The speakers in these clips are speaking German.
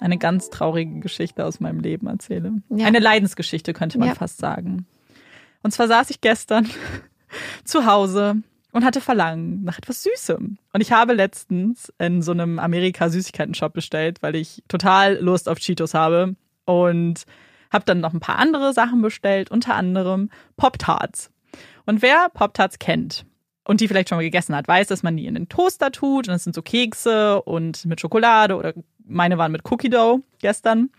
eine ganz traurige Geschichte aus meinem Leben erzähle. Ja. Eine Leidensgeschichte könnte man ja. fast sagen. Und zwar saß ich gestern zu Hause und hatte Verlangen nach etwas Süßem. Und ich habe letztens in so einem Amerika-Süßigkeiten-Shop bestellt, weil ich total Lust auf Cheetos habe. Und habe dann noch ein paar andere Sachen bestellt, unter anderem Pop-Tarts. Und wer Pop-Tarts kennt, und die vielleicht schon mal gegessen hat, weiß, dass man die in den Toaster tut und es sind so Kekse und mit Schokolade oder meine waren mit Cookie Dough gestern.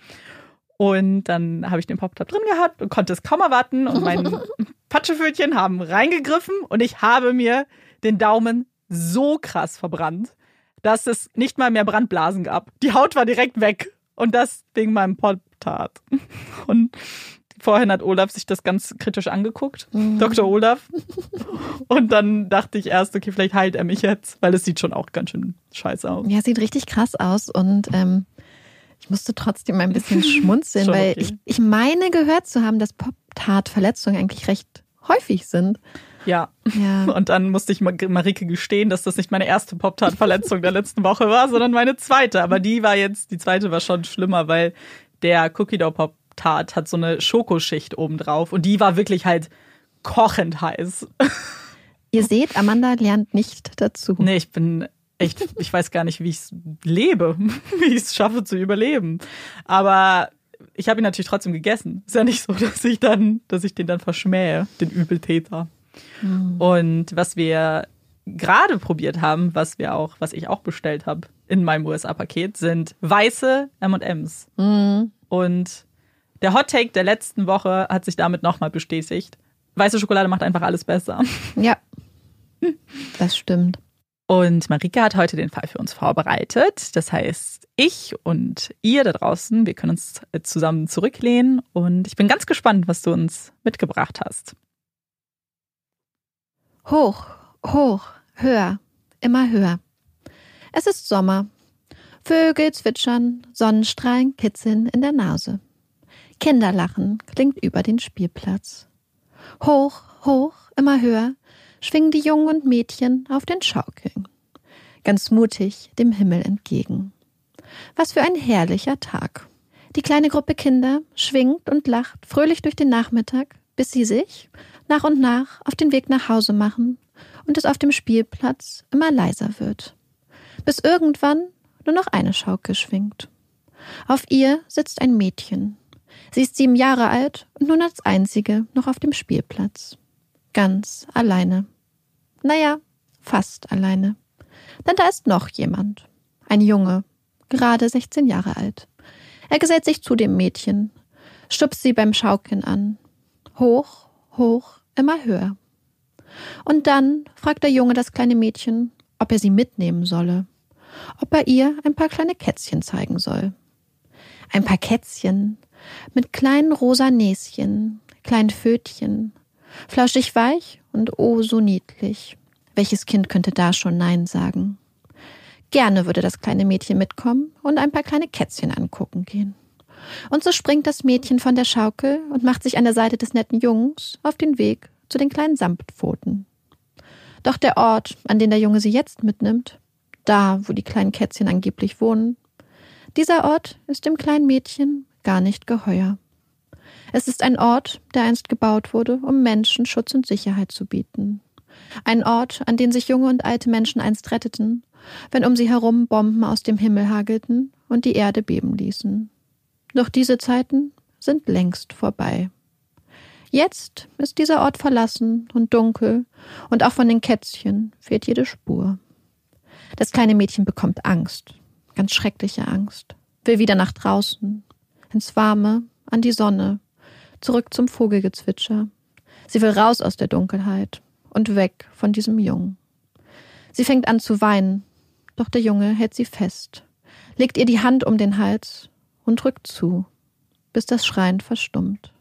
Und dann habe ich den Pop-Top drin gehabt und konnte es kaum erwarten. Und meine Patschefötchen haben reingegriffen und ich habe mir den Daumen so krass verbrannt, dass es nicht mal mehr Brandblasen gab. Die Haut war direkt weg. Und das wegen meinem Pop-Tart. Und vorhin hat Olaf sich das ganz kritisch angeguckt, mhm. Dr. Olaf. Und dann dachte ich erst, okay, vielleicht heilt er mich jetzt, weil es sieht schon auch ganz schön scheiße aus. Ja, sieht richtig krass aus und ähm, ich musste trotzdem ein bisschen schmunzeln, weil okay. ich, ich meine gehört zu haben, dass Pop-Tart-Verletzungen eigentlich recht häufig sind. Ja. ja. Und dann musste ich Marike gestehen, dass das nicht meine erste Pop-Tart-Verletzung der letzten Woche war, sondern meine zweite. Aber die war jetzt, die zweite war schon schlimmer, weil der Cookie Dough Pop-Tart hat so eine Schokoschicht oben drauf und die war wirklich halt kochend heiß. Ihr seht, Amanda lernt nicht dazu. Nee, ich bin echt, ich weiß gar nicht, wie ich es lebe, wie ich es schaffe zu überleben. Aber ich habe ihn natürlich trotzdem gegessen. Ist ja nicht so, dass ich dann, dass ich den dann verschmähe, den Übeltäter. Mhm. Und was wir gerade probiert haben, was wir auch, was ich auch bestellt habe in meinem USA-Paket, sind weiße M&Ms. Mhm. Und der Hot Take der letzten Woche hat sich damit nochmal bestätigt. Weiße Schokolade macht einfach alles besser. Ja, das stimmt. Und Marika hat heute den Fall für uns vorbereitet. Das heißt, ich und ihr da draußen, wir können uns zusammen zurücklehnen und ich bin ganz gespannt, was du uns mitgebracht hast. Hoch, hoch, höher, immer höher. Es ist Sommer. Vögel zwitschern, Sonnenstrahlen kitzeln in der Nase. Kinderlachen klingt über den Spielplatz. Hoch, hoch, immer höher, schwingen die Jungen und Mädchen auf den Schaukeln, ganz mutig dem Himmel entgegen. Was für ein herrlicher Tag. Die kleine Gruppe Kinder schwingt und lacht fröhlich durch den Nachmittag, bis sie sich nach und nach auf den Weg nach Hause machen und es auf dem Spielplatz immer leiser wird, bis irgendwann nur noch eine Schaukel schwingt. Auf ihr sitzt ein Mädchen. Sie ist sieben Jahre alt und nun als einzige noch auf dem Spielplatz. Ganz alleine. Naja, fast alleine. Denn da ist noch jemand. Ein Junge, gerade 16 Jahre alt. Er gesellt sich zu dem Mädchen, stupst sie beim Schaukeln an. Hoch, hoch, immer höher. Und dann fragt der Junge das kleine Mädchen, ob er sie mitnehmen solle, ob er ihr ein paar kleine Kätzchen zeigen soll. Ein paar Kätzchen mit kleinen rosa Näschen, kleinen Pfötchen, flauschig weich und oh so niedlich. Welches Kind könnte da schon Nein sagen? Gerne würde das kleine Mädchen mitkommen und ein paar kleine Kätzchen angucken gehen. Und so springt das Mädchen von der Schaukel und macht sich an der Seite des netten Jungs auf den Weg zu den kleinen Samtpfoten. Doch der Ort, an den der Junge sie jetzt mitnimmt, da, wo die kleinen Kätzchen angeblich wohnen, dieser Ort ist dem kleinen Mädchen gar nicht geheuer. Es ist ein Ort, der einst gebaut wurde, um Menschen Schutz und Sicherheit zu bieten. Ein Ort, an den sich junge und alte Menschen einst retteten, wenn um sie herum Bomben aus dem Himmel hagelten und die Erde beben ließen. Doch diese Zeiten sind längst vorbei. Jetzt ist dieser Ort verlassen und dunkel, und auch von den Kätzchen fehlt jede Spur. Das kleine Mädchen bekommt Angst, ganz schreckliche Angst, will wieder nach draußen, ins Warme, an die Sonne, zurück zum Vogelgezwitscher. Sie will raus aus der Dunkelheit und weg von diesem Jungen. Sie fängt an zu weinen, doch der Junge hält sie fest, legt ihr die Hand um den Hals und drückt zu, bis das Schreien verstummt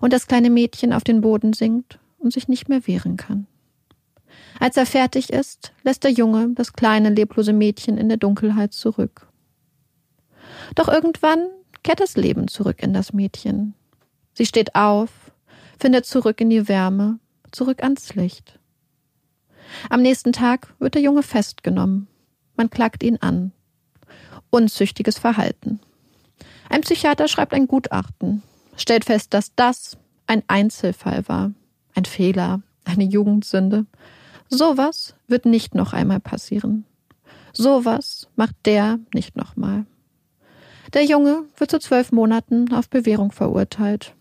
und das kleine Mädchen auf den Boden sinkt und sich nicht mehr wehren kann. Als er fertig ist, lässt der Junge das kleine leblose Mädchen in der Dunkelheit zurück. Doch irgendwann kehrt das Leben zurück in das Mädchen. Sie steht auf, findet zurück in die Wärme zurück ans Licht. Am nächsten Tag wird der Junge festgenommen. Man klagt ihn an. Unzüchtiges Verhalten. Ein Psychiater schreibt ein Gutachten, stellt fest, dass das ein Einzelfall war, ein Fehler, eine Jugendsünde. Sowas wird nicht noch einmal passieren. Sowas macht der nicht nochmal. Der Junge wird zu zwölf Monaten auf Bewährung verurteilt.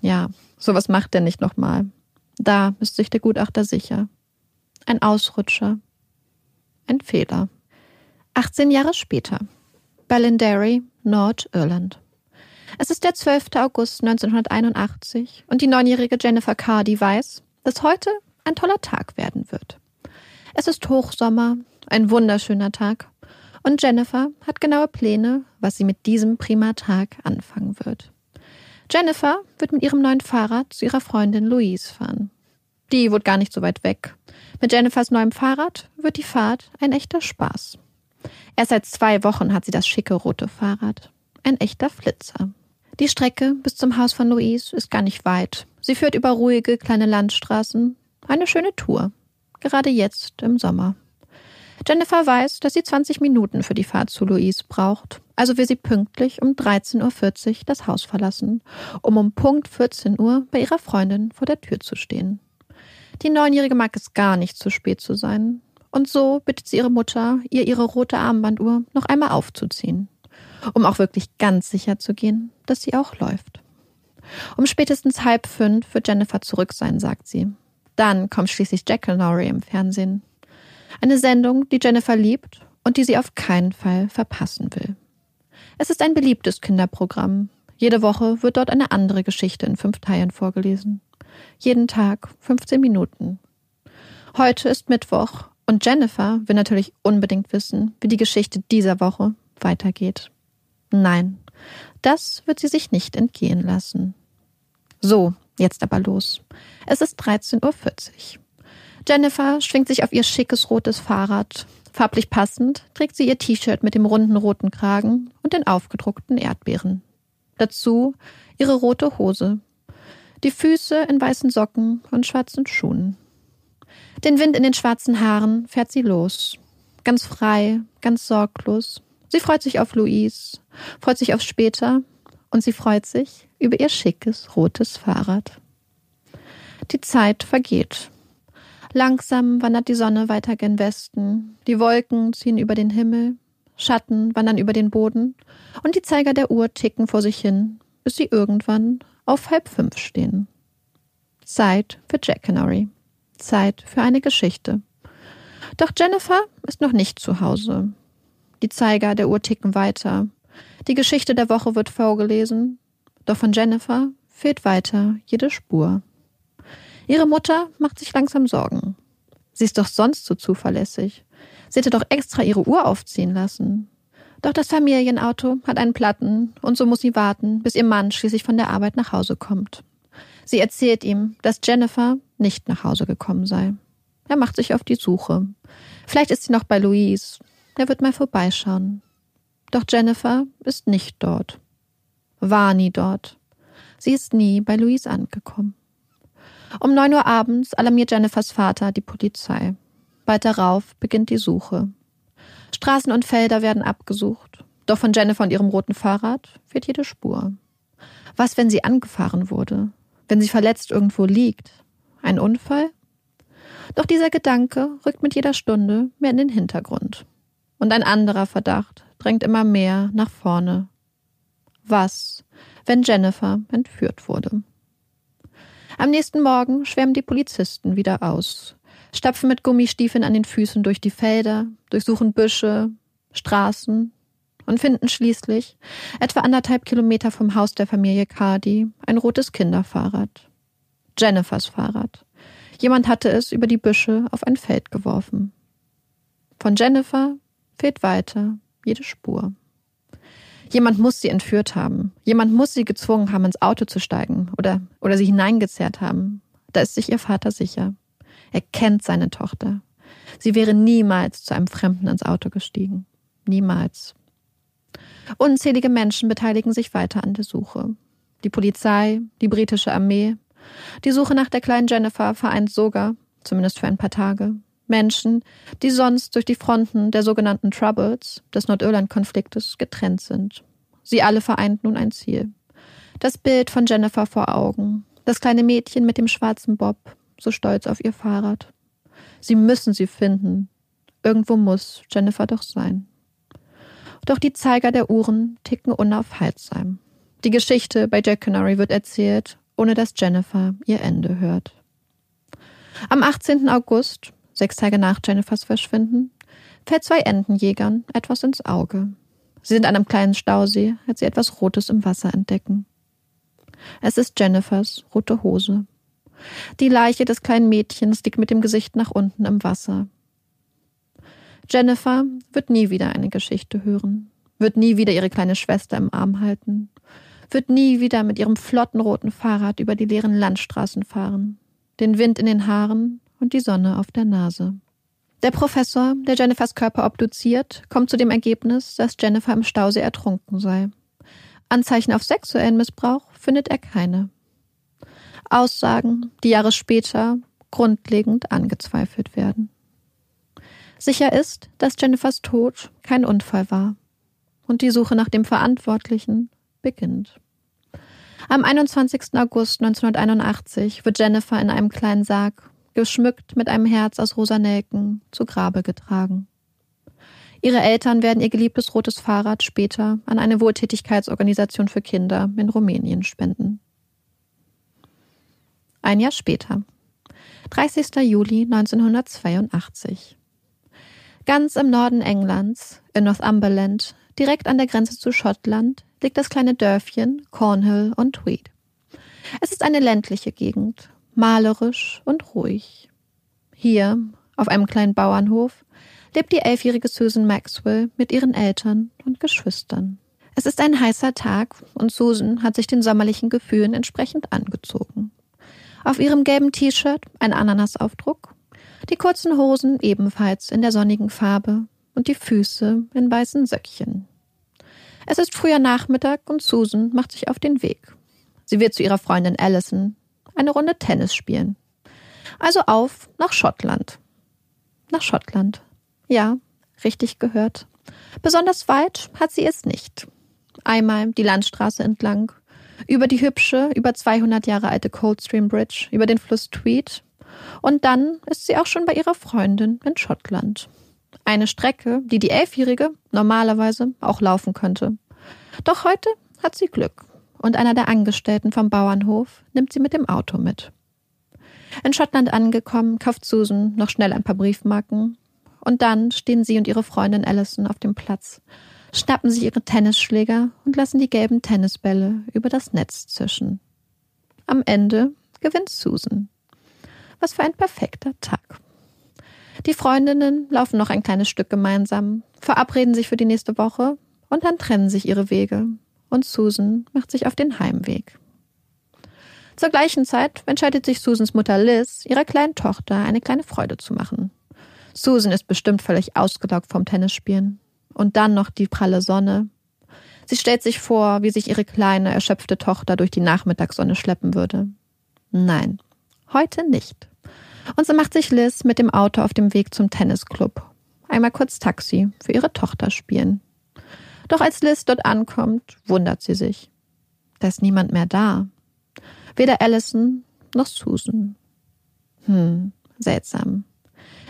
Ja, sowas macht er nicht nochmal. Da ist sich der Gutachter sicher. Ein Ausrutscher. Ein Fehler. 18 Jahre später. Ballinderry, Nordirland. Es ist der 12. August 1981 und die neunjährige Jennifer Cardy weiß, dass heute ein toller Tag werden wird. Es ist Hochsommer, ein wunderschöner Tag und Jennifer hat genaue Pläne, was sie mit diesem prima Tag anfangen wird. Jennifer wird mit ihrem neuen Fahrrad zu ihrer Freundin Louise fahren. Die wohnt gar nicht so weit weg. Mit Jennifers neuem Fahrrad wird die Fahrt ein echter Spaß. Erst seit zwei Wochen hat sie das schicke rote Fahrrad. Ein echter Flitzer. Die Strecke bis zum Haus von Louise ist gar nicht weit. Sie führt über ruhige kleine Landstraßen, Eine schöne Tour. Gerade jetzt im Sommer. Jennifer weiß, dass sie 20 Minuten für die Fahrt zu Louise braucht. Also will sie pünktlich um 13.40 Uhr das Haus verlassen, um um Punkt 14 Uhr bei ihrer Freundin vor der Tür zu stehen. Die Neunjährige mag es gar nicht zu spät zu sein. Und so bittet sie ihre Mutter, ihr ihre rote Armbanduhr noch einmal aufzuziehen, um auch wirklich ganz sicher zu gehen, dass sie auch läuft. Um spätestens halb fünf wird Jennifer zurück sein, sagt sie. Dann kommt schließlich Jackal Lowry im Fernsehen. Eine Sendung, die Jennifer liebt und die sie auf keinen Fall verpassen will. Es ist ein beliebtes Kinderprogramm. Jede Woche wird dort eine andere Geschichte in fünf Teilen vorgelesen. Jeden Tag 15 Minuten. Heute ist Mittwoch und Jennifer will natürlich unbedingt wissen, wie die Geschichte dieser Woche weitergeht. Nein, das wird sie sich nicht entgehen lassen. So, jetzt aber los. Es ist 13.40 Uhr. Jennifer schwingt sich auf ihr schickes rotes Fahrrad. Farblich passend trägt sie ihr T-Shirt mit dem runden roten Kragen und den aufgedruckten Erdbeeren. Dazu ihre rote Hose. Die Füße in weißen Socken und schwarzen Schuhen. Den Wind in den schwarzen Haaren fährt sie los. Ganz frei, ganz sorglos. Sie freut sich auf Louise, freut sich aufs später und sie freut sich über ihr schickes rotes Fahrrad. Die Zeit vergeht. Langsam wandert die Sonne weiter gen Westen, die Wolken ziehen über den Himmel, Schatten wandern über den Boden und die Zeiger der Uhr ticken vor sich hin, bis sie irgendwann auf halb fünf stehen. Zeit für Jack Canary. Zeit für eine Geschichte. Doch Jennifer ist noch nicht zu Hause. Die Zeiger der Uhr ticken weiter. Die Geschichte der Woche wird vorgelesen. Doch von Jennifer fehlt weiter jede Spur. Ihre Mutter macht sich langsam Sorgen. Sie ist doch sonst so zuverlässig. Sie hätte doch extra ihre Uhr aufziehen lassen. Doch das Familienauto hat einen Platten und so muss sie warten, bis ihr Mann schließlich von der Arbeit nach Hause kommt. Sie erzählt ihm, dass Jennifer nicht nach Hause gekommen sei. Er macht sich auf die Suche. Vielleicht ist sie noch bei Louise. Er wird mal vorbeischauen. Doch Jennifer ist nicht dort. War nie dort. Sie ist nie bei Louise angekommen. Um neun Uhr abends alarmiert Jennifers Vater die Polizei. Bald darauf beginnt die Suche. Straßen und Felder werden abgesucht. Doch von Jennifer und ihrem roten Fahrrad fehlt jede Spur. Was, wenn sie angefahren wurde? Wenn sie verletzt irgendwo liegt? Ein Unfall? Doch dieser Gedanke rückt mit jeder Stunde mehr in den Hintergrund. Und ein anderer Verdacht drängt immer mehr nach vorne. Was, wenn Jennifer entführt wurde? Am nächsten Morgen schwärmen die Polizisten wieder aus, stapfen mit Gummistiefeln an den Füßen durch die Felder, durchsuchen Büsche, Straßen und finden schließlich, etwa anderthalb Kilometer vom Haus der Familie Cardi, ein rotes Kinderfahrrad. Jennifers Fahrrad. Jemand hatte es über die Büsche auf ein Feld geworfen. Von Jennifer fehlt weiter jede Spur. Jemand muss sie entführt haben. Jemand muss sie gezwungen haben, ins Auto zu steigen oder, oder sie hineingezerrt haben. Da ist sich ihr Vater sicher. Er kennt seine Tochter. Sie wäre niemals zu einem Fremden ins Auto gestiegen. Niemals. Unzählige Menschen beteiligen sich weiter an der Suche. Die Polizei, die britische Armee. Die Suche nach der kleinen Jennifer vereint sogar, zumindest für ein paar Tage, Menschen, die sonst durch die Fronten der sogenannten Troubles des Nordirland-Konfliktes getrennt sind. Sie alle vereint nun ein Ziel. Das Bild von Jennifer vor Augen, das kleine Mädchen mit dem schwarzen Bob, so stolz auf ihr Fahrrad. Sie müssen sie finden. Irgendwo muss Jennifer doch sein. Doch die Zeiger der Uhren ticken unaufhaltsam. Die Geschichte bei Jack Canary wird erzählt, ohne dass Jennifer ihr Ende hört. Am 18. August sechs Tage nach Jennifers Verschwinden, fällt zwei Entenjägern etwas ins Auge. Sie sind an einem kleinen Stausee, als sie etwas Rotes im Wasser entdecken. Es ist Jennifers rote Hose. Die Leiche des kleinen Mädchens liegt mit dem Gesicht nach unten im Wasser. Jennifer wird nie wieder eine Geschichte hören, wird nie wieder ihre kleine Schwester im Arm halten, wird nie wieder mit ihrem flotten roten Fahrrad über die leeren Landstraßen fahren, den Wind in den Haaren und die Sonne auf der Nase. Der Professor, der Jennifers Körper obduziert, kommt zu dem Ergebnis, dass Jennifer im Stausee ertrunken sei. Anzeichen auf sexuellen Missbrauch findet er keine. Aussagen, die Jahre später grundlegend angezweifelt werden. Sicher ist, dass Jennifers Tod kein Unfall war und die Suche nach dem Verantwortlichen beginnt. Am 21. August 1981 wird Jennifer in einem kleinen Sarg, geschmückt mit einem Herz aus rosa Nelken, zu Grabe getragen. Ihre Eltern werden ihr geliebtes rotes Fahrrad später an eine Wohltätigkeitsorganisation für Kinder in Rumänien spenden. Ein Jahr später, 30. Juli 1982. Ganz im Norden Englands, in Northumberland, direkt an der Grenze zu Schottland, liegt das kleine Dörfchen Cornhill und Tweed. Es ist eine ländliche Gegend, malerisch und ruhig. Hier, auf einem kleinen Bauernhof, lebt die elfjährige Susan Maxwell mit ihren Eltern und Geschwistern. Es ist ein heißer Tag und Susan hat sich den sommerlichen Gefühlen entsprechend angezogen. Auf ihrem gelben T-Shirt ein Ananasaufdruck, die kurzen Hosen ebenfalls in der sonnigen Farbe und die Füße in weißen Söckchen. Es ist früher Nachmittag und Susan macht sich auf den Weg. Sie wird zu ihrer Freundin Allison eine Runde Tennis spielen. Also auf nach Schottland. Nach Schottland. Ja, richtig gehört. Besonders weit hat sie es nicht. Einmal die Landstraße entlang, über die hübsche, über 200 Jahre alte Coldstream Bridge, über den Fluss Tweed. Und dann ist sie auch schon bei ihrer Freundin in Schottland. Eine Strecke, die die Elfjährige normalerweise auch laufen könnte. Doch heute hat sie Glück und einer der Angestellten vom Bauernhof nimmt sie mit dem Auto mit. In Schottland angekommen, kauft Susan noch schnell ein paar Briefmarken und dann stehen sie und ihre Freundin Alison auf dem Platz, schnappen sich ihre Tennisschläger und lassen die gelben Tennisbälle über das Netz zischen. Am Ende gewinnt Susan. Was für ein perfekter Tag. Die Freundinnen laufen noch ein kleines Stück gemeinsam, verabreden sich für die nächste Woche und dann trennen sich ihre Wege und Susan macht sich auf den Heimweg. Zur gleichen Zeit entscheidet sich Susans Mutter Liz, ihrer kleinen Tochter eine kleine Freude zu machen. Susan ist bestimmt völlig ausgelaugt vom Tennisspielen. Und dann noch die pralle Sonne. Sie stellt sich vor, wie sich ihre kleine, erschöpfte Tochter durch die Nachmittagssonne schleppen würde. Nein, heute nicht. Und so macht sich Liz mit dem Auto auf dem Weg zum Tennisclub. Einmal kurz Taxi für ihre Tochter spielen. Doch als Liz dort ankommt, wundert sie sich. Da ist niemand mehr da. Weder Allison noch Susan. Hm, seltsam.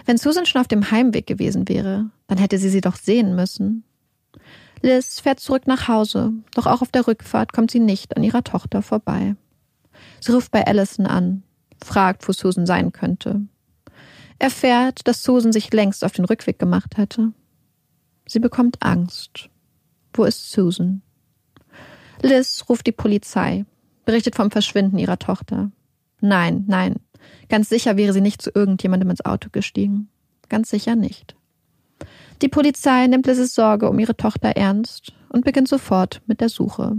Wenn Susan schon auf dem Heimweg gewesen wäre, dann hätte sie sie doch sehen müssen. Liz fährt zurück nach Hause, doch auch auf der Rückfahrt kommt sie nicht an ihrer Tochter vorbei. Sie ruft bei Allison an, fragt, wo Susan sein könnte. Erfährt, dass Susan sich längst auf den Rückweg gemacht hätte. Sie bekommt Angst. Wo ist Susan? Liz ruft die Polizei, berichtet vom Verschwinden ihrer Tochter. Nein, nein, ganz sicher wäre sie nicht zu irgendjemandem ins Auto gestiegen. Ganz sicher nicht. Die Polizei nimmt Liz's Sorge um ihre Tochter ernst und beginnt sofort mit der Suche.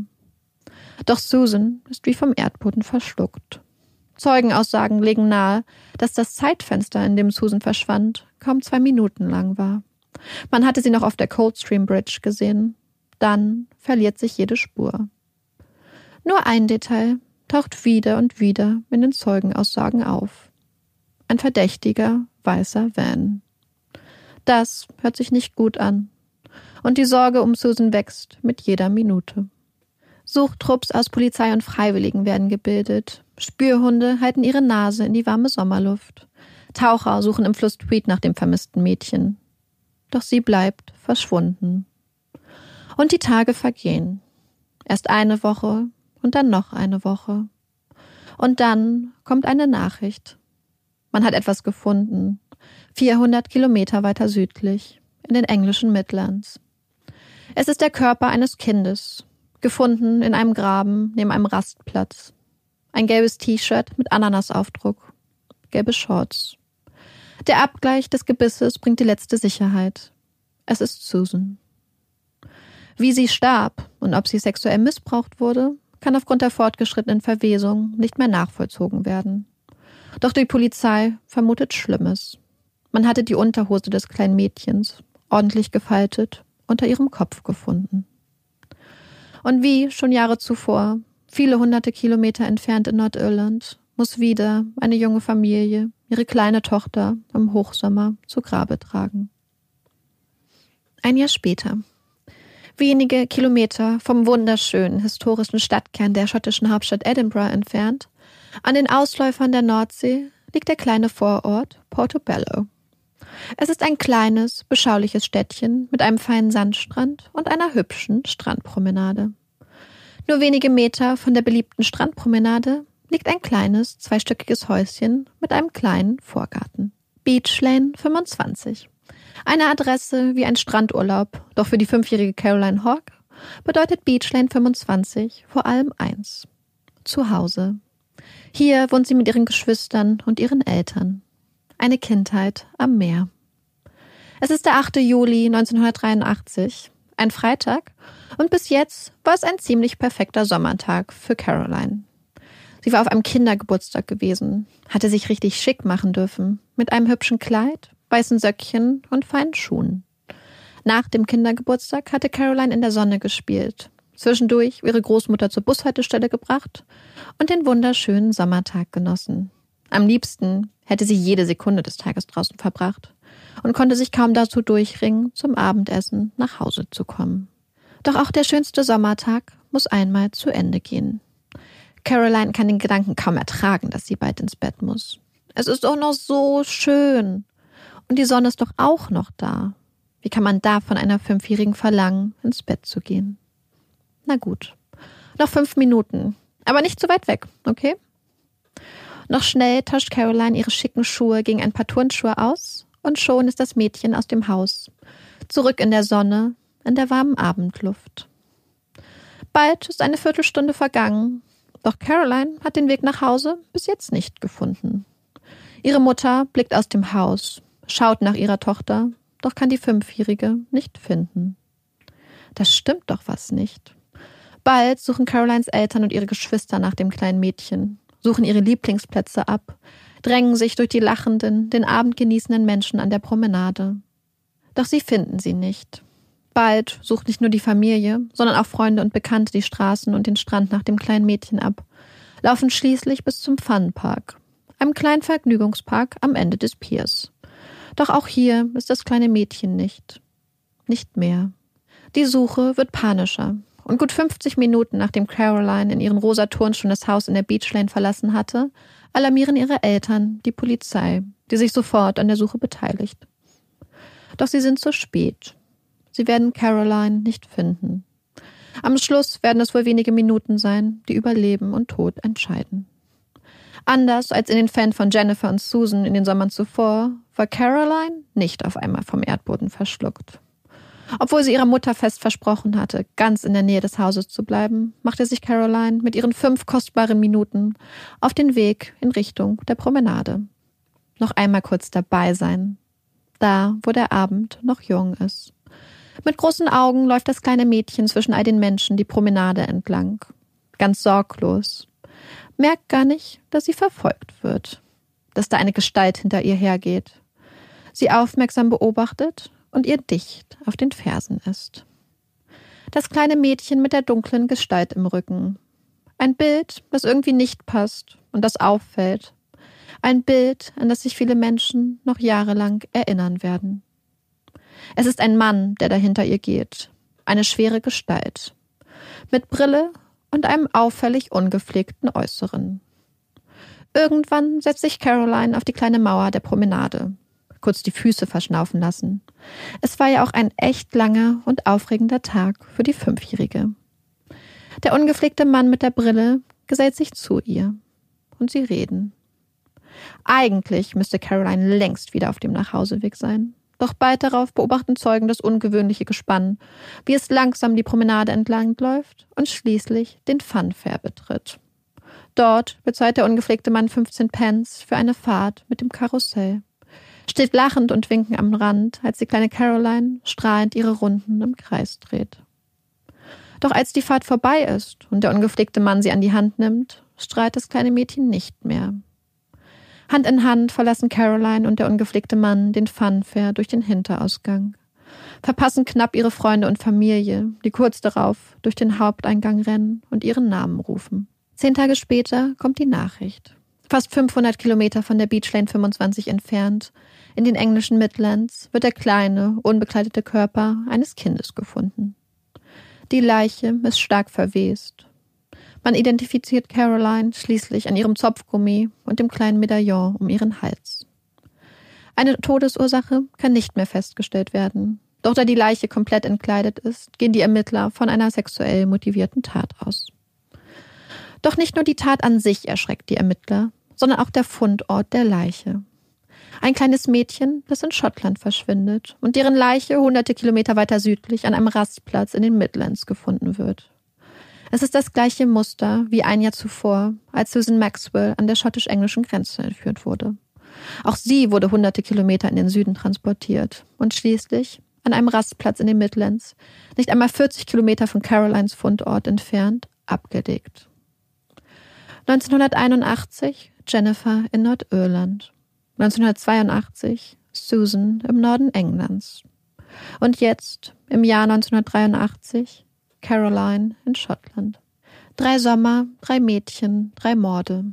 Doch Susan ist wie vom Erdboden verschluckt. Zeugenaussagen legen nahe, dass das Zeitfenster, in dem Susan verschwand, kaum zwei Minuten lang war. Man hatte sie noch auf der Coldstream Bridge gesehen. Dann verliert sich jede Spur. Nur ein Detail taucht wieder und wieder in den Zeugenaussagen auf. Ein verdächtiger weißer Van. Das hört sich nicht gut an. Und die Sorge um Susan wächst mit jeder Minute. Suchtrupps aus Polizei und Freiwilligen werden gebildet. Spürhunde halten ihre Nase in die warme Sommerluft. Taucher suchen im Fluss Tweed nach dem vermissten Mädchen. Doch sie bleibt verschwunden. Und die Tage vergehen. Erst eine Woche und dann noch eine Woche. Und dann kommt eine Nachricht. Man hat etwas gefunden. 400 Kilometer weiter südlich, in den englischen Midlands. Es ist der Körper eines Kindes, Gefunden in einem Graben neben einem Rastplatz. Ein gelbes T-Shirt mit Ananasaufdruck. Gelbe Shorts. Der Abgleich des Gebisses bringt die letzte Sicherheit. Es ist Susan. Wie sie starb und ob sie sexuell missbraucht wurde, kann aufgrund der fortgeschrittenen Verwesung nicht mehr nachvollzogen werden. Doch die Polizei vermutet Schlimmes. Man hatte die Unterhose des kleinen Mädchens, ordentlich gefaltet, unter ihrem Kopf gefunden. Und wie schon Jahre zuvor, viele hunderte Kilometer entfernt in Nordirland, muss wieder eine junge Familie ihre kleine Tochter im Hochsommer zu Grabe tragen. Ein Jahr später. Wenige Kilometer vom wunderschönen historischen Stadtkern der schottischen Hauptstadt Edinburgh entfernt, an den Ausläufern der Nordsee, liegt der kleine Vorort Portobello. Es ist ein kleines, beschauliches Städtchen mit einem feinen Sandstrand und einer hübschen Strandpromenade. Nur wenige Meter von der beliebten Strandpromenade liegt ein kleines, zweistöckiges Häuschen mit einem kleinen Vorgarten. Beach Lane 25. Eine Adresse wie ein Strandurlaub, doch für die fünfjährige Caroline Hawk bedeutet Beach Lane 25 vor allem eins. Zuhause. Hier wohnt sie mit ihren Geschwistern und ihren Eltern. Eine Kindheit am Meer. Es ist der 8. Juli 1983, ein Freitag, und bis jetzt war es ein ziemlich perfekter Sommertag für Caroline. Sie war auf einem Kindergeburtstag gewesen, hatte sich richtig schick machen dürfen, mit einem hübschen Kleid, weißen Söckchen und feinen Schuhen. Nach dem Kindergeburtstag hatte Caroline in der Sonne gespielt, zwischendurch ihre Großmutter zur Bushaltestelle gebracht und den wunderschönen Sommertag genossen. Am liebsten hätte sie jede Sekunde des Tages draußen verbracht und konnte sich kaum dazu durchringen, zum Abendessen nach Hause zu kommen. Doch auch der schönste Sommertag muss einmal zu Ende gehen. Caroline kann den Gedanken kaum ertragen, dass sie bald ins Bett muss. Es ist doch noch so schön. Und die Sonne ist doch auch noch da. Wie kann man da von einer Fünfjährigen verlangen, ins Bett zu gehen? Na gut. Noch fünf Minuten. Aber nicht zu weit weg, okay? Noch schnell tauscht Caroline ihre schicken Schuhe gegen ein paar Turnschuhe aus und schon ist das Mädchen aus dem Haus. Zurück in der Sonne, in der warmen Abendluft. Bald ist eine Viertelstunde vergangen, doch Caroline hat den Weg nach Hause bis jetzt nicht gefunden. Ihre Mutter blickt aus dem Haus, schaut nach ihrer Tochter, doch kann die Fünfjährige nicht finden. Das stimmt doch was nicht. Bald suchen Carolines Eltern und ihre Geschwister nach dem kleinen Mädchen, suchen ihre Lieblingsplätze ab, drängen sich durch die lachenden, den Abend genießenden Menschen an der Promenade. Doch sie finden sie nicht. Bald sucht nicht nur die Familie, sondern auch Freunde und Bekannte die Straßen und den Strand nach dem kleinen Mädchen ab, laufen schließlich bis zum Funpark, einem kleinen Vergnügungspark am Ende des Piers. Doch auch hier ist das kleine Mädchen nicht. Nicht mehr. Die Suche wird panischer. Und gut 50 Minuten nachdem Caroline in ihren rosa Turnschuhen das Haus in der Beachlane verlassen hatte, alarmieren ihre Eltern die Polizei, die sich sofort an der Suche beteiligt. Doch sie sind zu spät. Sie werden Caroline nicht finden. Am Schluss werden es wohl wenige Minuten sein, die über Leben und Tod entscheiden. Anders als in den Fällen von Jennifer und Susan in den Sommern zuvor, war Caroline nicht auf einmal vom Erdboden verschluckt. Obwohl sie ihrer Mutter fest versprochen hatte, ganz in der Nähe des Hauses zu bleiben, machte sich Caroline mit ihren fünf kostbaren Minuten auf den Weg in Richtung der Promenade. Noch einmal kurz dabei sein. Da, wo der Abend noch jung ist. Mit großen Augen läuft das kleine Mädchen zwischen all den Menschen die Promenade entlang. Ganz sorglos. Merkt gar nicht, dass sie verfolgt wird. Dass da eine Gestalt hinter ihr hergeht. Sie aufmerksam beobachtet und ihr dicht auf den Fersen ist. Das kleine Mädchen mit der dunklen Gestalt im Rücken. Ein Bild, das irgendwie nicht passt und das auffällt. Ein Bild, an das sich viele Menschen noch jahrelang erinnern werden. Es ist ein Mann, der dahinter ihr geht. Eine schwere Gestalt. Mit Brille und einem auffällig ungepflegten Äußeren. Irgendwann setzt sich Caroline auf die kleine Mauer der Promenade, kurz die Füße verschnaufen lassen. Es war ja auch ein echt langer und aufregender Tag für die Fünfjährige. Der ungepflegte Mann mit der Brille gesellt sich zu ihr und sie reden. Eigentlich müsste Caroline längst wieder auf dem Nachhauseweg sein. Doch bald darauf beobachten Zeugen das ungewöhnliche Gespann, wie es langsam die Promenade entlang läuft und schließlich den Funfair betritt. Dort bezahlt der ungepflegte Mann 15 Pence für eine Fahrt mit dem Karussell. Steht lachend und winkend am Rand, als die kleine Caroline strahlend ihre Runden im Kreis dreht. Doch als die Fahrt vorbei ist und der ungepflegte Mann sie an die Hand nimmt, strahlt das kleine Mädchen nicht mehr. Hand in Hand verlassen Caroline und der ungepflegte Mann den Funfair durch den Hinterausgang, verpassen knapp ihre Freunde und Familie, die kurz darauf durch den Haupteingang rennen und ihren Namen rufen. Zehn Tage später kommt die Nachricht. Fast 500 Kilometer von der Beach Lane 25 entfernt, in den englischen Midlands, wird der kleine, unbekleidete Körper eines Kindes gefunden. Die Leiche ist stark verwest. Man identifiziert Caroline schließlich an ihrem Zopfgummi und dem kleinen Medaillon um ihren Hals. Eine Todesursache kann nicht mehr festgestellt werden. Doch da die Leiche komplett entkleidet ist, gehen die Ermittler von einer sexuell motivierten Tat aus. Doch nicht nur die Tat an sich erschreckt die Ermittler, sondern auch der Fundort der Leiche. Ein kleines Mädchen, das in Schottland verschwindet und deren Leiche hunderte Kilometer weiter südlich an einem Rastplatz in den Midlands gefunden wird. Es ist das gleiche Muster wie ein Jahr zuvor, als Susan Maxwell an der schottisch-englischen Grenze entführt wurde. Auch sie wurde hunderte Kilometer in den Süden transportiert und schließlich an einem Rastplatz in den Midlands, nicht einmal 40 Kilometer von Carolines Fundort entfernt, abgelegt. 1981 Jennifer in Nordirland. 1982 Susan im Norden Englands. Und jetzt, im Jahr 1983, Caroline in Schottland. Drei Sommer, drei Mädchen, drei Morde.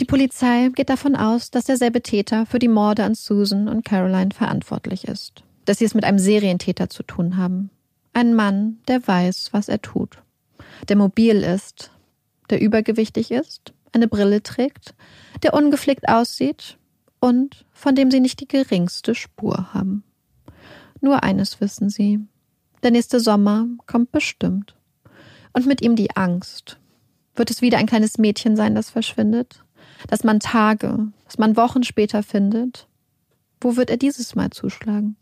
Die Polizei geht davon aus, dass derselbe Täter für die Morde an Susan und Caroline verantwortlich ist. Dass sie es mit einem Serientäter zu tun haben. Ein Mann, der weiß, was er tut. Der mobil ist, der übergewichtig ist, eine Brille trägt, der ungepflegt aussieht und von dem sie nicht die geringste Spur haben. Nur eines wissen sie. Der nächste Sommer kommt bestimmt. Und mit ihm die Angst. Wird es wieder ein kleines Mädchen sein, das verschwindet? das man Tage, das man Wochen später findet. Wo wird er dieses Mal zuschlagen?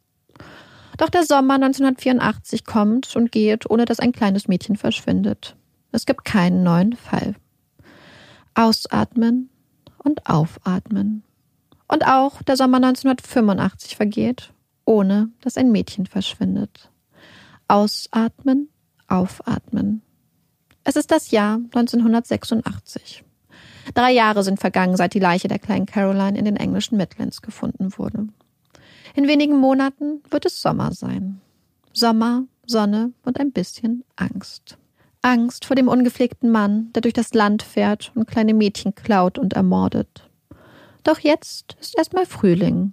Doch der Sommer 1984 kommt und geht, ohne dass ein kleines Mädchen verschwindet. Es gibt keinen neuen Fall. Ausatmen und aufatmen. Und auch der Sommer 1985 vergeht, ohne dass ein Mädchen verschwindet. Ausatmen, aufatmen. Es ist das Jahr 1986. Drei Jahre sind vergangen, seit die Leiche der kleinen Caroline in den englischen Midlands gefunden wurde. In wenigen Monaten wird es Sommer sein. Sommer, Sonne und ein bisschen Angst. Angst vor dem ungepflegten Mann, der durch das Land fährt und kleine Mädchen klaut und ermordet. Doch jetzt ist erstmal Frühling.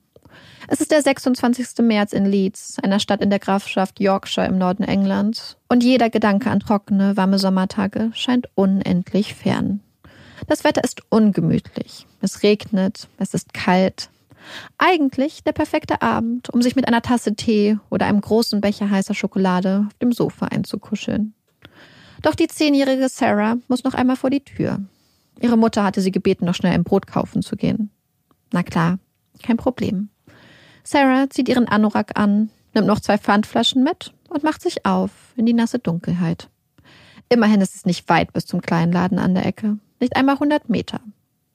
Es ist der 26. März in Leeds, einer Stadt in der Grafschaft Yorkshire im Norden Englands, und jeder Gedanke an trockene, warme Sommertage scheint unendlich fern. Das Wetter ist ungemütlich. Es regnet, es ist kalt. Eigentlich der perfekte Abend, um sich mit einer Tasse Tee oder einem großen Becher heißer Schokolade auf dem Sofa einzukuscheln. Doch die zehnjährige Sarah muss noch einmal vor die Tür. Ihre Mutter hatte sie gebeten, noch schnell ein Brot kaufen zu gehen. Na klar, kein Problem. Sarah zieht ihren Anorak an, nimmt noch zwei Pfandflaschen mit und macht sich auf in die nasse Dunkelheit. Immerhin ist es nicht weit bis zum kleinen Laden an der Ecke. Nicht einmal 100 Meter.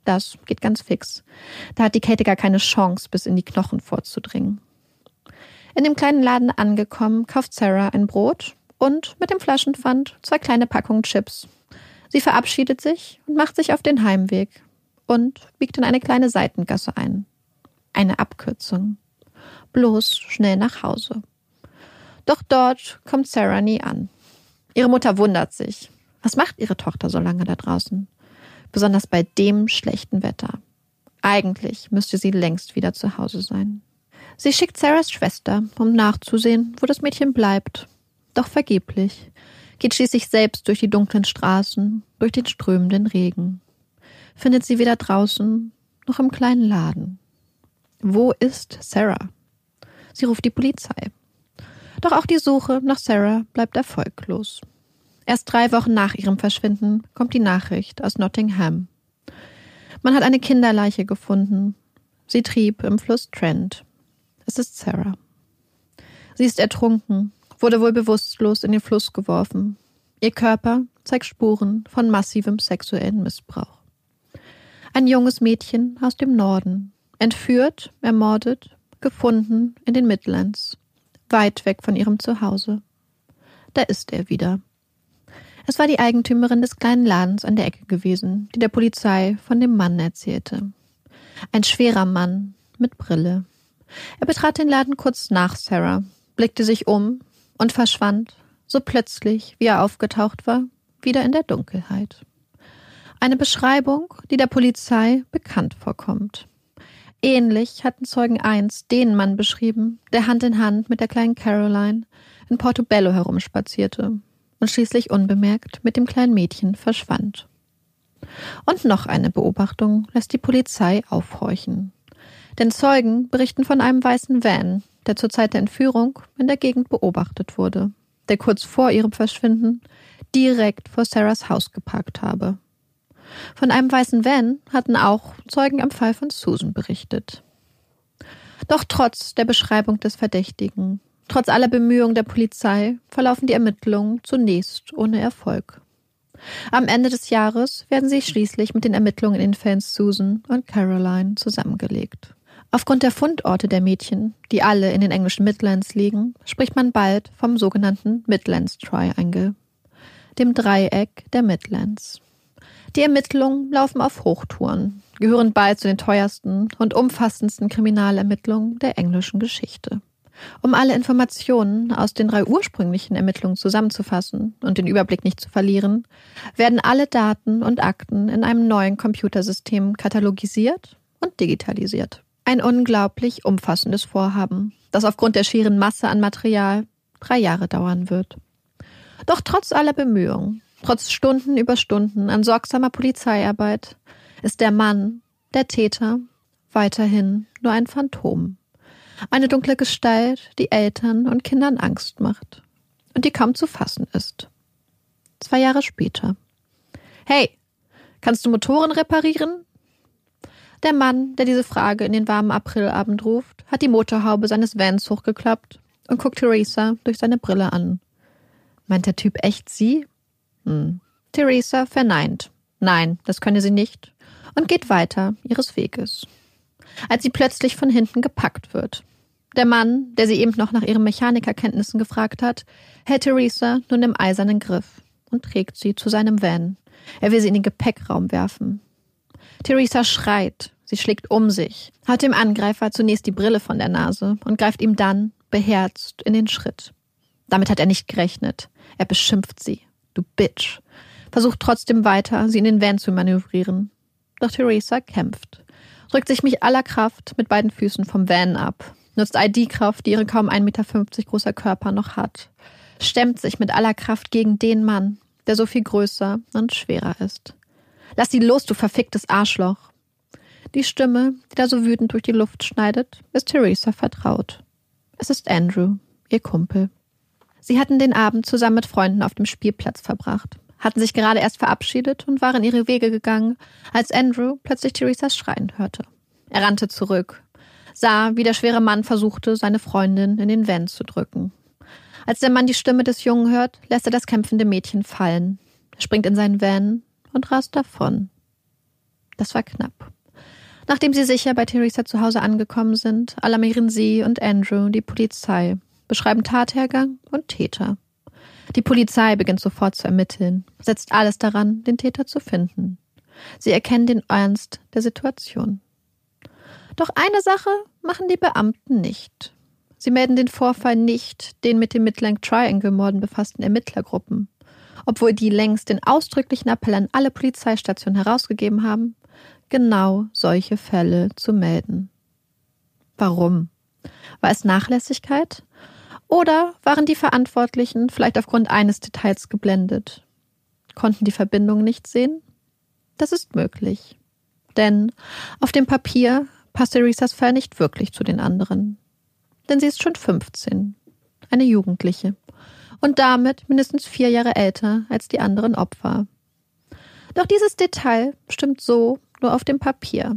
Das geht ganz fix. Da hat die Kälte gar keine Chance, bis in die Knochen vorzudringen. In dem kleinen Laden angekommen, kauft Sarah ein Brot und mit dem Flaschenpfand zwei kleine Packungen Chips. Sie verabschiedet sich und macht sich auf den Heimweg und biegt in eine kleine Seitengasse ein. Eine Abkürzung. Bloß schnell nach Hause. Doch dort kommt Sarah nie an. Ihre Mutter wundert sich. Was macht ihre Tochter so lange da draußen? besonders bei dem schlechten Wetter. Eigentlich müsste sie längst wieder zu Hause sein. Sie schickt Sarahs Schwester, um nachzusehen, wo das Mädchen bleibt. Doch vergeblich. Geht schließlich selbst durch die dunklen Straßen, durch den strömenden Regen. Findet sie weder draußen noch im kleinen Laden. Wo ist Sarah? Sie ruft die Polizei. Doch auch die Suche nach Sarah bleibt erfolglos. Erst drei Wochen nach ihrem Verschwinden kommt die Nachricht aus Nottingham. Man hat eine Kinderleiche gefunden. Sie trieb im Fluss Trent. Es ist Sarah. Sie ist ertrunken, wurde wohl bewusstlos in den Fluss geworfen. Ihr Körper zeigt Spuren von massivem sexuellen Missbrauch. Ein junges Mädchen aus dem Norden, entführt, ermordet, gefunden in den Midlands, weit weg von ihrem Zuhause. Da ist er wieder. Es war die Eigentümerin des kleinen Ladens an der Ecke gewesen, die der Polizei von dem Mann erzählte. Ein schwerer Mann mit Brille. Er betrat den Laden kurz nach Sarah, blickte sich um und verschwand, so plötzlich, wie er aufgetaucht war, wieder in der Dunkelheit. Eine Beschreibung, die der Polizei bekannt vorkommt. Ähnlich hatten Zeugen 1 den Mann beschrieben, der Hand in Hand mit der kleinen Caroline in Portobello herumspazierte und schließlich unbemerkt mit dem kleinen Mädchen verschwand. Und noch eine Beobachtung lässt die Polizei aufhorchen. Denn Zeugen berichten von einem weißen Van, der zur Zeit der Entführung in der Gegend beobachtet wurde, der kurz vor ihrem Verschwinden direkt vor Sarahs Haus geparkt habe. Von einem weißen Van hatten auch Zeugen am Fall von Susan berichtet. Doch trotz der Beschreibung des Verdächtigen, trotz aller Bemühungen der Polizei, verlaufen die Ermittlungen zunächst ohne Erfolg. Am Ende des Jahres werden sie schließlich mit den Ermittlungen in den Fällen Susan und Caroline zusammengelegt. Aufgrund der Fundorte der Mädchen, die alle in den englischen Midlands liegen, spricht man bald vom sogenannten Midlands Triangle, dem Dreieck der Midlands. Die Ermittlungen laufen auf Hochtouren, gehören bald zu den teuersten und umfassendsten Kriminalermittlungen der englischen Geschichte. Um alle Informationen aus den drei ursprünglichen Ermittlungen zusammenzufassen und den Überblick nicht zu verlieren, werden alle Daten und Akten in einem neuen Computersystem katalogisiert und digitalisiert. Ein unglaublich umfassendes Vorhaben, das aufgrund der schieren Masse an Material drei Jahre dauern wird. Doch trotz aller Bemühungen, trotz Stunden über Stunden an sorgsamer Polizeiarbeit, ist der Mann, der Täter, weiterhin nur ein Phantom. Eine dunkle Gestalt, die Eltern und Kindern Angst macht und die kaum zu fassen ist. Zwei Jahre später. Hey, kannst du Motoren reparieren? Der Mann, der diese Frage in den warmen Aprilabend ruft, hat die Motorhaube seines Vans hochgeklappt und guckt Theresa durch seine Brille an. Meint der Typ echt sie? Hm. Theresa verneint. Nein, das könne sie nicht und geht weiter ihres Weges als sie plötzlich von hinten gepackt wird. Der Mann, der sie eben noch nach ihren Mechanikerkenntnissen gefragt hat, hält Theresa nun im eisernen Griff und trägt sie zu seinem Van. Er will sie in den Gepäckraum werfen. Theresa schreit, sie schlägt um sich, hat dem Angreifer zunächst die Brille von der Nase und greift ihm dann beherzt in den Schritt. Damit hat er nicht gerechnet. Er beschimpft sie. Du Bitch. Versucht trotzdem weiter, sie in den Van zu manövrieren. Doch Theresa kämpft drückt sich mich aller Kraft mit beiden Füßen vom Van ab, nutzt all die Kraft, die ihre kaum 1,50 Meter großer Körper noch hat, stemmt sich mit aller Kraft gegen den Mann, der so viel größer und schwerer ist. Lass sie los, du verficktes Arschloch. Die Stimme, die da so wütend durch die Luft schneidet, ist Theresa vertraut. Es ist Andrew, ihr Kumpel. Sie hatten den Abend zusammen mit Freunden auf dem Spielplatz verbracht hatten sich gerade erst verabschiedet und waren ihre Wege gegangen, als Andrew plötzlich Theresas Schreien hörte. Er rannte zurück, sah, wie der schwere Mann versuchte, seine Freundin in den Van zu drücken. Als der Mann die Stimme des Jungen hört, lässt er das kämpfende Mädchen fallen, springt in seinen Van und rast davon. Das war knapp. Nachdem sie sicher bei Theresa zu Hause angekommen sind, alarmieren sie und Andrew die Polizei, beschreiben Tathergang und Täter. Die Polizei beginnt sofort zu ermitteln, setzt alles daran, den Täter zu finden. Sie erkennen den Ernst der Situation. Doch eine Sache machen die Beamten nicht. Sie melden den Vorfall nicht den mit dem Midland Triangle-Morden befassten Ermittlergruppen, obwohl die längst den ausdrücklichen Appell an alle Polizeistationen herausgegeben haben, genau solche Fälle zu melden. Warum? War es Nachlässigkeit? Oder waren die Verantwortlichen vielleicht aufgrund eines Details geblendet? Konnten die Verbindung nicht sehen? Das ist möglich. Denn auf dem Papier passt Theresas Fall nicht wirklich zu den anderen. Denn sie ist schon 15, eine Jugendliche und damit mindestens vier Jahre älter als die anderen Opfer. Doch dieses Detail stimmt so nur auf dem Papier.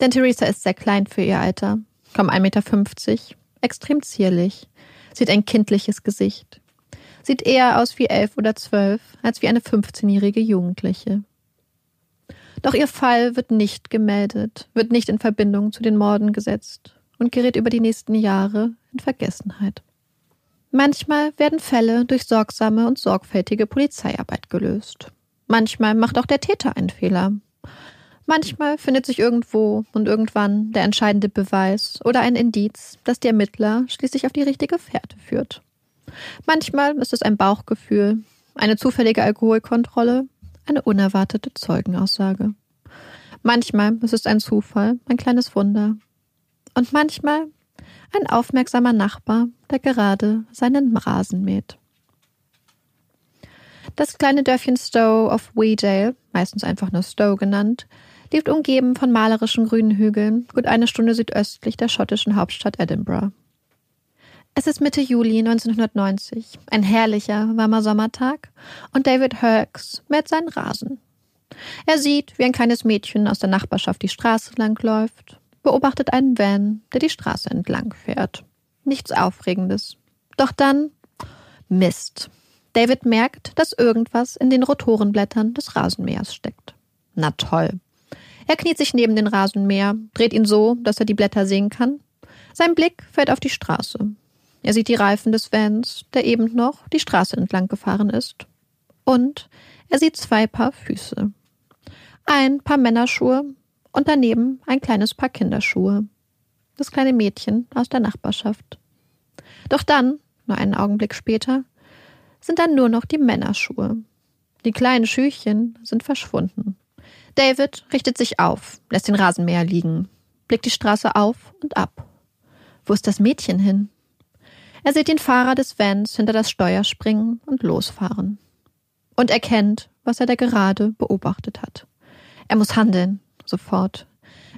Denn Theresa ist sehr klein für ihr Alter, kaum 1,50 Meter, extrem zierlich, Sie hat ein kindliches Gesicht. Sieht eher aus wie elf oder zwölf als wie eine 15-jährige Jugendliche. Doch ihr Fall wird nicht gemeldet, wird nicht in Verbindung zu den Morden gesetzt und gerät über die nächsten Jahre in Vergessenheit. Manchmal werden Fälle durch sorgsame und sorgfältige Polizeiarbeit gelöst. Manchmal macht auch der Täter einen Fehler. Manchmal findet sich irgendwo und irgendwann der entscheidende Beweis oder ein Indiz, das die Ermittler schließlich auf die richtige Fährte führt. Manchmal ist es ein Bauchgefühl, eine zufällige Alkoholkontrolle, Eine unerwartete Zeugenaussage. Manchmal ist es ein Zufall, ein kleines Wunder. Und manchmal ein aufmerksamer Nachbar, der gerade seinen Rasen mäht. Das kleine Dörfchen Stowe of Weedale, meistens einfach nur Stowe genannt, liegt umgeben von malerischen grünen Hügeln, gut eine Stunde südöstlich der schottischen Hauptstadt Edinburgh. Es ist Mitte Juli 1990, ein herrlicher, warmer Sommertag, und David Hurks mäht seinen Rasen. Er sieht, wie ein kleines Mädchen aus der Nachbarschaft die Straße langläuft, beobachtet einen Van, der die Straße entlang fährt. Nichts Aufregendes. Doch dann Mist. David merkt, dass irgendwas in den Rotorenblättern des Rasenmähers steckt. Na toll. Er kniet sich neben den Rasenmäher, dreht ihn so, dass er die Blätter sehen kann. Sein Blick fällt auf die Straße. Er sieht die Reifen des Vans, der eben noch die Straße entlang gefahren ist. Und er sieht zwei Paar Füße. Ein paar Männerschuhe und daneben ein kleines Paar Kinderschuhe. Das kleine Mädchen aus der Nachbarschaft. Doch dann, nur einen Augenblick später, sind dann nur noch die Männerschuhe. Die kleinen Schüchen sind verschwunden. David richtet sich auf, lässt den Rasenmäher liegen, blickt die Straße auf und ab. Wo ist das Mädchen hin? Er sieht den Fahrer des Vans hinter das Steuer springen und losfahren. Und erkennt, was er da gerade beobachtet hat. Er muss handeln, sofort.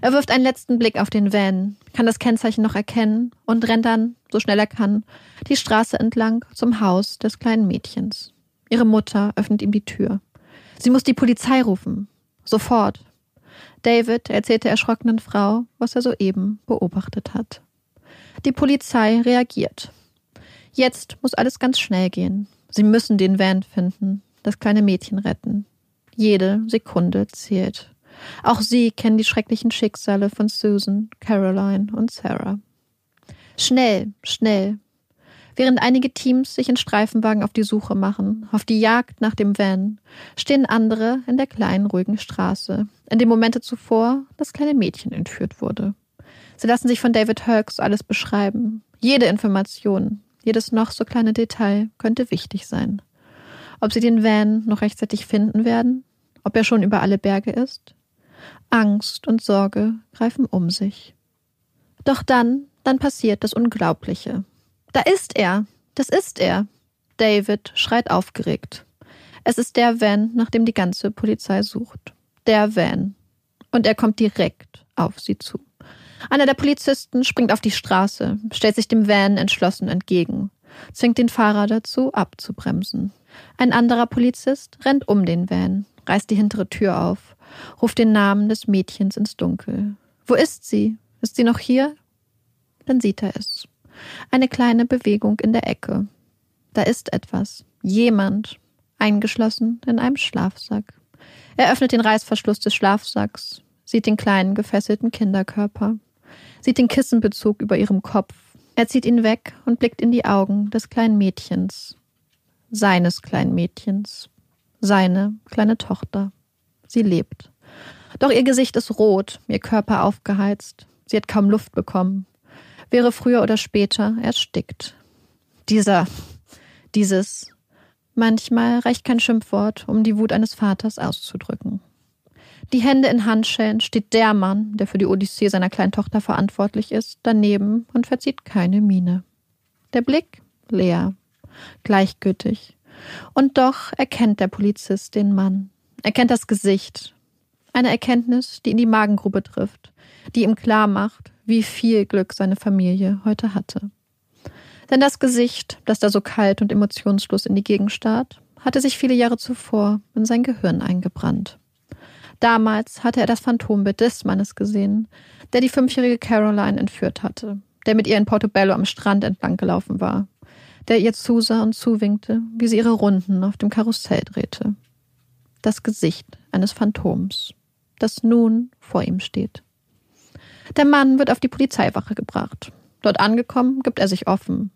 Er wirft einen letzten Blick auf den Van, kann das Kennzeichen noch erkennen und rennt dann, so schnell er kann, die Straße entlang zum Haus des kleinen Mädchens. Ihre Mutter öffnet ihm die Tür. Sie muss die Polizei rufen. Sofort. David erzählt der erschrockenen Frau, was er soeben beobachtet hat. Die Polizei reagiert. Jetzt muss alles ganz schnell gehen. Sie müssen den Van finden, das kleine Mädchen retten. Jede Sekunde zählt. Auch sie kennen die schrecklichen Schicksale von Susan, Caroline und Sarah. Schnell, schnell. Während einige Teams sich in Streifenwagen auf die Suche machen, auf die Jagd nach dem Van, stehen andere in der kleinen, ruhigen Straße, in dem Momente zuvor das kleine Mädchen entführt wurde. Sie lassen sich von David Hurks alles beschreiben. Jede Information, jedes noch so kleine Detail könnte wichtig sein. Ob sie den Van noch rechtzeitig finden werden? Ob er schon über alle Berge ist? Angst und Sorge greifen um sich. Doch dann, dann passiert das Unglaubliche. Da ist er. Das ist er. David schreit aufgeregt. Es ist der Van, nach dem die ganze Polizei sucht. Der Van. Und er kommt direkt auf sie zu. Einer der Polizisten springt auf die Straße, stellt sich dem Van entschlossen entgegen, zwingt den Fahrer dazu, abzubremsen. Ein anderer Polizist rennt um den Van, reißt die hintere Tür auf ruft den Namen des Mädchens ins Dunkel. Wo ist sie? Ist sie noch hier? Dann sieht er es. Eine kleine Bewegung in der Ecke. Da ist etwas. Jemand. Eingeschlossen in einem Schlafsack. Er öffnet den Reißverschluss des Schlafsacks, sieht den kleinen gefesselten Kinderkörper, sieht den Kissenbezug über ihrem Kopf. Er zieht ihn weg und blickt in die Augen des kleinen Mädchens. Seines kleinen Mädchens. Seine kleine Tochter. Sie lebt. Doch ihr Gesicht ist rot, ihr Körper aufgeheizt. Sie hat kaum Luft bekommen. Wäre früher oder später erstickt. Dieser, dieses. Manchmal reicht kein Schimpfwort, um die Wut eines Vaters auszudrücken. Die Hände in Handschellen steht der Mann, der für die Odyssee seiner kleinen Tochter verantwortlich ist, daneben und verzieht keine Miene. Der Blick leer, gleichgültig. Und doch erkennt der Polizist den Mann. Er kennt das Gesicht. Eine Erkenntnis, die in die Magengrube trifft, die ihm klar macht, wie viel Glück seine Familie heute hatte. Denn das Gesicht, das da so kalt und emotionslos in die Gegend starrt, hatte sich viele Jahre zuvor in sein Gehirn eingebrannt. Damals hatte er das Phantombild des Mannes gesehen, der die fünfjährige Caroline entführt hatte, der mit ihr in Portobello am Strand entlang gelaufen war, der ihr zusah und zuwinkte, wie sie ihre Runden auf dem Karussell drehte das Gesicht eines Phantoms, das nun vor ihm steht. Der Mann wird auf die Polizeiwache gebracht. Dort angekommen, gibt er sich offen.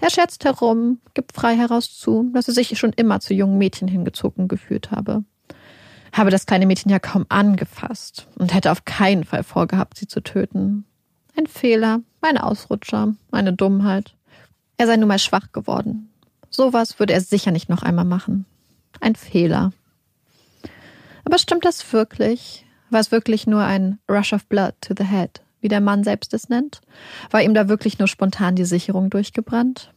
Er scherzt herum, gibt frei heraus zu, dass er sich schon immer zu jungen Mädchen hingezogen gefühlt habe. Habe das kleine Mädchen ja kaum angefasst und hätte auf keinen Fall vorgehabt, sie zu töten. Ein Fehler, ein Ausrutscher, eine Dummheit. Er sei nun mal schwach geworden. Sowas würde er sicher nicht noch einmal machen. Ein Fehler. Aber stimmt das wirklich? War es wirklich nur ein Rush of Blood to the Head, wie der Mann selbst es nennt? War ihm da wirklich nur spontan die Sicherung durchgebrannt?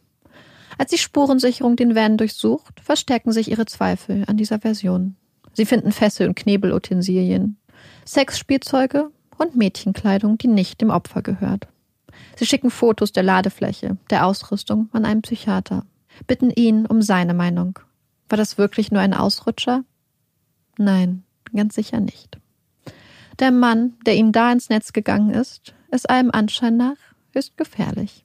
Als die Spurensicherung den Van durchsucht, verstärken sich ihre Zweifel an dieser Version. Sie finden Fessel- und Knebelutensilien, Sexspielzeuge und Mädchenkleidung, die nicht dem Opfer gehört. Sie schicken Fotos der Ladefläche, der Ausrüstung an einen Psychiater, bitten ihn um seine Meinung. War das wirklich nur ein Ausrutscher? Nein, ganz sicher nicht. Der Mann, der ihm da ins Netz gegangen ist, ist allem Anschein nach, ist gefährlich.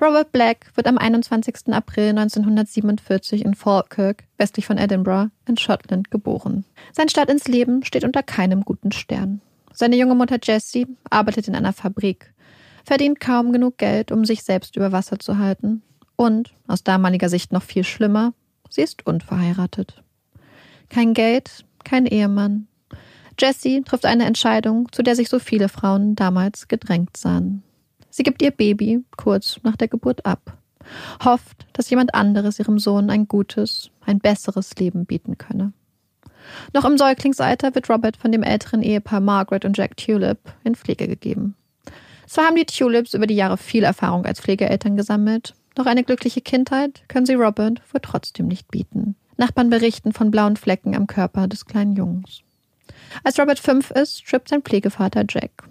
Robert Black wird am 21. April 1947 in Falkirk, westlich von Edinburgh, in Schottland, geboren. Sein Start ins Leben steht unter keinem guten Stern. Seine junge Mutter Jessie arbeitet in einer Fabrik, verdient kaum genug Geld, um sich selbst über Wasser zu halten. Und, aus damaliger Sicht noch viel schlimmer, sie ist unverheiratet. Kein Geld, kein Ehemann. Jessie trifft eine Entscheidung, zu der sich so viele Frauen damals gedrängt sahen. Sie gibt ihr Baby kurz nach der Geburt ab, hofft, dass jemand anderes ihrem Sohn ein gutes, ein besseres Leben bieten könne. Noch im Säuglingsalter wird Robert von dem älteren Ehepaar Margaret und Jack Tulip in Pflege gegeben. Zwar haben die Tulips über die Jahre viel Erfahrung als Pflegeeltern gesammelt, doch eine glückliche Kindheit können sie Robert wohl trotzdem nicht bieten. Nachbarn berichten von blauen Flecken am Körper des kleinen Jungs. Als Robert fünf ist, stirbt sein Pflegevater Jack.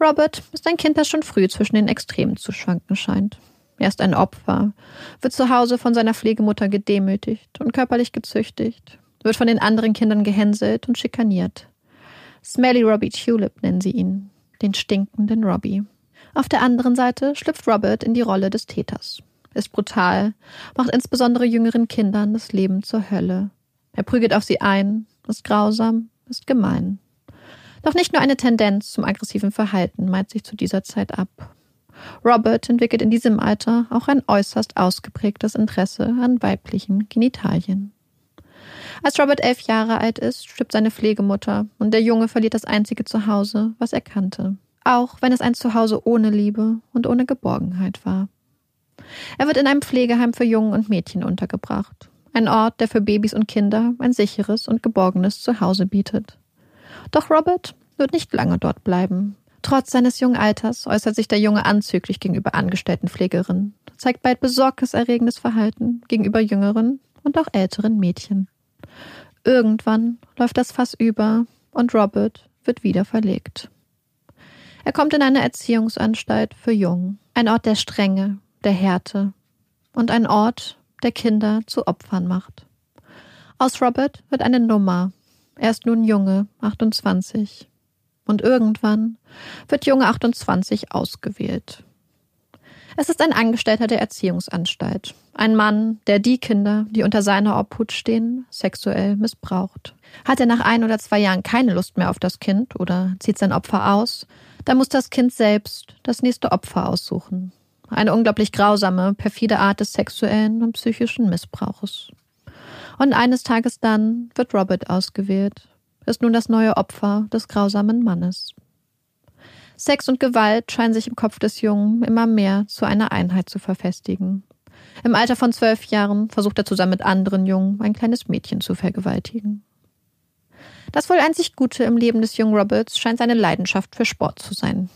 Robert ist ein Kind, das schon früh zwischen den Extremen zu schwanken scheint. Er ist ein Opfer, wird zu Hause von seiner Pflegemutter gedemütigt und körperlich gezüchtigt, wird von den anderen Kindern gehänselt und schikaniert. Smelly Robbie Tulip nennen sie ihn, den stinkenden Robbie. Auf der anderen Seite schlüpft Robert in die Rolle des Täters, ist brutal, macht insbesondere jüngeren Kindern das Leben zur Hölle. Er prügelt auf sie ein, ist grausam, ist gemein. Doch nicht nur eine Tendenz zum aggressiven Verhalten meint sich zu dieser Zeit ab. Robert entwickelt in diesem Alter auch ein äußerst ausgeprägtes Interesse an weiblichen Genitalien. Als Robert elf Jahre alt ist, stirbt seine Pflegemutter und der Junge verliert das einzige Zuhause, was er kannte. Auch wenn es ein Zuhause ohne Liebe und ohne Geborgenheit war. Er wird in einem Pflegeheim für Jungen und Mädchen untergebracht. Ein Ort, der für Babys und Kinder ein sicheres und geborgenes Zuhause bietet. Doch Robert wird nicht lange dort bleiben. Trotz seines jungen Alters äußert sich der Junge anzüglich gegenüber angestellten Pflegerinnen, zeigt bald besorgniserregendes Verhalten gegenüber jüngeren und auch älteren Mädchen. Irgendwann läuft das Fass über und Robert wird wieder verlegt. Er kommt in eine Erziehungsanstalt für Jungen, ein Ort der Strenge, der Härte und ein Ort, der Kinder zu Opfern macht. Aus Robert wird eine Nummer. Er ist nun Junge, 28. Und irgendwann wird Junge 28 ausgewählt. Es ist ein Angestellter der Erziehungsanstalt. Ein Mann, der die Kinder, die unter seiner Obhut stehen, sexuell missbraucht. Hat er nach ein oder zwei Jahren keine Lust mehr auf das Kind oder zieht sein Opfer aus, dann muss das Kind selbst das nächste Opfer aussuchen. Eine unglaublich grausame, perfide Art des sexuellen und psychischen Missbrauches. Und eines Tages dann wird Robert ausgewählt, ist nun das neue Opfer des grausamen Mannes. Sex und Gewalt scheinen sich im Kopf des Jungen immer mehr zu einer Einheit zu verfestigen. Im Alter von zwölf Jahren versucht er zusammen mit anderen Jungen ein kleines Mädchen zu vergewaltigen. Das wohl einzig Gute im Leben des jungen Roberts scheint seine Leidenschaft für Sport zu sein.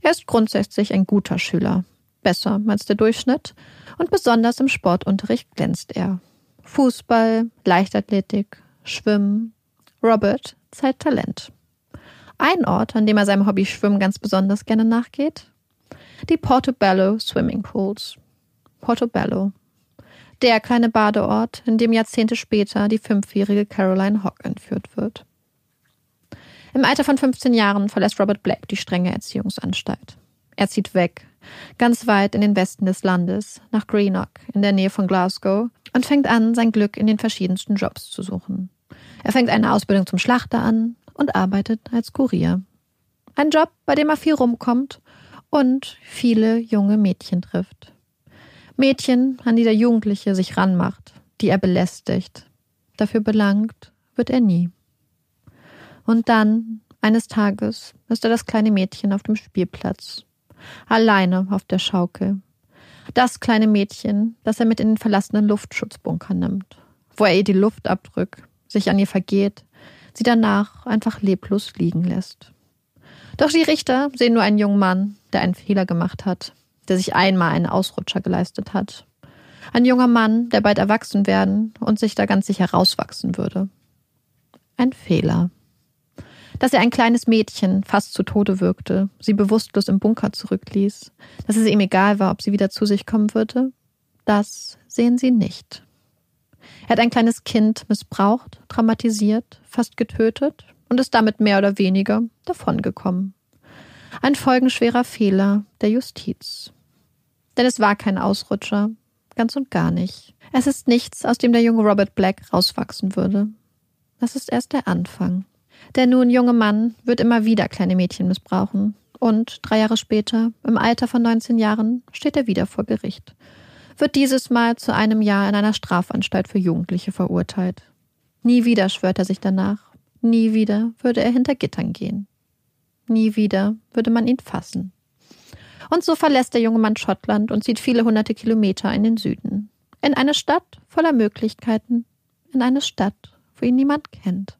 Er ist grundsätzlich ein guter Schüler, besser als der Durchschnitt, und besonders im Sportunterricht glänzt er. Fußball, Leichtathletik, Schwimmen. Robert zeigt Talent. Ein Ort, an dem er seinem Hobby Schwimmen ganz besonders gerne nachgeht? Die Portobello Swimming Pools. Portobello. Der kleine Badeort, in dem Jahrzehnte später die fünfjährige Caroline Hogg entführt wird. Im Alter von 15 Jahren verlässt Robert Black die strenge Erziehungsanstalt. Er zieht weg, ganz weit in den Westen des Landes, nach Greenock, in der Nähe von Glasgow, und fängt an, sein Glück in den verschiedensten Jobs zu suchen. Er fängt eine Ausbildung zum Schlachter an, und arbeitet als Kurier. Ein Job, bei dem er viel rumkommt und viele junge Mädchen trifft. Mädchen, an die der Jugendliche sich ranmacht, die er belästigt. Dafür belangt wird er nie. Und dann, eines Tages, ist er das kleine Mädchen auf dem Spielplatz. Alleine auf der Schaukel. Das kleine Mädchen, das er mit in den verlassenen Luftschutzbunker nimmt, wo er ihr die Luft abdrückt, sich an ihr vergeht, sie danach einfach leblos liegen lässt. Doch die Richter sehen nur einen jungen Mann, der einen Fehler gemacht hat, der sich einmal einen Ausrutscher geleistet hat. Ein junger Mann, der bald erwachsen werden und sich da ganz sicher rauswachsen würde. Ein Fehler. Dass er ein kleines Mädchen fast zu Tode wirkte, sie bewusstlos im Bunker zurückließ, dass es ihm egal war, ob sie wieder zu sich kommen würde, das sehen sie nicht. Er hat ein kleines Kind missbraucht, traumatisiert, fast getötet und ist damit mehr oder weniger davongekommen. Ein folgenschwerer Fehler der Justiz. Denn es war kein Ausrutscher, ganz und gar nicht. Es ist nichts, aus dem der junge Robert Black rauswachsen würde. Das ist erst der Anfang. Der nun junge Mann wird immer wieder kleine Mädchen missbrauchen. Und drei Jahre später, im Alter von 19 Jahren, steht er wieder vor Gericht. Wird dieses Mal zu einem Jahr in einer Strafanstalt für Jugendliche verurteilt. Nie wieder schwört er sich danach. Nie wieder würde er hinter Gittern gehen. Nie wieder würde man ihn fassen. Und so verlässt der junge Mann Schottland und zieht viele hunderte Kilometer in den Süden. In eine Stadt voller Möglichkeiten. In eine Stadt, wo ihn niemand kennt.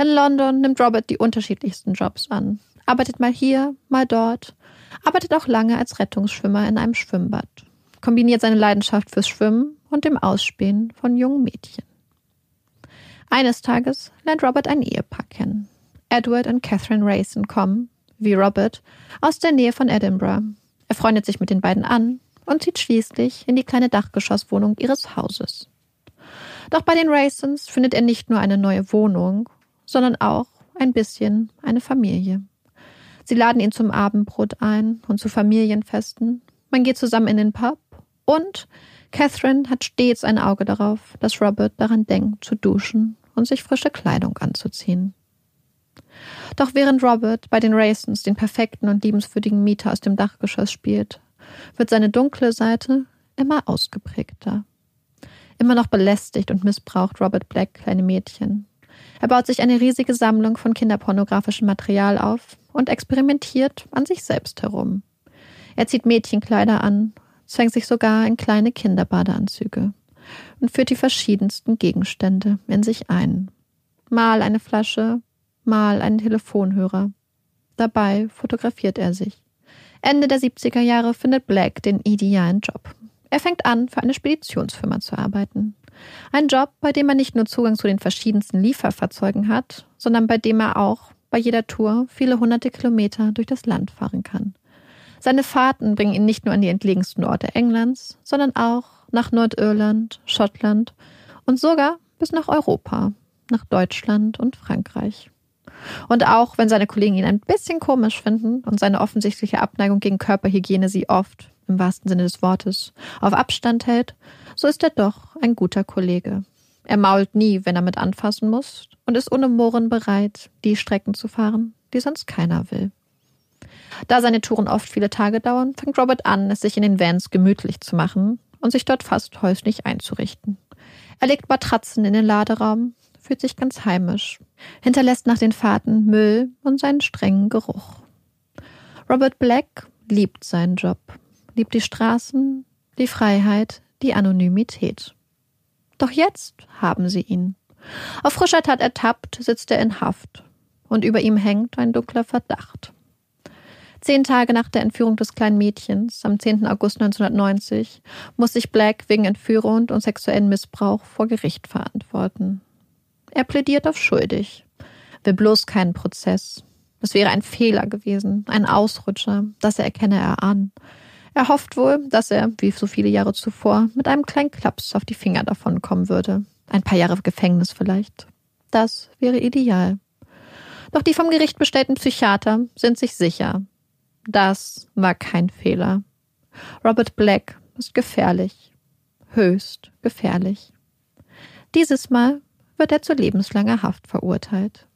In London nimmt Robert die unterschiedlichsten Jobs an. Arbeitet mal hier, mal dort. Arbeitet auch lange als Rettungsschwimmer in einem Schwimmbad. Kombiniert seine Leidenschaft fürs Schwimmen und dem Ausspähen von jungen Mädchen. Eines Tages lernt Robert ein Ehepaar kennen. Edward und Catherine Rayson kommen, wie Robert, aus der Nähe von Edinburgh. Er freundet sich mit den beiden an und zieht schließlich in die kleine Dachgeschosswohnung ihres Hauses. Doch bei den Raysons findet er nicht nur eine neue Wohnung sondern auch ein bisschen eine Familie. Sie laden ihn zum Abendbrot ein und zu Familienfesten. Man geht zusammen in den Pub und Catherine hat stets ein Auge darauf, dass Robert daran denkt, zu duschen und sich frische Kleidung anzuziehen. Doch während Robert bei den Raisins den perfekten und liebenswürdigen Mieter aus dem Dachgeschoss spielt, wird seine dunkle Seite immer ausgeprägter. Immer noch belästigt und missbraucht Robert Black kleine Mädchen, er baut sich eine riesige Sammlung von kinderpornografischem Material auf und experimentiert an sich selbst herum. Er zieht Mädchenkleider an, zwängt sich sogar in kleine Kinderbadeanzüge und führt die verschiedensten Gegenstände in sich ein. Mal eine Flasche, mal einen Telefonhörer. Dabei fotografiert er sich. Ende der 70er Jahre findet Black den idealen Job. Er fängt an, für eine Speditionsfirma zu arbeiten. Ein Job, bei dem er nicht nur Zugang zu den verschiedensten Lieferfahrzeugen hat, sondern bei dem er auch bei jeder Tour viele hunderte Kilometer durch das Land fahren kann. Seine Fahrten bringen ihn nicht nur an die entlegensten Orte Englands, sondern auch nach Nordirland, Schottland und sogar bis nach Europa, nach Deutschland und Frankreich. Und auch wenn seine Kollegen ihn ein bisschen komisch finden und seine offensichtliche Abneigung gegen Körperhygiene sie oft, im wahrsten Sinne des Wortes, auf Abstand hält, so ist er doch ein guter Kollege. Er mault nie, wenn er mit anfassen muss, und ist ohne Murren bereit, die Strecken zu fahren, die sonst keiner will. Da seine Touren oft viele Tage dauern, fängt Robert an, es sich in den Vans gemütlich zu machen und sich dort fast häuslich einzurichten. Er legt Matratzen in den Laderaum, fühlt sich ganz heimisch, hinterlässt nach den Fahrten Müll und seinen strengen Geruch. Robert Black liebt seinen Job, liebt die Straßen, die Freiheit, die Anonymität. Doch jetzt haben sie ihn. Auf frischer Tat ertappt sitzt er in Haft und über ihm hängt ein dunkler Verdacht. Zehn Tage nach der Entführung des kleinen Mädchens, am 10. August 1990, muss sich Black wegen Entführung und sexuellen Missbrauch vor Gericht verantworten. Er plädiert auf schuldig, will bloß keinen Prozess. Es wäre ein Fehler gewesen, ein Ausrutscher, das erkenne er an. Er hofft wohl, dass er, wie so viele Jahre zuvor, mit einem kleinen Klaps auf die Finger davonkommen würde. Ein paar Jahre Gefängnis vielleicht. Das wäre ideal. Doch die vom Gericht bestellten Psychiater sind sich sicher. Das war kein Fehler. Robert Black ist gefährlich. Höchst gefährlich. Dieses Mal wird er zu lebenslanger Haft verurteilt.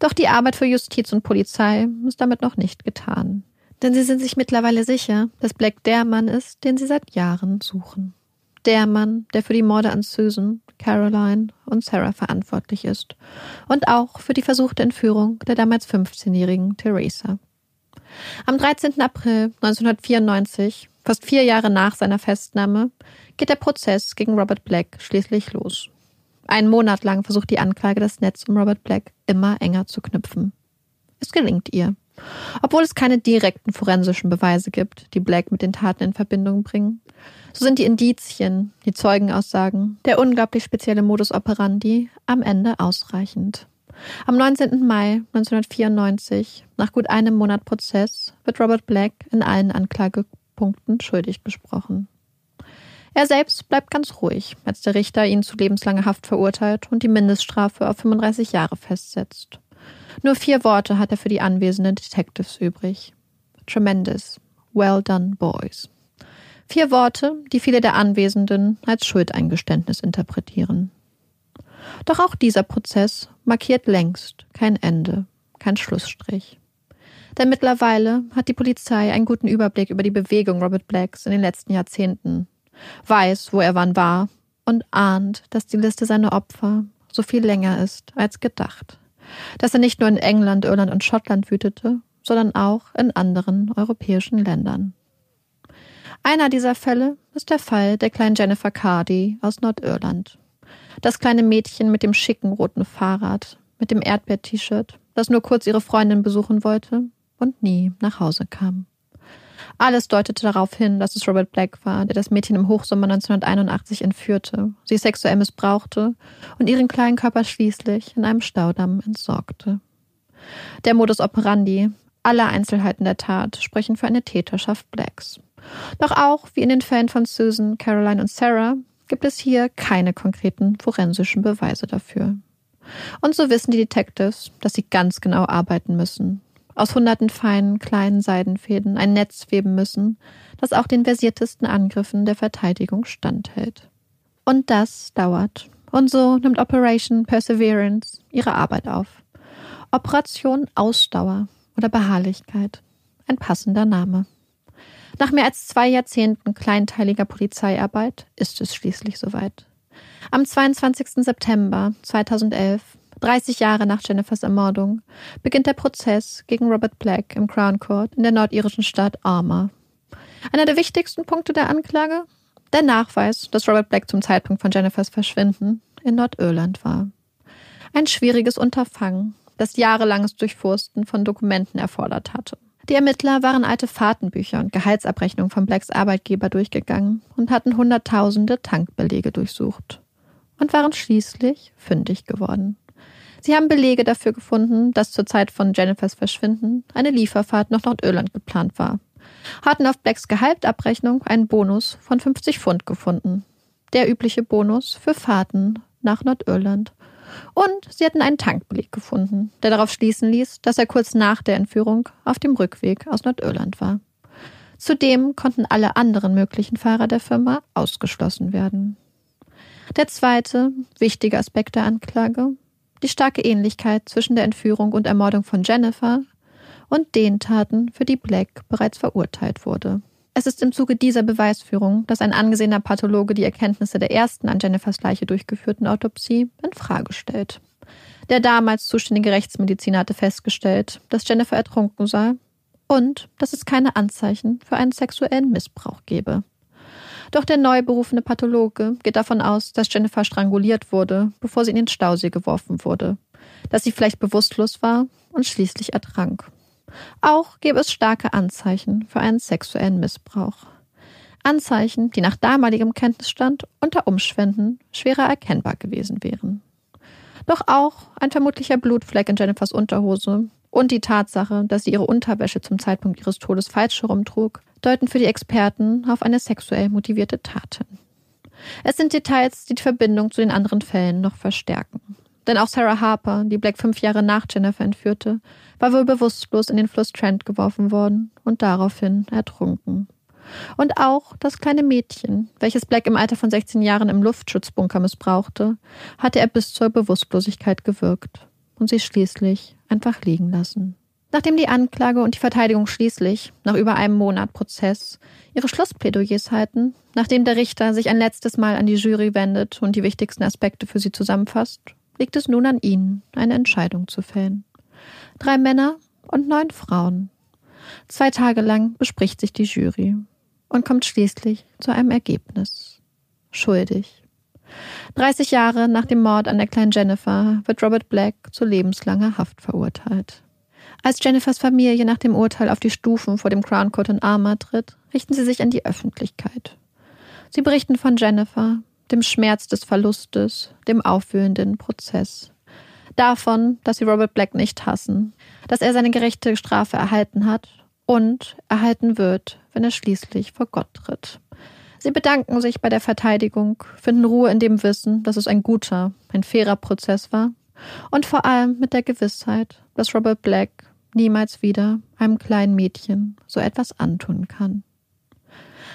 Doch die Arbeit für Justiz und Polizei ist damit noch nicht getan. Denn sie sind sich mittlerweile sicher, dass Black der Mann ist, den sie seit Jahren suchen. Der Mann, der für die Morde an Susan, Caroline und Sarah verantwortlich ist. Und auch für die versuchte Entführung der damals 15-jährigen Theresa. Am 13. April 1994, fast vier Jahre nach seiner Festnahme, geht der Prozess gegen Robert Black schließlich los. Einen Monat lang versucht die Anklage, das Netz um Robert Black immer enger zu knüpfen. Es gelingt ihr. Obwohl es keine direkten forensischen Beweise gibt, die Black mit den Taten in Verbindung bringen, so sind die Indizien, die Zeugenaussagen, der unglaublich spezielle Modus operandi am Ende ausreichend. Am 19. Mai 1994, nach gut einem Monat Prozess, wird Robert Black in allen Anklagepunkten schuldig gesprochen. Er selbst bleibt ganz ruhig, als der Richter ihn zu lebenslanger Haft verurteilt und die Mindeststrafe auf 35 Jahre festsetzt. Nur vier Worte hat er für die anwesenden Detectives übrig. Tremendous. Well done, boys. Vier Worte, die viele der Anwesenden als Schuldeingeständnis interpretieren. Doch auch dieser Prozess markiert längst kein Ende, kein Schlussstrich. Denn mittlerweile hat die Polizei einen guten Überblick über die Bewegung Robert Blacks in den letzten Jahrzehnten, weiß, wo er wann war und ahnt, dass die Liste seiner Opfer so viel länger ist als gedacht. Dass er nicht nur in England, Irland und Schottland wütete, sondern auch in anderen europäischen Ländern. Einer dieser Fälle ist der Fall der kleinen Jennifer Cardy aus Nordirland. Das kleine Mädchen mit dem schicken roten Fahrrad, mit dem Erdbeer-T-Shirt, das nur kurz ihre Freundin besuchen wollte und nie nach Hause kam. Alles deutete darauf hin, dass es Robert Black war, der das Mädchen im Hochsommer 1981 entführte, sie sexuell missbrauchte und ihren kleinen Körper schließlich in einem Staudamm entsorgte. Der Modus operandi, alle Einzelheiten der Tat sprechen für eine Täterschaft Blacks. Doch auch, wie in den Fällen von Susan, Caroline und Sarah, gibt es hier keine konkreten forensischen Beweise dafür. Und so wissen die Detectives, dass sie ganz genau arbeiten müssen, aus hunderten feinen, kleinen Seidenfäden ein Netz weben müssen, das auch den versiertesten Angriffen der Verteidigung standhält. Und das dauert. Und so nimmt Operation Perseverance ihre Arbeit auf. Operation Ausdauer oder Beharrlichkeit. Ein passender Name. Nach mehr als zwei Jahrzehnten kleinteiliger Polizeiarbeit ist es schließlich soweit. Am 22. September 2011 30 Jahre nach Jennifers Ermordung, beginnt der Prozess gegen Robert Black im Crown Court in der nordirischen Stadt Armagh. Einer der wichtigsten Punkte der Anklage? Der Nachweis, dass Robert Black zum Zeitpunkt von Jennifers Verschwinden in Nordirland war. Ein schwieriges Unterfangen, das jahrelanges Durchforsten von Dokumenten erfordert hatte. Die Ermittler waren alte Fahrtenbücher und Gehaltsabrechnungen von Blacks Arbeitgeber durchgegangen und hatten hunderttausende Tankbelege durchsucht und waren schließlich fündig geworden. Sie haben Belege dafür gefunden, dass zur Zeit von Jennifers Verschwinden eine Lieferfahrt nach Nordirland geplant war. Hatten auf Blacks Gehaltabrechnung einen Bonus von 50 Pfund gefunden. Der übliche Bonus für Fahrten nach Nordirland. Und sie hatten einen Tankbeleg gefunden, der darauf schließen ließ, dass er kurz nach der Entführung auf dem Rückweg aus Nordirland war. Zudem konnten alle anderen möglichen Fahrer der Firma ausgeschlossen werden. Der zweite wichtige Aspekt der Anklage die starke Ähnlichkeit zwischen der Entführung und Ermordung von Jennifer und den Taten, für die Black bereits verurteilt wurde. Es ist im Zuge dieser Beweisführung, dass ein angesehener Pathologe die Erkenntnisse der ersten an Jennifers Leiche durchgeführten Autopsie in Frage stellt. Der damals zuständige Rechtsmediziner hatte festgestellt, dass Jennifer ertrunken sei und dass es keine Anzeichen für einen sexuellen Missbrauch gebe. Doch der neu berufene Pathologe geht davon aus, dass Jennifer stranguliert wurde, bevor sie in den Stausee geworfen wurde, dass sie vielleicht bewusstlos war und schließlich ertrank. Auch gäbe es starke Anzeichen für einen sexuellen Missbrauch. Anzeichen, die nach damaligem Kenntnisstand unter Umständen schwerer erkennbar gewesen wären. Doch auch ein vermutlicher Blutfleck in Jennifers Unterhose und die Tatsache, dass sie ihre Unterwäsche zum Zeitpunkt ihres Todes falsch herumtrug, deuten für die Experten auf eine sexuell motivierte Tat hin. Es sind Details, die die Verbindung zu den anderen Fällen noch verstärken. Denn auch Sarah Harper, die Black fünf Jahre nach Jennifer entführte, war wohl bewusstlos in den Fluss Trent geworfen worden und daraufhin ertrunken. Und auch das kleine Mädchen, welches Black im Alter von 16 Jahren im Luftschutzbunker missbrauchte, hatte er bis zur Bewusstlosigkeit gewirkt und sie schließlich einfach liegen lassen. Nachdem die Anklage und die Verteidigung schließlich, nach über einem Monat Prozess, ihre Schlussplädoyers halten, nachdem der Richter sich ein letztes Mal an die Jury wendet und die wichtigsten Aspekte für sie zusammenfasst, liegt es nun an ihnen, eine Entscheidung zu fällen. Drei Männer und neun Frauen. Zwei Tage lang bespricht sich die Jury und kommt schließlich zu einem Ergebnis. Schuldig. 30 Jahre nach dem Mord an der kleinen Jennifer wird Robert Black zu lebenslanger Haft verurteilt. Als Jennifers Familie nach dem Urteil auf die Stufen vor dem Crown Court in Armagh tritt, richten sie sich an die Öffentlichkeit. Sie berichten von Jennifer, dem Schmerz des Verlustes, dem aufwühlenden Prozess. Davon, dass sie Robert Black nicht hassen, dass er seine gerechte Strafe erhalten hat und erhalten wird, wenn er schließlich vor Gott tritt. Sie bedanken sich bei der Verteidigung, finden Ruhe in dem Wissen, dass es ein guter, ein fairer Prozess war und vor allem mit der Gewissheit, dass Robert Black niemals wieder einem kleinen Mädchen so etwas antun kann.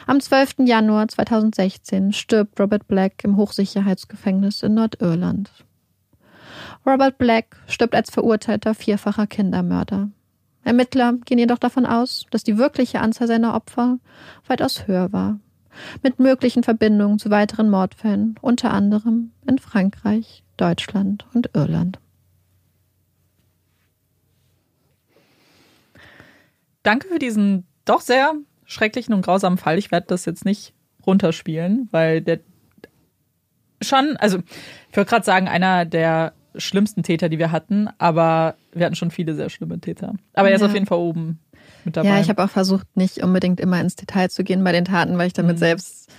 Am 12. Januar 2016 stirbt Robert Black im Hochsicherheitsgefängnis in Nordirland. Robert Black stirbt als verurteilter vierfacher Kindermörder. Ermittler gehen jedoch davon aus, dass die wirkliche Anzahl seiner Opfer weitaus höher war mit möglichen Verbindungen zu weiteren Mordfällen, unter anderem in Frankreich, Deutschland und Irland. Danke für diesen doch sehr schrecklichen und grausamen Fall. Ich werde das jetzt nicht runterspielen, weil der schon, also ich würde gerade sagen, einer der schlimmsten Täter, die wir hatten, aber wir hatten schon viele sehr schlimme Täter. Aber er ist auf jeden Fall oben mit dabei. Ja, ich habe auch versucht, nicht unbedingt immer ins Detail zu gehen bei den Taten, weil ich damit mhm. selbst,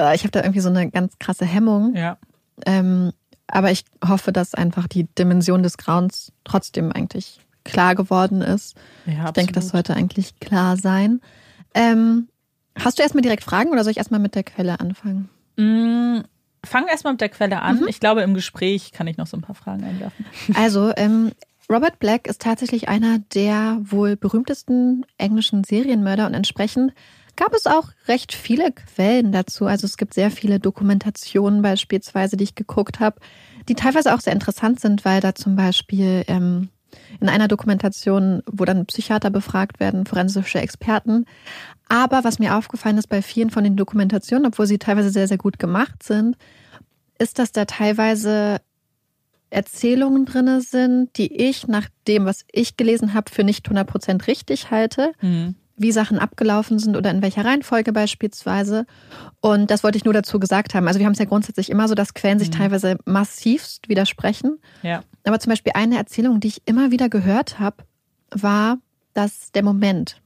äh, ich habe da irgendwie so eine ganz krasse Hemmung. Ja. Ähm, aber ich hoffe, dass einfach die Dimension des Grauens trotzdem eigentlich klar geworden ist. Ja, ich absolut. denke, das sollte eigentlich klar sein. Ähm, hast du erstmal direkt Fragen oder soll ich erstmal mit der Quelle anfangen? Mm, fang erstmal mit der Quelle an. Mhm. Ich glaube, im Gespräch kann ich noch so ein paar Fragen einwerfen. Also, ähm, Robert Black ist tatsächlich einer der wohl berühmtesten englischen Serienmörder und entsprechend gab es auch recht viele Quellen dazu. Also es gibt sehr viele Dokumentationen beispielsweise, die ich geguckt habe, die teilweise auch sehr interessant sind, weil da zum Beispiel ähm, in einer Dokumentation, wo dann Psychiater befragt werden, forensische Experten. Aber was mir aufgefallen ist bei vielen von den Dokumentationen, obwohl sie teilweise sehr, sehr gut gemacht sind, ist, dass da teilweise Erzählungen drinne sind, die ich nach dem, was ich gelesen habe, für nicht 100% richtig halte. Mhm. Wie Sachen abgelaufen sind oder in welcher Reihenfolge beispielsweise. Und das wollte ich nur dazu gesagt haben. Also wir haben es ja grundsätzlich immer so, dass Quellen sich mhm. teilweise massivst widersprechen. Ja. Aber zum Beispiel eine Erzählung, die ich immer wieder gehört habe, war, dass der Moment,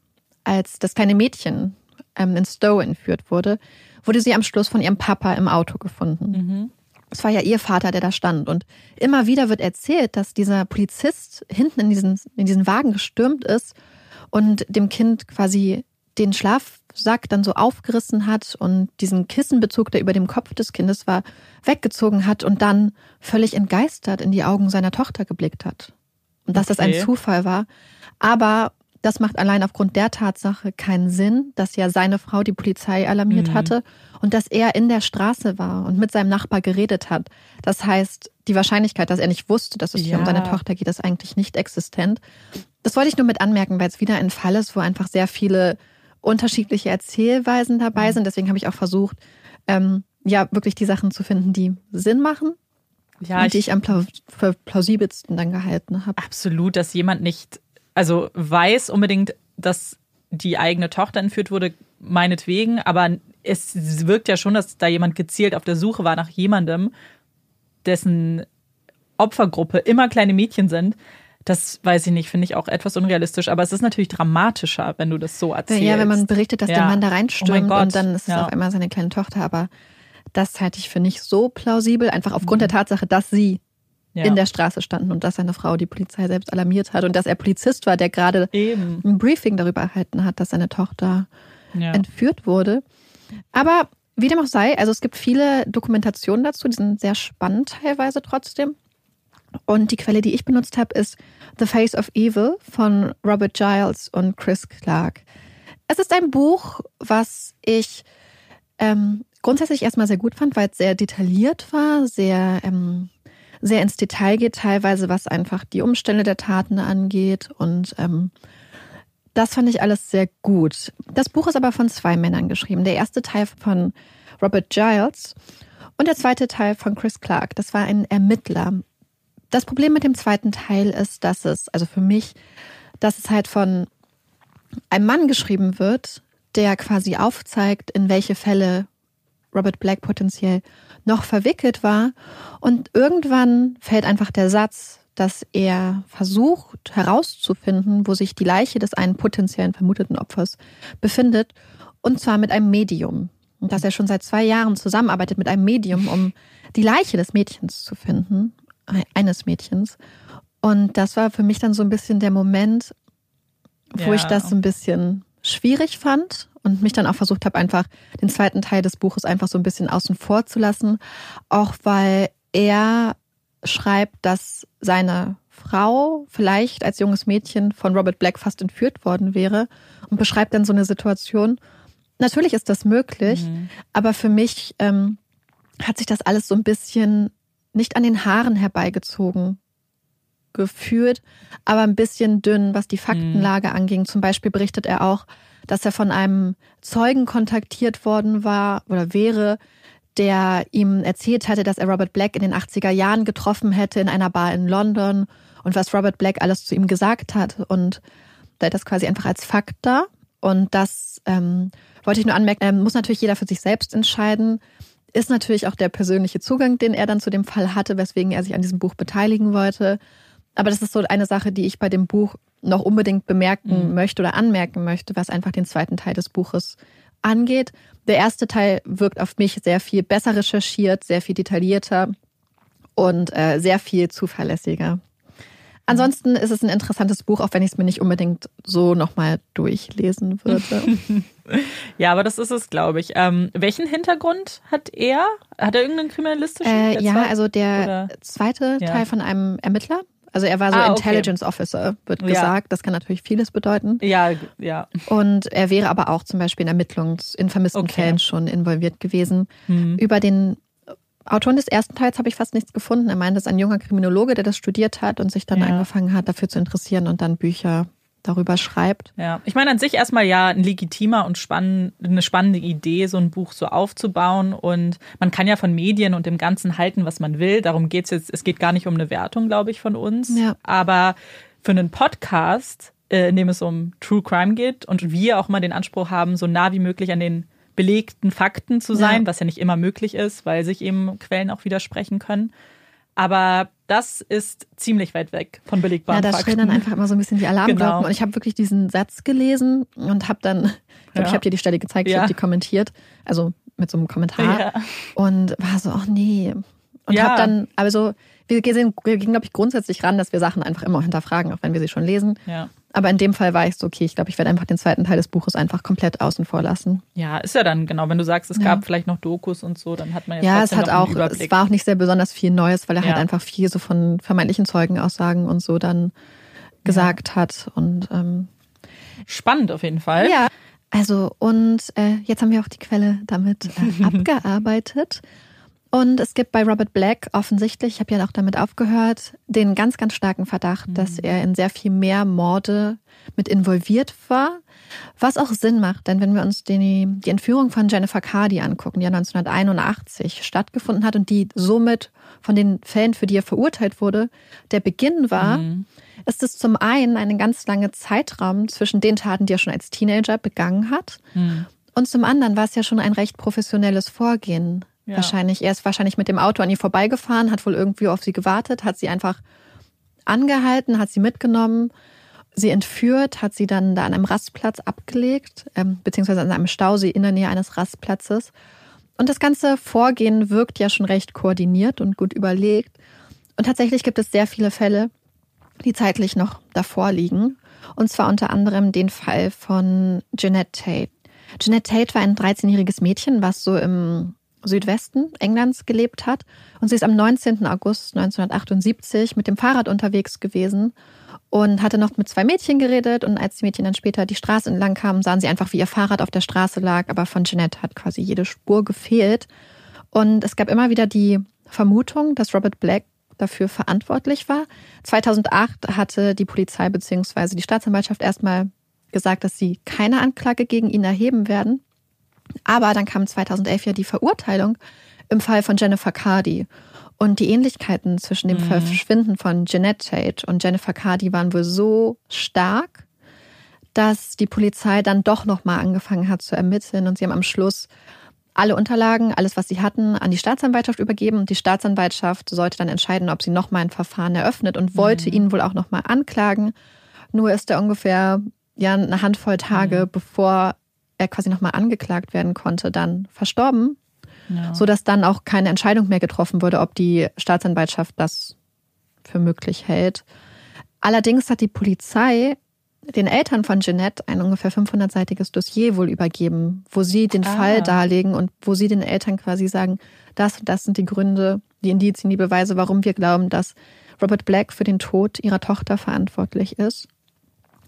als das kleine Mädchen ähm, in Stowe entführt wurde, wurde sie am Schluss von ihrem Papa im Auto gefunden. Mhm. Es war ja ihr Vater, der da stand. Und immer wieder wird erzählt, dass dieser Polizist hinten in diesen, in diesen Wagen gestürmt ist und dem Kind quasi den Schlafsack dann so aufgerissen hat und diesen Kissenbezug, der über dem Kopf des Kindes war, weggezogen hat und dann völlig entgeistert in die Augen seiner Tochter geblickt hat. Und dass okay. das ein Zufall war. Aber das macht allein aufgrund der Tatsache keinen Sinn, dass ja seine Frau die Polizei alarmiert mhm. hatte und dass er in der Straße war und mit seinem Nachbar geredet hat. Das heißt, die Wahrscheinlichkeit, dass er nicht wusste, dass es ja. hier um seine Tochter geht, ist eigentlich nicht existent. Das wollte ich nur mit anmerken, weil es wieder ein Fall ist, wo einfach sehr viele unterschiedliche Erzählweisen dabei mhm. sind. Deswegen habe ich auch versucht, ähm, ja, wirklich die Sachen zu finden, die Sinn machen. Ja, und die ich, ich am plausibelsten dann gehalten habe. Absolut, dass jemand nicht also weiß unbedingt, dass die eigene Tochter entführt wurde, meinetwegen, aber es wirkt ja schon, dass da jemand gezielt auf der Suche war nach jemandem, dessen Opfergruppe immer kleine Mädchen sind. Das weiß ich nicht, finde ich auch etwas unrealistisch, aber es ist natürlich dramatischer, wenn du das so erzählst. Ja, wenn man berichtet, dass ja. der Mann da reinstürmt oh und dann ist es ja. auf einmal seine kleine Tochter, aber das halte ich für nicht so plausibel, einfach aufgrund mhm. der Tatsache, dass sie ja. in der Straße standen und dass seine Frau die Polizei selbst alarmiert hat und dass er Polizist war, der gerade Eben. ein Briefing darüber erhalten hat, dass seine Tochter ja. entführt wurde. Aber wie dem auch sei, also es gibt viele Dokumentationen dazu, die sind sehr spannend teilweise trotzdem. Und die Quelle, die ich benutzt habe, ist The Face of Evil von Robert Giles und Chris Clark. Es ist ein Buch, was ich ähm, grundsätzlich erstmal sehr gut fand, weil es sehr detailliert war, sehr ähm, sehr ins Detail geht, teilweise was einfach die Umstände der Taten angeht. Und ähm, das fand ich alles sehr gut. Das Buch ist aber von zwei Männern geschrieben. Der erste Teil von Robert Giles und der zweite Teil von Chris Clark. Das war ein Ermittler. Das Problem mit dem zweiten Teil ist, dass es, also für mich, dass es halt von einem Mann geschrieben wird, der quasi aufzeigt, in welche Fälle Robert Black potenziell noch verwickelt war. Und irgendwann fällt einfach der Satz, dass er versucht herauszufinden, wo sich die Leiche des einen potenziellen vermuteten Opfers befindet, und zwar mit einem Medium. Und dass er schon seit zwei Jahren zusammenarbeitet mit einem Medium, um die Leiche des Mädchens zu finden, eines Mädchens. Und das war für mich dann so ein bisschen der Moment, wo ja. ich das so ein bisschen schwierig fand und mich dann auch versucht habe, einfach den zweiten Teil des Buches einfach so ein bisschen außen vor zu lassen. Auch weil er schreibt, dass seine Frau vielleicht als junges Mädchen von Robert Black fast entführt worden wäre und beschreibt dann so eine Situation. Natürlich ist das möglich, mhm. aber für mich ähm, hat sich das alles so ein bisschen nicht an den Haaren herbeigezogen geführt, aber ein bisschen dünn, was die Faktenlage mhm. anging. Zum Beispiel berichtet er auch, dass er von einem Zeugen kontaktiert worden war oder wäre, der ihm erzählt hatte, dass er Robert Black in den 80er Jahren getroffen hätte in einer Bar in London und was Robert Black alles zu ihm gesagt hat. Und da ist das quasi einfach als Fakt da. Und das ähm, wollte ich nur anmerken, ähm, muss natürlich jeder für sich selbst entscheiden. Ist natürlich auch der persönliche Zugang, den er dann zu dem Fall hatte, weswegen er sich an diesem Buch beteiligen wollte. Aber das ist so eine Sache, die ich bei dem Buch noch unbedingt bemerken mhm. möchte oder anmerken möchte, was einfach den zweiten Teil des Buches angeht. Der erste Teil wirkt auf mich sehr viel besser recherchiert, sehr viel detaillierter und äh, sehr viel zuverlässiger. Ansonsten ist es ein interessantes Buch, auch wenn ich es mir nicht unbedingt so nochmal durchlesen würde. ja, aber das ist es, glaube ich. Ähm, welchen Hintergrund hat er? Hat er irgendeinen kriminalistischen? Äh, ja, also der Oder? zweite ja. Teil von einem Ermittler. Also er war so ah, okay. Intelligence Officer, wird gesagt. Ja. Das kann natürlich vieles bedeuten. Ja, ja. Und er wäre aber auch zum Beispiel in Ermittlungs-, in vermissten okay. Fällen schon involviert gewesen. Mhm. Über den Autoren des ersten Teils habe ich fast nichts gefunden. Er meint, es ist ein junger Kriminologe, der das studiert hat und sich dann ja. angefangen hat, dafür zu interessieren und dann Bücher darüber schreibt. Ja, ich meine an sich erstmal ja ein legitimer und spannend, eine spannende Idee, so ein Buch so aufzubauen. Und man kann ja von Medien und dem Ganzen halten, was man will. Darum geht es jetzt. Es geht gar nicht um eine Wertung, glaube ich, von uns. Ja. Aber für einen Podcast, äh, in dem es um True Crime geht und wir auch mal den Anspruch haben, so nah wie möglich an den belegten Fakten zu sein, ja. was ja nicht immer möglich ist, weil sich eben Quellen auch widersprechen können. Aber das ist ziemlich weit weg von belegbaren. Ja, da stehen dann einfach immer so ein bisschen die Alarmglocken. Genau. Und ich habe wirklich diesen Satz gelesen und habe dann, ich glaube, ja. ich habe dir die Stelle gezeigt, ich ja. habe die kommentiert, also mit so einem Kommentar ja. und war so, ach nee. Und habe dann, also wir gehen, wir gehen glaube ich, grundsätzlich ran, dass wir Sachen einfach immer hinterfragen, auch wenn wir sie schon lesen. Ja. Aber in dem Fall war ich so, okay, ich glaube, ich werde einfach den zweiten Teil des Buches einfach komplett außen vor lassen. Ja, ist ja dann genau, wenn du sagst, es ja. gab vielleicht noch Dokus und so, dann hat man ja Ja, es hat auch, es war auch nicht sehr besonders viel Neues, weil er halt ja. halt einfach viel so von vermeintlichen Zeugenaussagen und so dann gesagt ja. hat. Und ähm, spannend auf jeden Fall. Ja. Also, und äh, jetzt haben wir auch die Quelle damit äh, abgearbeitet. Und es gibt bei Robert Black offensichtlich, ich habe ja auch damit aufgehört, den ganz, ganz starken Verdacht, mhm. dass er in sehr viel mehr Morde mit involviert war. Was auch Sinn macht, denn wenn wir uns die, die Entführung von Jennifer Cardi angucken, die ja 1981 stattgefunden hat und die somit von den Fällen, für die er verurteilt wurde, der Beginn war, mhm. ist es zum einen eine ganz lange Zeitraum zwischen den Taten, die er schon als Teenager begangen hat. Mhm. Und zum anderen war es ja schon ein recht professionelles Vorgehen. Ja. Wahrscheinlich. Er ist wahrscheinlich mit dem Auto an ihr vorbeigefahren, hat wohl irgendwie auf sie gewartet, hat sie einfach angehalten, hat sie mitgenommen, sie entführt, hat sie dann da an einem Rastplatz abgelegt, ähm, beziehungsweise an einem Stausee in der Nähe eines Rastplatzes. Und das ganze Vorgehen wirkt ja schon recht koordiniert und gut überlegt. Und tatsächlich gibt es sehr viele Fälle, die zeitlich noch davor liegen. Und zwar unter anderem den Fall von Jeanette Tate. Jeanette Tate war ein 13-jähriges Mädchen, was so im Südwesten Englands gelebt hat. Und sie ist am 19. August 1978 mit dem Fahrrad unterwegs gewesen und hatte noch mit zwei Mädchen geredet. Und als die Mädchen dann später die Straße entlang kamen, sahen sie einfach, wie ihr Fahrrad auf der Straße lag. Aber von Jeanette hat quasi jede Spur gefehlt. Und es gab immer wieder die Vermutung, dass Robert Black dafür verantwortlich war. 2008 hatte die Polizei bzw. die Staatsanwaltschaft erstmal gesagt, dass sie keine Anklage gegen ihn erheben werden. Aber dann kam 2011 ja die Verurteilung im Fall von Jennifer Cardi. Und die Ähnlichkeiten zwischen dem mhm. Verschwinden von Jeanette Tate und Jennifer Cardi waren wohl so stark, dass die Polizei dann doch nochmal angefangen hat zu ermitteln. Und sie haben am Schluss alle Unterlagen, alles, was sie hatten, an die Staatsanwaltschaft übergeben. Und die Staatsanwaltschaft sollte dann entscheiden, ob sie nochmal ein Verfahren eröffnet und wollte mhm. ihn wohl auch nochmal anklagen. Nur ist er ungefähr ja, eine Handvoll Tage, mhm. bevor er quasi nochmal angeklagt werden konnte, dann verstorben. Ja. Sodass dann auch keine Entscheidung mehr getroffen wurde, ob die Staatsanwaltschaft das für möglich hält. Allerdings hat die Polizei den Eltern von Jeanette ein ungefähr 500-seitiges Dossier wohl übergeben, wo sie den ah. Fall darlegen und wo sie den Eltern quasi sagen, das und das sind die Gründe, die Indizien, die Beweise, warum wir glauben, dass Robert Black für den Tod ihrer Tochter verantwortlich ist.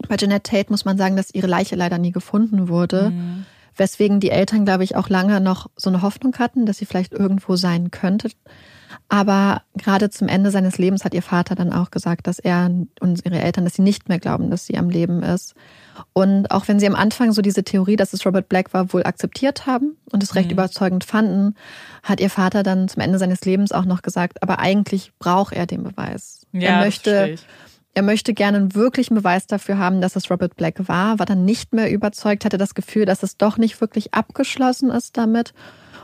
Bei Jeanette Tate muss man sagen, dass ihre Leiche leider nie gefunden wurde, mhm. weswegen die Eltern, glaube ich, auch lange noch so eine Hoffnung hatten, dass sie vielleicht irgendwo sein könnte. Aber gerade zum Ende seines Lebens hat ihr Vater dann auch gesagt, dass er und ihre Eltern, dass sie nicht mehr glauben, dass sie am Leben ist. Und auch wenn sie am Anfang so diese Theorie, dass es Robert Black war, wohl akzeptiert haben und es recht mhm. überzeugend fanden, hat ihr Vater dann zum Ende seines Lebens auch noch gesagt, aber eigentlich braucht er den Beweis. Ja, er möchte, er möchte gerne einen wirklichen Beweis dafür haben, dass es Robert Black war, war dann nicht mehr überzeugt, hatte das Gefühl, dass es doch nicht wirklich abgeschlossen ist damit.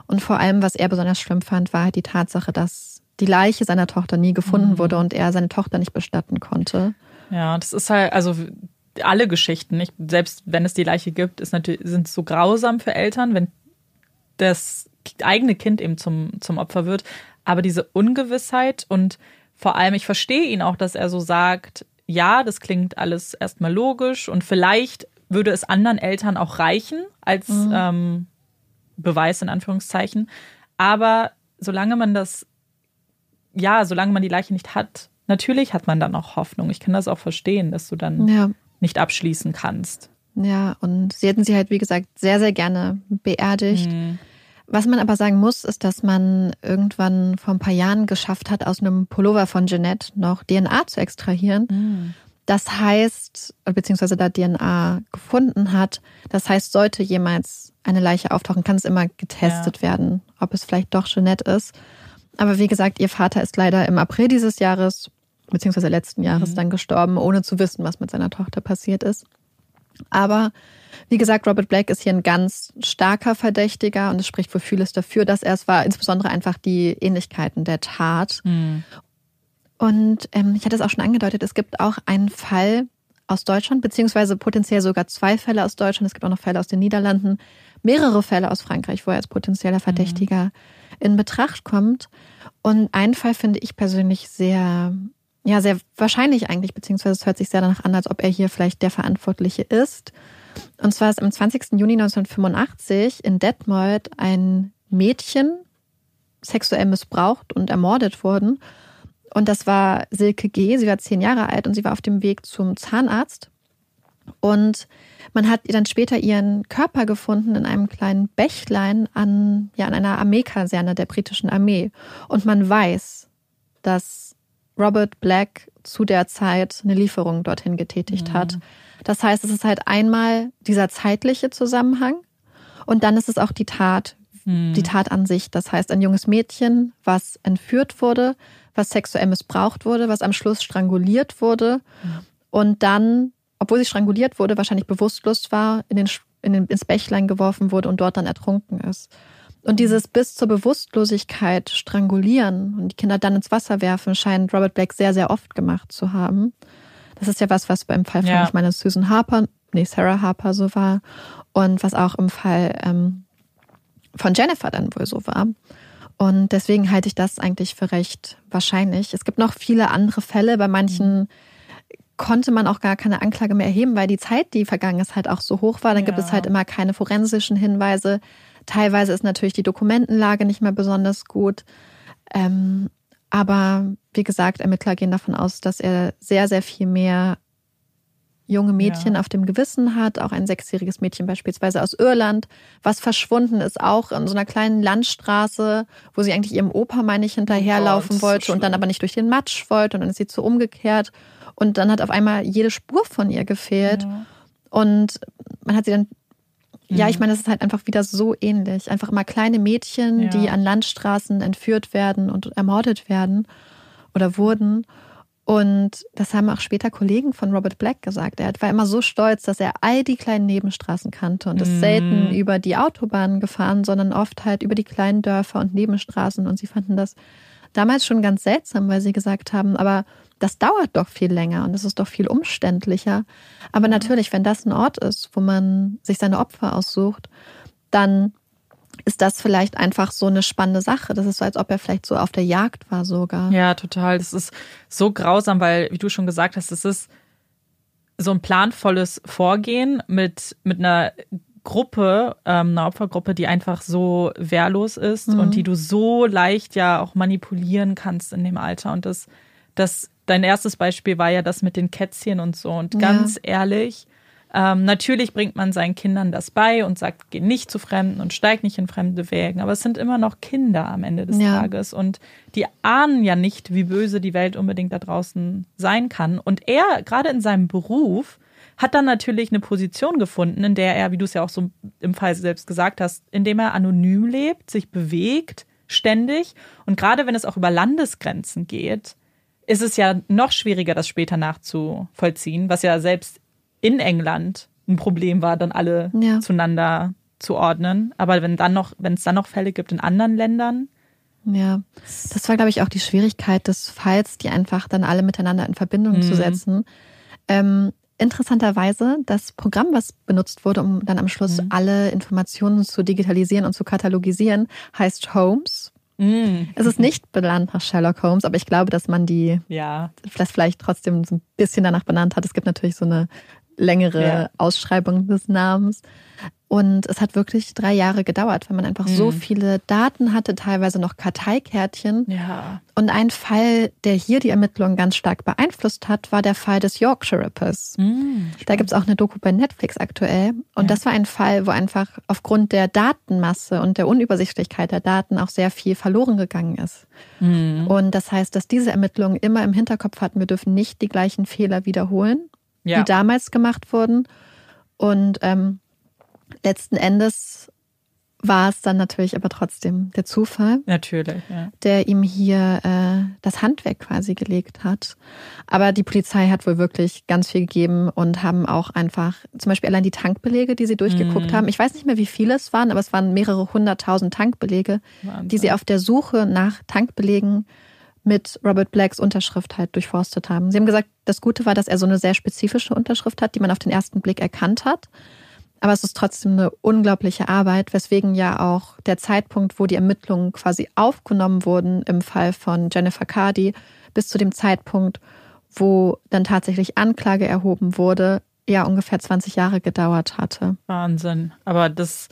Und vor allem, was er besonders schlimm fand, war halt die Tatsache, dass die Leiche seiner Tochter nie gefunden mhm. wurde und er seine Tochter nicht bestatten konnte. Ja, das ist halt, also alle Geschichten, nicht? selbst wenn es die Leiche gibt, ist natürlich, sind so grausam für Eltern, wenn das eigene Kind eben zum, zum Opfer wird. Aber diese Ungewissheit und vor allem, ich verstehe ihn auch, dass er so sagt, ja, das klingt alles erstmal logisch und vielleicht würde es anderen Eltern auch reichen als mhm. ähm, Beweis in Anführungszeichen. Aber solange man das, ja, solange man die Leiche nicht hat, natürlich hat man dann auch Hoffnung. Ich kann das auch verstehen, dass du dann ja. nicht abschließen kannst. Ja, und sie hätten sie halt, wie gesagt, sehr, sehr gerne beerdigt. Mhm. Was man aber sagen muss, ist, dass man irgendwann vor ein paar Jahren geschafft hat, aus einem Pullover von Jeanette noch DNA zu extrahieren. Mhm. Das heißt, beziehungsweise da DNA gefunden hat, das heißt, sollte jemals eine Leiche auftauchen, kann es immer getestet ja. werden, ob es vielleicht doch Jeanette ist. Aber wie gesagt, ihr Vater ist leider im April dieses Jahres, beziehungsweise letzten Jahres, mhm. dann gestorben, ohne zu wissen, was mit seiner Tochter passiert ist. Aber wie gesagt, Robert Black ist hier ein ganz starker Verdächtiger und es spricht für vieles dafür, dass er es war, insbesondere einfach die Ähnlichkeiten der Tat. Mhm. Und ähm, ich hatte es auch schon angedeutet, es gibt auch einen Fall aus Deutschland, beziehungsweise potenziell sogar zwei Fälle aus Deutschland. Es gibt auch noch Fälle aus den Niederlanden, mehrere Fälle aus Frankreich, wo er als potenzieller mhm. Verdächtiger mhm. in Betracht kommt. Und einen Fall finde ich persönlich sehr, ja, sehr wahrscheinlich eigentlich, beziehungsweise es hört sich sehr danach an, als ob er hier vielleicht der Verantwortliche ist. Und zwar ist am 20. Juni 1985 in Detmold ein Mädchen sexuell missbraucht und ermordet worden. Und das war Silke G. Sie war zehn Jahre alt und sie war auf dem Weg zum Zahnarzt. Und man hat dann später ihren Körper gefunden in einem kleinen Bächlein an, ja, an einer Armeekaserne der britischen Armee. Und man weiß, dass Robert Black zu der Zeit eine Lieferung dorthin getätigt mhm. hat. Das heißt, es ist halt einmal dieser zeitliche Zusammenhang und dann ist es auch die Tat, mhm. die Tat an sich. Das heißt, ein junges Mädchen, was entführt wurde, was sexuell missbraucht wurde, was am Schluss stranguliert wurde und dann, obwohl sie stranguliert wurde, wahrscheinlich bewusstlos war, in den, in den, ins Bächlein geworfen wurde und dort dann ertrunken ist. Und dieses bis zur Bewusstlosigkeit strangulieren und die Kinder dann ins Wasser werfen, scheint Robert Blake sehr, sehr oft gemacht zu haben. Das ist ja was, was beim Fall von, ja. ich meine, Susan Harper, nee, Sarah Harper so war und was auch im Fall ähm, von Jennifer dann wohl so war. Und deswegen halte ich das eigentlich für recht wahrscheinlich. Es gibt noch viele andere Fälle. Bei manchen konnte man auch gar keine Anklage mehr erheben, weil die Zeit, die vergangen ist, halt auch so hoch war. Dann ja. gibt es halt immer keine forensischen Hinweise. Teilweise ist natürlich die Dokumentenlage nicht mehr besonders gut. Ähm, aber wie gesagt, Ermittler gehen davon aus, dass er sehr, sehr viel mehr junge Mädchen ja. auf dem Gewissen hat, auch ein sechsjähriges Mädchen beispielsweise aus Irland, was verschwunden ist, auch in so einer kleinen Landstraße, wo sie eigentlich ihrem Opa, meine ich, hinterherlaufen oh, wollte so und dann aber nicht durch den Matsch wollte und dann ist sie zu umgekehrt und dann hat auf einmal jede Spur von ihr gefehlt ja. und man hat sie dann ja, ich mhm. meine, es ist halt einfach wieder so ähnlich. Einfach immer kleine Mädchen, ja. die an Landstraßen entführt werden und ermordet werden oder wurden. Und das haben auch später Kollegen von Robert Black gesagt. Er war immer so stolz, dass er all die kleinen Nebenstraßen kannte und ist Mhm. selten über die Autobahnen gefahren, sondern oft halt über die kleinen Dörfer und Nebenstraßen. Und sie fanden das damals schon ganz seltsam, weil sie gesagt haben, aber das dauert doch viel länger und es ist doch viel umständlicher. Aber natürlich, wenn das ein Ort ist, wo man sich seine Opfer aussucht, dann ist das vielleicht einfach so eine spannende Sache. Das ist so, als ob er vielleicht so auf der Jagd war sogar. Ja, total. Das ist so grausam, weil, wie du schon gesagt hast, es ist so ein planvolles Vorgehen mit, mit einer Gruppe, ähm, einer Opfergruppe, die einfach so wehrlos ist Mhm. und die du so leicht ja auch manipulieren kannst in dem Alter. Und das, das, dein erstes Beispiel war ja das mit den Kätzchen und so. Und Ja. ganz ehrlich, ähm, natürlich bringt man seinen Kindern das bei und sagt, geh nicht zu Fremden und steig nicht in fremde Wägen. Aber es sind immer noch Kinder am Ende des Ja. Tages. Und die ahnen ja nicht, wie böse die Welt unbedingt da draußen sein kann. Und er, gerade in seinem Beruf, hat dann natürlich eine Position gefunden, in der er, wie du es ja auch so im Fall selbst gesagt hast, in dem er anonym lebt, sich bewegt, ständig. Und gerade wenn es auch über Landesgrenzen geht, ist es ja noch schwieriger, das später nachzuvollziehen, was ja selbst in England ein Problem war, dann alle Ja. zueinander zu ordnen. Aber wenn dann noch, wenn es dann noch Fälle gibt in anderen Ländern, Ja, das war, glaube ich, auch die Schwierigkeit des Falls, die einfach dann alle miteinander in Verbindung zu Mhm. setzen. Ähm, interessanterweise, das Programm, was benutzt wurde, um dann am Schluss Mhm. alle Informationen zu digitalisieren und zu katalogisieren, heißt Holmes. Es ist nicht benannt nach Sherlock Holmes, aber ich glaube, dass man die ja, das vielleicht trotzdem so ein bisschen danach benannt hat. Es gibt natürlich so eine längere Ja. Ausschreibung des Namens. Und es hat wirklich drei Jahre gedauert, weil man einfach so Mhm. viele Daten hatte, teilweise noch Karteikärtchen. ja, Und ein Fall, der hier die Ermittlungen ganz stark beeinflusst hat, war der Fall des Yorkshire Rippers. Mhm. Da gibt's auch eine Doku bei Netflix aktuell. Und Ja. das war ein Fall, wo einfach aufgrund der Datenmasse und der Unübersichtlichkeit der Daten auch sehr viel verloren gegangen ist. Mhm. Und das heißt, dass diese Ermittlungen immer im Hinterkopf hatten, wir dürfen nicht die gleichen Fehler wiederholen, ja. die damals gemacht wurden. Und ähm, letzten Endes war es dann natürlich aber trotzdem der Zufall, Natürlich, ja. der ihm hier äh, das Handwerk quasi gelegt hat. Aber die Polizei hat wohl wirklich ganz viel gegeben und haben auch einfach zum Beispiel allein die Tankbelege, die sie durchgeguckt Mhm. haben. Ich weiß nicht mehr, wie viele es waren, aber es waren mehrere hunderttausend Tankbelege, Wahnsinn. die sie auf der Suche nach Tankbelegen mit Robert Blacks Unterschrift halt durchforstet haben. Sie haben gesagt, das Gute war, dass er so eine sehr spezifische Unterschrift hat, die man auf den ersten Blick erkannt hat. Aber es ist trotzdem eine unglaubliche Arbeit, weswegen ja auch der Zeitpunkt, wo die Ermittlungen quasi aufgenommen wurden im Fall von Jennifer Cardi, bis zu dem Zeitpunkt, wo dann tatsächlich Anklage erhoben wurde, ja ungefähr 20 Jahre gedauert hatte. Wahnsinn. Aber das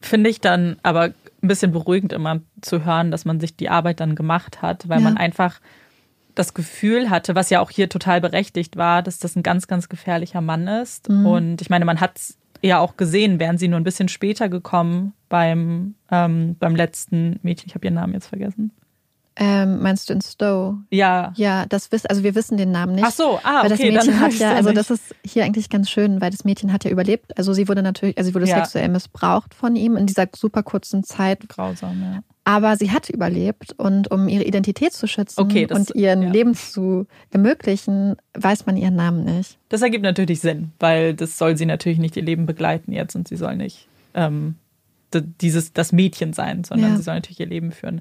finde ich dann aber ein bisschen beruhigend immer zu hören, dass man sich die Arbeit dann gemacht hat, weil Ja. man einfach das Gefühl hatte, was ja auch hier total berechtigt war, dass das ein ganz, ganz gefährlicher Mann ist. Mhm. Und ich meine, man hat es ja auch gesehen, wären sie nur ein bisschen später gekommen beim, ähm, beim letzten Mädchen, ich habe ihren Namen jetzt vergessen. Ähm, meinst du in Stowe? Ja. Ja, das wissen, also wir wissen den Namen nicht. Ach so, ah, weil das okay, Mädchen hat ja, also das ist hier eigentlich ganz schön, weil das Mädchen hat ja überlebt. Also sie wurde natürlich, also sie wurde Ja. sexuell missbraucht von ihm in dieser super kurzen Zeit. Grausam, ja. Aber sie hat überlebt und um ihre Identität zu schützen Okay, das- und ihren ja. Leben zu ermöglichen, weiß man ihren Namen nicht. Das ergibt natürlich Sinn, weil das soll sie natürlich nicht ihr Leben begleiten jetzt und sie soll nicht ähm, dieses das Mädchen sein, sondern Ja. sie soll natürlich ihr Leben führen.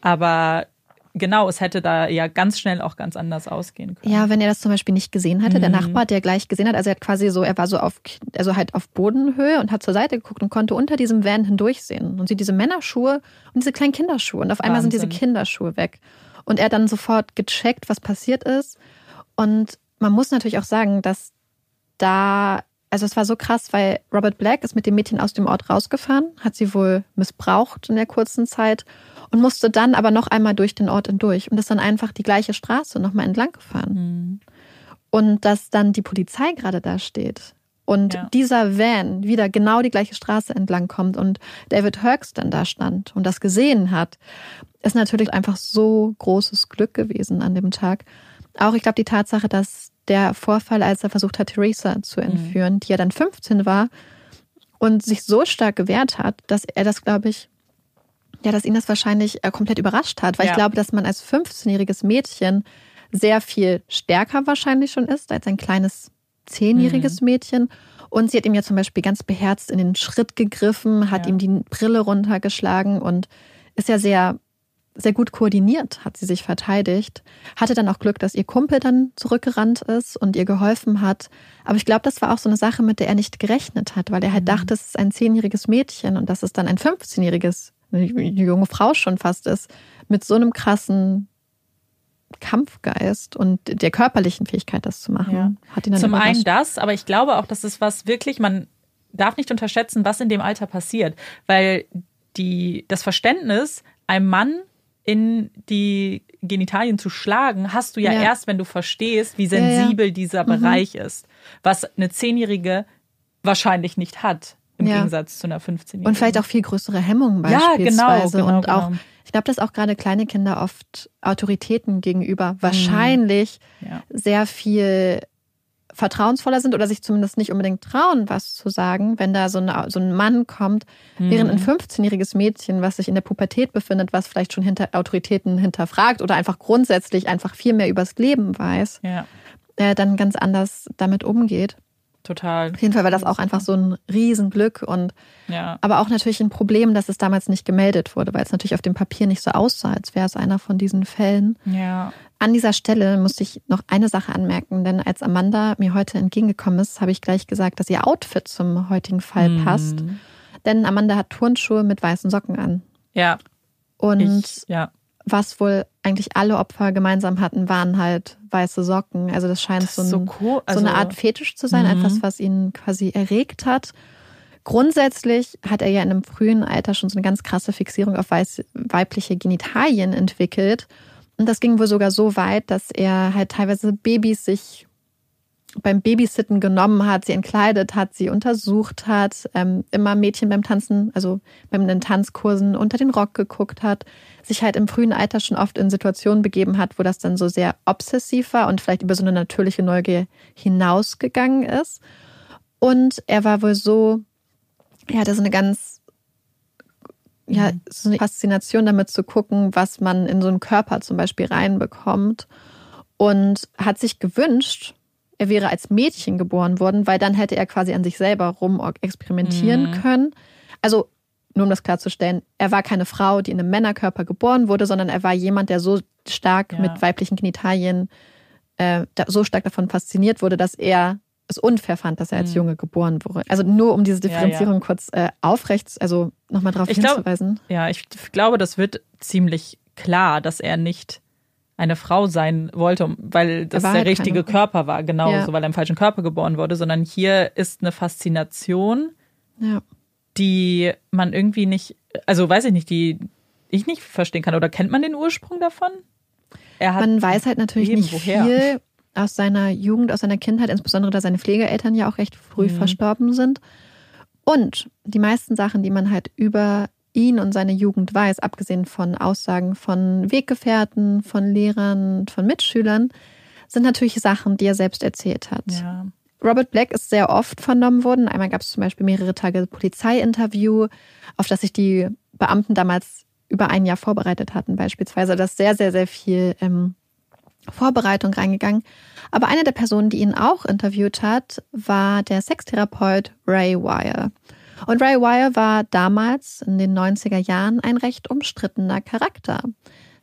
Aber genau, es hätte da ja ganz schnell auch ganz anders ausgehen können. Ja, wenn er das zum Beispiel nicht gesehen hatte, der Mhm. Nachbar, der gleich gesehen hat, also er hat quasi so, er war so auf, also halt auf Bodenhöhe und hat zur Seite geguckt und konnte unter diesem Van hindurchsehen und sieht diese Männerschuhe und diese kleinen Kinderschuhe und auf einmal sind diese Wahnsinn. Kinderschuhe weg. Und er hat dann sofort gecheckt, was passiert ist. Und man muss natürlich auch sagen, dass da, also es war so krass, weil Robert Black ist mit dem Mädchen aus dem Ort rausgefahren, hat sie wohl missbraucht in der kurzen Zeit und musste dann aber noch einmal durch den Ort hindurch und ist dann einfach die gleiche Straße nochmal entlang gefahren. Mhm. Und dass dann die Polizei gerade da steht und Ja. dieser Van wieder genau die gleiche Straße entlang kommt und David Hurks dann da stand und das gesehen hat, ist natürlich einfach so großes Glück gewesen an dem Tag. Auch ich glaube die Tatsache, dass der Vorfall, als er versucht hat, Theresa zu entführen, die ja dann 15 war und sich so stark gewehrt hat, dass er das, glaube ich, ja, dass ihn das wahrscheinlich äh, komplett überrascht hat, weil Ja. ich glaube, dass man als 15-jähriges Mädchen sehr viel stärker wahrscheinlich schon ist als ein kleines zehnjähriges mhm. Mädchen. Und sie hat ihm ja zum Beispiel ganz beherzt in den Schritt gegriffen, hat ja. ihm die Brille runtergeschlagen und ist ja sehr, sehr gut koordiniert, hat sie sich verteidigt. Hatte dann auch Glück, dass ihr Kumpel dann zurückgerannt ist und ihr geholfen hat. Aber ich glaube, das war auch so eine Sache, mit der er nicht gerechnet hat, weil er halt mhm. dachte, es ist ein zehnjähriges Mädchen und dass es dann ein 15-jähriges, eine junge Frau schon fast ist, mit so einem krassen Kampfgeist und der körperlichen Fähigkeit, das zu machen. Ja. Hat ihn dann Zum einen das, aber ich glaube auch, dass es was wirklich, man darf nicht unterschätzen, was in dem Alter passiert, weil die, das Verständnis, einem Mann in die Genitalien zu schlagen, hast du ja, ja. erst, wenn du verstehst, wie sensibel ja, dieser mhm. Bereich ist, was eine Zehnjährige wahrscheinlich nicht hat im Gegensatz zu einer 15-Jährigen. Und vielleicht auch viel größere Hemmungen beispielsweise. Ja, genau, genau, und auch genau. Ich glaube, dass auch gerade kleine Kinder oft Autoritäten gegenüber wahrscheinlich mhm. ja. sehr viel vertrauensvoller sind oder sich zumindest nicht unbedingt trauen, was zu sagen, wenn da so, eine, so ein Mann kommt, mhm. während ein 15-jähriges Mädchen, was sich in der Pubertät befindet, was vielleicht schon hinter Autoritäten hinterfragt oder einfach grundsätzlich einfach viel mehr übers Leben weiß, ja. äh, dann ganz anders damit umgeht. Total. Auf jeden Fall war das auch einfach so ein Riesenglück und ja. aber auch natürlich ein Problem, dass es damals nicht gemeldet wurde, weil es natürlich auf dem Papier nicht so aussah, als wäre es einer von diesen Fällen. Ja. An dieser Stelle musste ich noch eine Sache anmerken, denn als Amanda mir heute entgegengekommen ist, habe ich gleich gesagt, dass ihr Outfit zum heutigen Fall mhm. passt. Denn Amanda hat Turnschuhe mit weißen Socken an. Ja. Und ich, ja was wohl eigentlich alle Opfer gemeinsam hatten, waren halt weiße Socken. Also das scheint das so, ein, so, cool. also, so, eine Art Fetisch zu sein, mhm. etwas, was ihn quasi erregt hat. Grundsätzlich hat er ja in einem frühen Alter schon so eine ganz krasse Fixierung auf weiß, weibliche Genitalien entwickelt. Und das ging wohl sogar so weit, dass er halt teilweise Babys sich beim Babysitten genommen hat, sie entkleidet hat, sie untersucht hat, ähm, immer Mädchen beim Tanzen, also beim den Tanzkursen unter den Rock geguckt hat, sich halt im frühen Alter schon oft in Situationen begeben hat, wo das dann so sehr obsessiv war und vielleicht über so eine natürliche Neugier hinausgegangen ist. Und er war wohl so, er hatte so eine ganz, ja, mhm. so eine Faszination damit zu gucken, was man in so einen Körper zum Beispiel reinbekommt und hat sich gewünscht, er wäre als Mädchen geboren worden, weil dann hätte er quasi an sich selber rum experimentieren mhm. können. Also nur um das klarzustellen, er war keine Frau, die in einem Männerkörper geboren wurde, sondern er war jemand, der so stark ja. mit weiblichen Genitalien, äh, so stark davon fasziniert wurde, dass er es unfair fand, dass er als mhm. Junge geboren wurde. Also nur um diese Differenzierung ja, ja. kurz äh, aufrecht, also nochmal darauf ich hinzuweisen. Glaub, ja, ich glaube, das wird ziemlich klar, dass er nicht eine Frau sein wollte, weil das der halt richtige Körper war, genau ja. so, weil er im falschen Körper geboren wurde, sondern hier ist eine Faszination, ja. die man irgendwie nicht, also weiß ich nicht, die ich nicht verstehen kann. Oder kennt man den Ursprung davon? man weiß halt natürlich nicht woher. viel aus seiner Jugend, aus seiner Kindheit, insbesondere da seine Pflegeeltern ja auch recht früh mhm. verstorben sind. Und die meisten Sachen, die man halt über ihn und seine Jugend weiß, abgesehen von Aussagen von Weggefährten, von Lehrern, von Mitschülern, sind natürlich Sachen, die er selbst erzählt hat. Ja. Robert Black ist sehr oft vernommen worden. Einmal gab es zum Beispiel mehrere Tage Polizeiinterview, auf das sich die Beamten damals über ein Jahr vorbereitet hatten, beispielsweise. Da ist sehr, sehr, sehr viel ähm, Vorbereitung reingegangen. Aber eine der Personen, die ihn auch interviewt hat, war der Sextherapeut Ray Wire. Und Ray Wire war damals in den 90er Jahren ein recht umstrittener Charakter.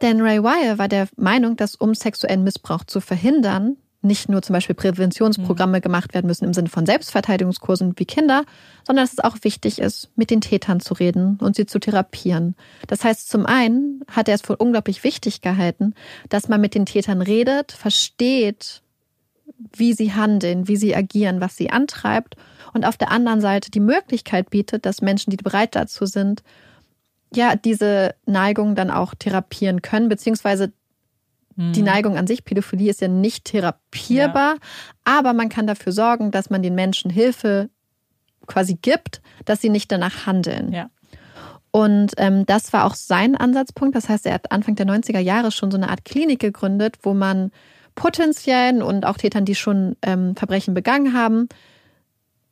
Denn Ray Wire war der Meinung, dass um sexuellen Missbrauch zu verhindern, nicht nur zum Beispiel Präventionsprogramme mhm. gemacht werden müssen im Sinne von Selbstverteidigungskursen wie Kinder, sondern dass es auch wichtig ist, mit den Tätern zu reden und sie zu therapieren. Das heißt, zum einen hat er es für unglaublich wichtig gehalten, dass man mit den Tätern redet, versteht, wie sie handeln, wie sie agieren, was sie antreibt und auf der anderen Seite die Möglichkeit bietet, dass Menschen, die bereit dazu sind, ja, diese Neigung dann auch therapieren können, beziehungsweise die hm. Neigung an sich, Pädophilie ist ja nicht therapierbar, ja. aber man kann dafür sorgen, dass man den Menschen Hilfe quasi gibt, dass sie nicht danach handeln. Ja. Und ähm, das war auch sein Ansatzpunkt. Das heißt, er hat Anfang der 90er Jahre schon so eine Art Klinik gegründet, wo man potenziellen und auch Tätern, die schon ähm, Verbrechen begangen haben,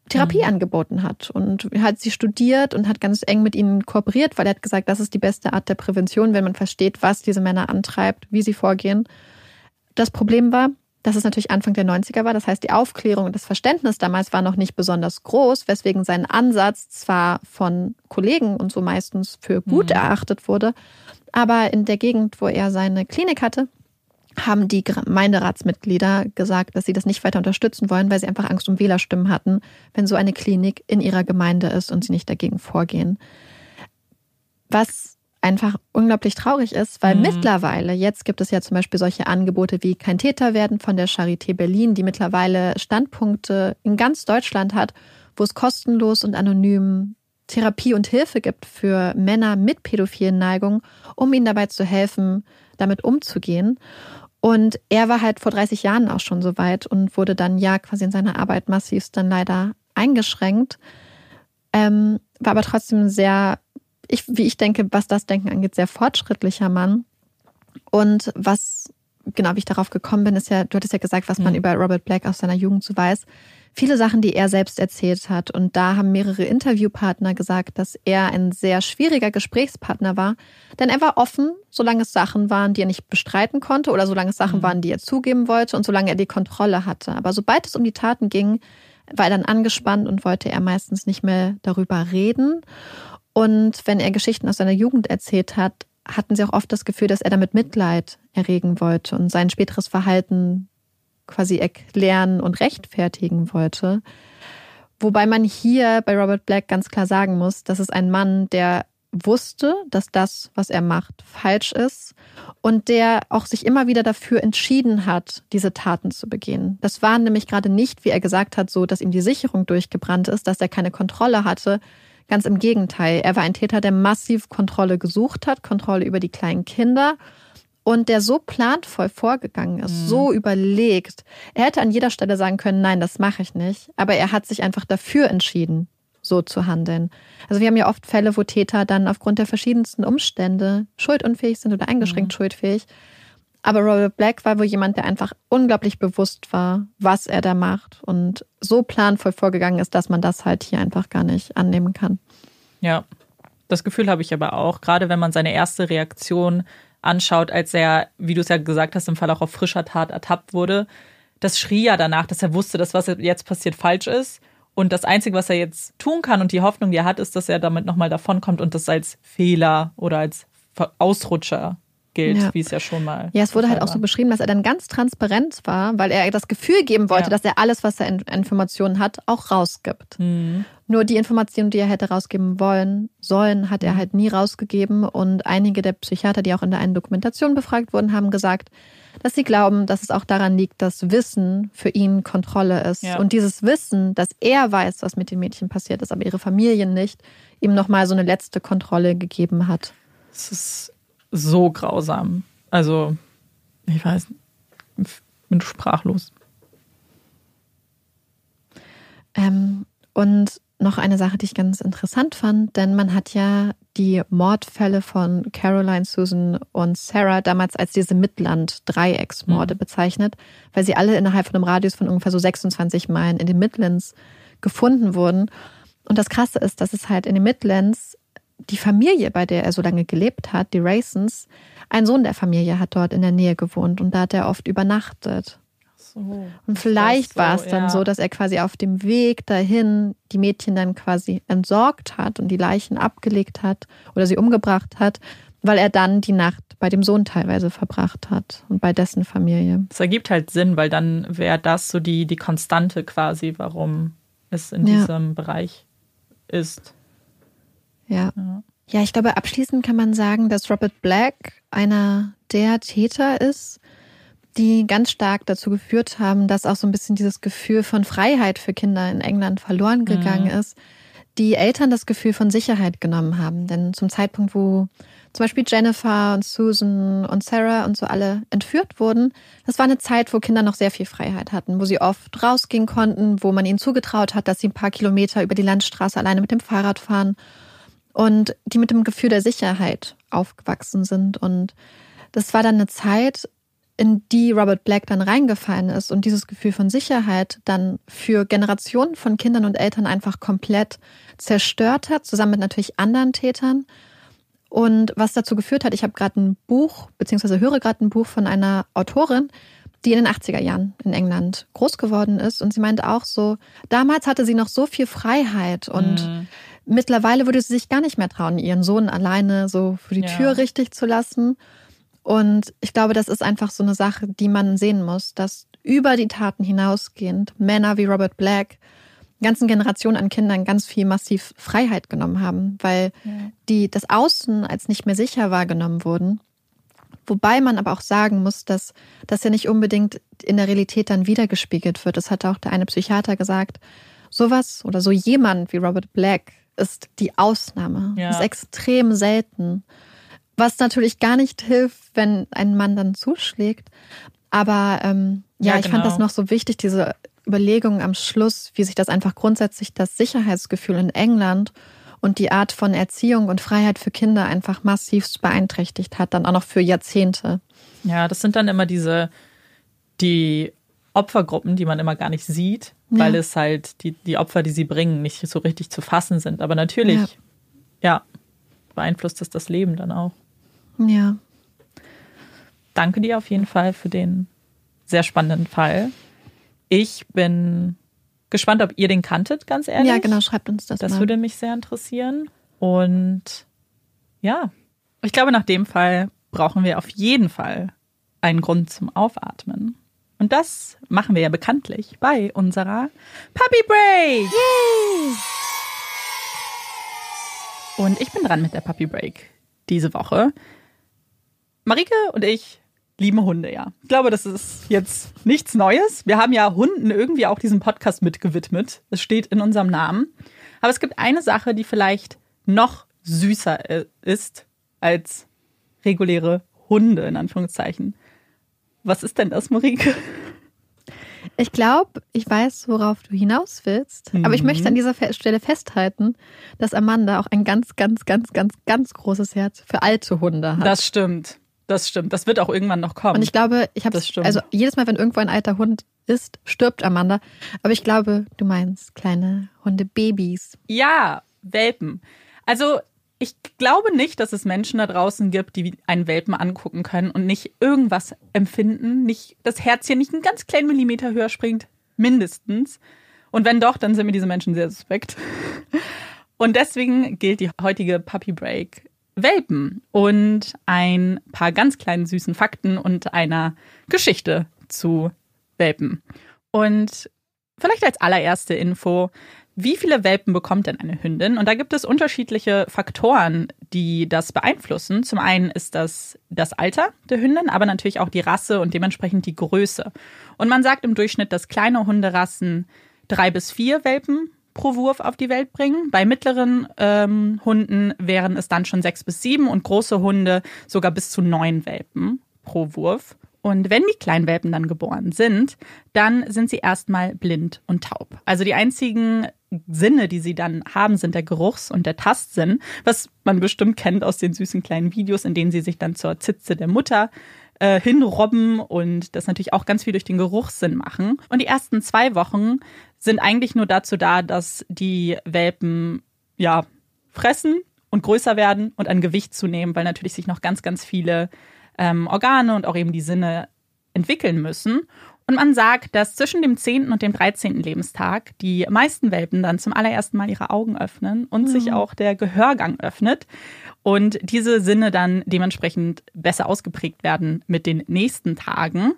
Therapie mhm. angeboten hat. Und hat sie studiert und hat ganz eng mit ihnen kooperiert, weil er hat gesagt, das ist die beste Art der Prävention, wenn man versteht, was diese Männer antreibt, wie sie vorgehen. Das Problem war, dass es natürlich Anfang der 90er war. Das heißt, die Aufklärung und das Verständnis damals war noch nicht besonders groß, weswegen sein Ansatz zwar von Kollegen und so meistens für gut mhm. erachtet wurde, aber in der Gegend, wo er seine Klinik hatte, haben die Gemeinderatsmitglieder gesagt, dass sie das nicht weiter unterstützen wollen, weil sie einfach Angst um Wählerstimmen hatten, wenn so eine Klinik in ihrer Gemeinde ist und sie nicht dagegen vorgehen. Was einfach unglaublich traurig ist, weil mhm. mittlerweile, jetzt gibt es ja zum Beispiel solche Angebote wie Kein Täter werden von der Charité Berlin, die mittlerweile Standpunkte in ganz Deutschland hat, wo es kostenlos und anonym Therapie und Hilfe gibt für Männer mit pädophilen Neigungen, um ihnen dabei zu helfen, damit umzugehen. Und er war halt vor 30 Jahren auch schon so weit und wurde dann ja quasi in seiner Arbeit massiv dann leider eingeschränkt. Ähm, war aber trotzdem sehr, ich, wie ich denke, was das Denken angeht, sehr fortschrittlicher Mann. Und was, genau wie ich darauf gekommen bin, ist ja, du hattest ja gesagt, was man mhm. über Robert Black aus seiner Jugend so weiß viele Sachen, die er selbst erzählt hat. Und da haben mehrere Interviewpartner gesagt, dass er ein sehr schwieriger Gesprächspartner war. Denn er war offen, solange es Sachen waren, die er nicht bestreiten konnte oder solange es Sachen mhm. waren, die er zugeben wollte und solange er die Kontrolle hatte. Aber sobald es um die Taten ging, war er dann angespannt und wollte er meistens nicht mehr darüber reden. Und wenn er Geschichten aus seiner Jugend erzählt hat, hatten sie auch oft das Gefühl, dass er damit Mitleid erregen wollte und sein späteres Verhalten quasi erklären und rechtfertigen wollte. Wobei man hier bei Robert Black ganz klar sagen muss, das ist ein Mann, der wusste, dass das, was er macht, falsch ist und der auch sich immer wieder dafür entschieden hat, diese Taten zu begehen. Das war nämlich gerade nicht, wie er gesagt hat, so, dass ihm die Sicherung durchgebrannt ist, dass er keine Kontrolle hatte. Ganz im Gegenteil. Er war ein Täter, der massiv Kontrolle gesucht hat, Kontrolle über die kleinen Kinder und der so planvoll vorgegangen ist, mhm. so überlegt. Er hätte an jeder Stelle sagen können, nein, das mache ich nicht. Aber er hat sich einfach dafür entschieden, so zu handeln. Also wir haben ja oft Fälle, wo Täter dann aufgrund der verschiedensten Umstände schuldunfähig sind oder eingeschränkt mhm. schuldfähig. Aber Robert Black war wohl jemand, der einfach unglaublich bewusst war, was er da macht und so planvoll vorgegangen ist, dass man das halt hier einfach gar nicht annehmen kann. Ja, das Gefühl habe ich aber auch, gerade wenn man seine erste Reaktion anschaut, als er, wie du es ja gesagt hast, im Fall auch auf frischer Tat ertappt wurde. Das schrie ja danach, dass er wusste, dass was jetzt passiert falsch ist. Und das Einzige, was er jetzt tun kann und die Hoffnung, die er hat, ist, dass er damit nochmal davonkommt und das als Fehler oder als Ausrutscher gilt, ja. wie es ja schon mal. Ja, es wurde halt auch so beschrieben, dass er dann ganz transparent war, weil er das Gefühl geben wollte, ja. dass er alles, was er in Informationen hat, auch rausgibt. Mhm. Nur die Informationen, die er hätte rausgeben wollen, sollen, hat er mhm. halt nie rausgegeben. Und einige der Psychiater, die auch in der einen Dokumentation befragt wurden, haben gesagt, dass sie glauben, dass es auch daran liegt, dass Wissen für ihn Kontrolle ist. Ja. Und dieses Wissen, dass er weiß, was mit den Mädchen passiert ist, aber ihre Familien nicht, ihm nochmal so eine letzte Kontrolle gegeben hat. Es ist so grausam. Also, ich weiß, ich bin sprachlos. Ähm, und noch eine Sache, die ich ganz interessant fand, denn man hat ja die Mordfälle von Caroline, Susan und Sarah damals als diese Midland-Dreiecksmorde mhm. bezeichnet, weil sie alle innerhalb von einem Radius von ungefähr so 26 Meilen in den Midlands gefunden wurden. Und das Krasse ist, dass es halt in den Midlands die Familie, bei der er so lange gelebt hat, die Raisons, ein Sohn der Familie hat dort in der Nähe gewohnt und da hat er oft übernachtet. So, und vielleicht so, war es dann ja. so, dass er quasi auf dem Weg dahin die Mädchen dann quasi entsorgt hat und die Leichen abgelegt hat oder sie umgebracht hat, weil er dann die Nacht bei dem Sohn teilweise verbracht hat und bei dessen Familie. Das ergibt halt Sinn, weil dann wäre das so die, die Konstante quasi, warum es in ja. diesem Bereich ist. Ja. ja. Ja, ich glaube, abschließend kann man sagen, dass Robert Black einer der Täter ist, die ganz stark dazu geführt haben, dass auch so ein bisschen dieses Gefühl von Freiheit für Kinder in England verloren gegangen mhm. ist. Die Eltern das Gefühl von Sicherheit genommen haben. Denn zum Zeitpunkt, wo zum Beispiel Jennifer und Susan und Sarah und so alle entführt wurden, das war eine Zeit, wo Kinder noch sehr viel Freiheit hatten, wo sie oft rausgehen konnten, wo man ihnen zugetraut hat, dass sie ein paar Kilometer über die Landstraße alleine mit dem Fahrrad fahren und die mit dem Gefühl der Sicherheit aufgewachsen sind. Und das war dann eine Zeit, in die Robert Black dann reingefallen ist und dieses Gefühl von Sicherheit dann für Generationen von Kindern und Eltern einfach komplett zerstört hat, zusammen mit natürlich anderen Tätern. Und was dazu geführt hat, ich habe gerade ein Buch, beziehungsweise höre gerade ein Buch von einer Autorin, die in den 80er Jahren in England groß geworden ist. Und sie meinte auch so, damals hatte sie noch so viel Freiheit und mhm. Mittlerweile würde sie sich gar nicht mehr trauen, ihren Sohn alleine so für die ja. Tür richtig zu lassen. Und ich glaube, das ist einfach so eine Sache, die man sehen muss, dass über die Taten hinausgehend Männer wie Robert Black ganzen Generationen an Kindern ganz viel massiv Freiheit genommen haben, weil ja. die das Außen als nicht mehr sicher wahrgenommen wurden. Wobei man aber auch sagen muss, dass das ja nicht unbedingt in der Realität dann wiedergespiegelt wird. Das hat auch der eine Psychiater gesagt. Sowas oder so jemand wie Robert Black ist die Ausnahme. Ja. Ist extrem selten. Was natürlich gar nicht hilft, wenn ein Mann dann zuschlägt. Aber ähm, ja, ja ich fand das genau. noch so wichtig, diese Überlegungen am Schluss, wie sich das einfach grundsätzlich das Sicherheitsgefühl in England und die Art von Erziehung und Freiheit für Kinder einfach massivst beeinträchtigt hat, dann auch noch für Jahrzehnte. Ja, das sind dann immer diese, die Opfergruppen, die man immer gar nicht sieht, ja. weil es halt die, die Opfer, die sie bringen, nicht so richtig zu fassen sind. Aber natürlich, ja, ja beeinflusst das das Leben dann auch. Ja. Danke dir auf jeden Fall für den sehr spannenden Fall. Ich bin gespannt, ob ihr den kanntet, ganz ehrlich. Ja, genau, schreibt uns das. Das mal. würde mich sehr interessieren. Und ja, ich glaube, nach dem Fall brauchen wir auf jeden Fall einen Grund zum Aufatmen. Und das machen wir ja bekanntlich bei unserer Puppy Break. Yay! Und ich bin dran mit der Puppy Break diese Woche. Marike und ich lieben Hunde, ja. Ich glaube, das ist jetzt nichts Neues. Wir haben ja Hunden irgendwie auch diesen Podcast mitgewidmet. Es steht in unserem Namen. Aber es gibt eine Sache, die vielleicht noch süßer äh, ist als reguläre Hunde, in Anführungszeichen. Was ist denn das, Marike? Ich glaube, ich weiß, worauf du hinaus willst. Mhm. Aber ich möchte an dieser Stelle festhalten, dass Amanda auch ein ganz, ganz, ganz, ganz, ganz großes Herz für alte Hunde hat. Das stimmt. Das stimmt. Das wird auch irgendwann noch kommen. Und ich glaube, ich habe also jedes Mal, wenn irgendwo ein alter Hund ist, stirbt Amanda. Aber ich glaube, du meinst kleine Hundebabys. Ja, Welpen. Also ich glaube nicht, dass es Menschen da draußen gibt, die einen Welpen angucken können und nicht irgendwas empfinden, nicht das Herzchen nicht einen ganz kleinen Millimeter höher springt, mindestens. Und wenn doch, dann sind mir diese Menschen sehr suspekt. Und deswegen gilt die heutige Puppy Break Welpen und ein paar ganz kleinen süßen Fakten und einer Geschichte zu Welpen. Und vielleicht als allererste Info, wie viele Welpen bekommt denn eine Hündin? Und da gibt es unterschiedliche Faktoren, die das beeinflussen. Zum einen ist das das Alter der Hündin, aber natürlich auch die Rasse und dementsprechend die Größe. Und man sagt im Durchschnitt, dass kleine Hunderassen drei bis vier Welpen pro Wurf auf die Welt bringen. Bei mittleren ähm, Hunden wären es dann schon sechs bis sieben und große Hunde sogar bis zu neun Welpen pro Wurf. Und wenn die kleinen Welpen dann geboren sind, dann sind sie erstmal blind und taub. Also die einzigen Sinne, die sie dann haben, sind der Geruchs- und der Tastsinn, was man bestimmt kennt aus den süßen kleinen Videos, in denen sie sich dann zur Zitze der Mutter äh, hinrobben und das natürlich auch ganz viel durch den Geruchssinn machen. Und die ersten zwei Wochen sind eigentlich nur dazu da, dass die Welpen ja fressen und größer werden und an Gewicht zunehmen, weil natürlich sich noch ganz, ganz viele ähm, Organe und auch eben die Sinne entwickeln müssen. Und man sagt, dass zwischen dem 10. und dem 13. Lebenstag die meisten Welpen dann zum allerersten Mal ihre Augen öffnen und mhm. sich auch der Gehörgang öffnet und diese Sinne dann dementsprechend besser ausgeprägt werden mit den nächsten Tagen.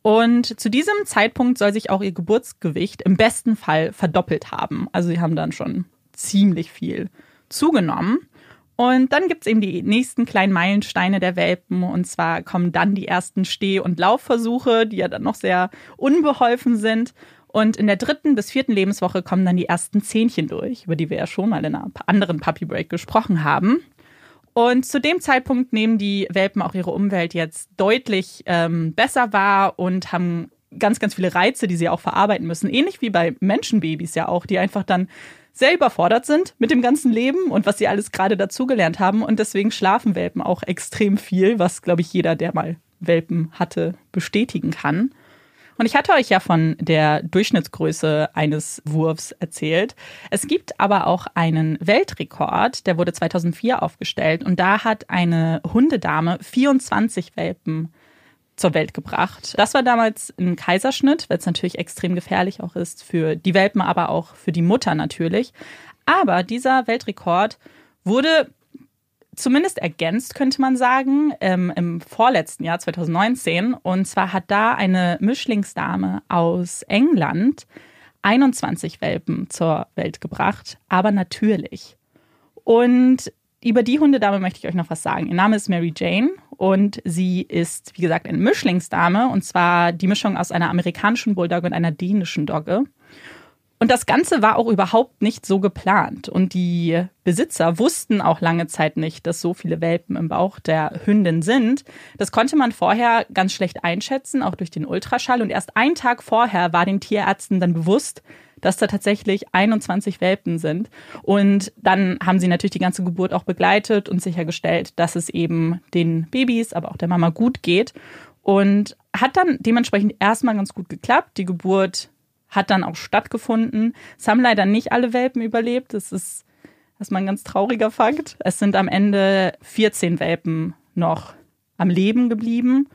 Und zu diesem Zeitpunkt soll sich auch ihr Geburtsgewicht im besten Fall verdoppelt haben. Also sie haben dann schon ziemlich viel zugenommen. Und dann gibt's eben die nächsten kleinen Meilensteine der Welpen. Und zwar kommen dann die ersten Steh- und Laufversuche, die ja dann noch sehr unbeholfen sind. Und in der dritten bis vierten Lebenswoche kommen dann die ersten Zähnchen durch, über die wir ja schon mal in einer anderen Puppy Break gesprochen haben. Und zu dem Zeitpunkt nehmen die Welpen auch ihre Umwelt jetzt deutlich ähm, besser wahr und haben ganz, ganz viele Reize, die sie auch verarbeiten müssen. Ähnlich wie bei Menschenbabys ja auch, die einfach dann sehr überfordert sind mit dem ganzen Leben und was sie alles gerade dazugelernt haben. Und deswegen schlafen Welpen auch extrem viel, was, glaube ich, jeder, der mal Welpen hatte, bestätigen kann. Und ich hatte euch ja von der Durchschnittsgröße eines Wurfs erzählt. Es gibt aber auch einen Weltrekord, der wurde 2004 aufgestellt und da hat eine Hundedame 24 Welpen zur Welt gebracht. Das war damals ein Kaiserschnitt, weil es natürlich extrem gefährlich auch ist für die Welpen, aber auch für die Mutter natürlich. Aber dieser Weltrekord wurde zumindest ergänzt, könnte man sagen, ähm, im vorletzten Jahr 2019. Und zwar hat da eine Mischlingsdame aus England 21 Welpen zur Welt gebracht, aber natürlich. Und über die Hundedame möchte ich euch noch was sagen. Ihr Name ist Mary Jane und sie ist, wie gesagt, eine Mischlingsdame und zwar die Mischung aus einer amerikanischen Bulldog und einer dänischen Dogge. Und das Ganze war auch überhaupt nicht so geplant. Und die Besitzer wussten auch lange Zeit nicht, dass so viele Welpen im Bauch der Hündin sind. Das konnte man vorher ganz schlecht einschätzen, auch durch den Ultraschall. Und erst einen Tag vorher war den Tierärzten dann bewusst, dass da tatsächlich 21 Welpen sind. Und dann haben sie natürlich die ganze Geburt auch begleitet und sichergestellt, dass es eben den Babys, aber auch der Mama gut geht. Und hat dann dementsprechend erstmal ganz gut geklappt. Die Geburt hat dann auch stattgefunden. Es haben leider nicht alle Welpen überlebt. Das ist erstmal ein ganz trauriger Fakt. Es sind am Ende 14 Welpen noch am Leben geblieben.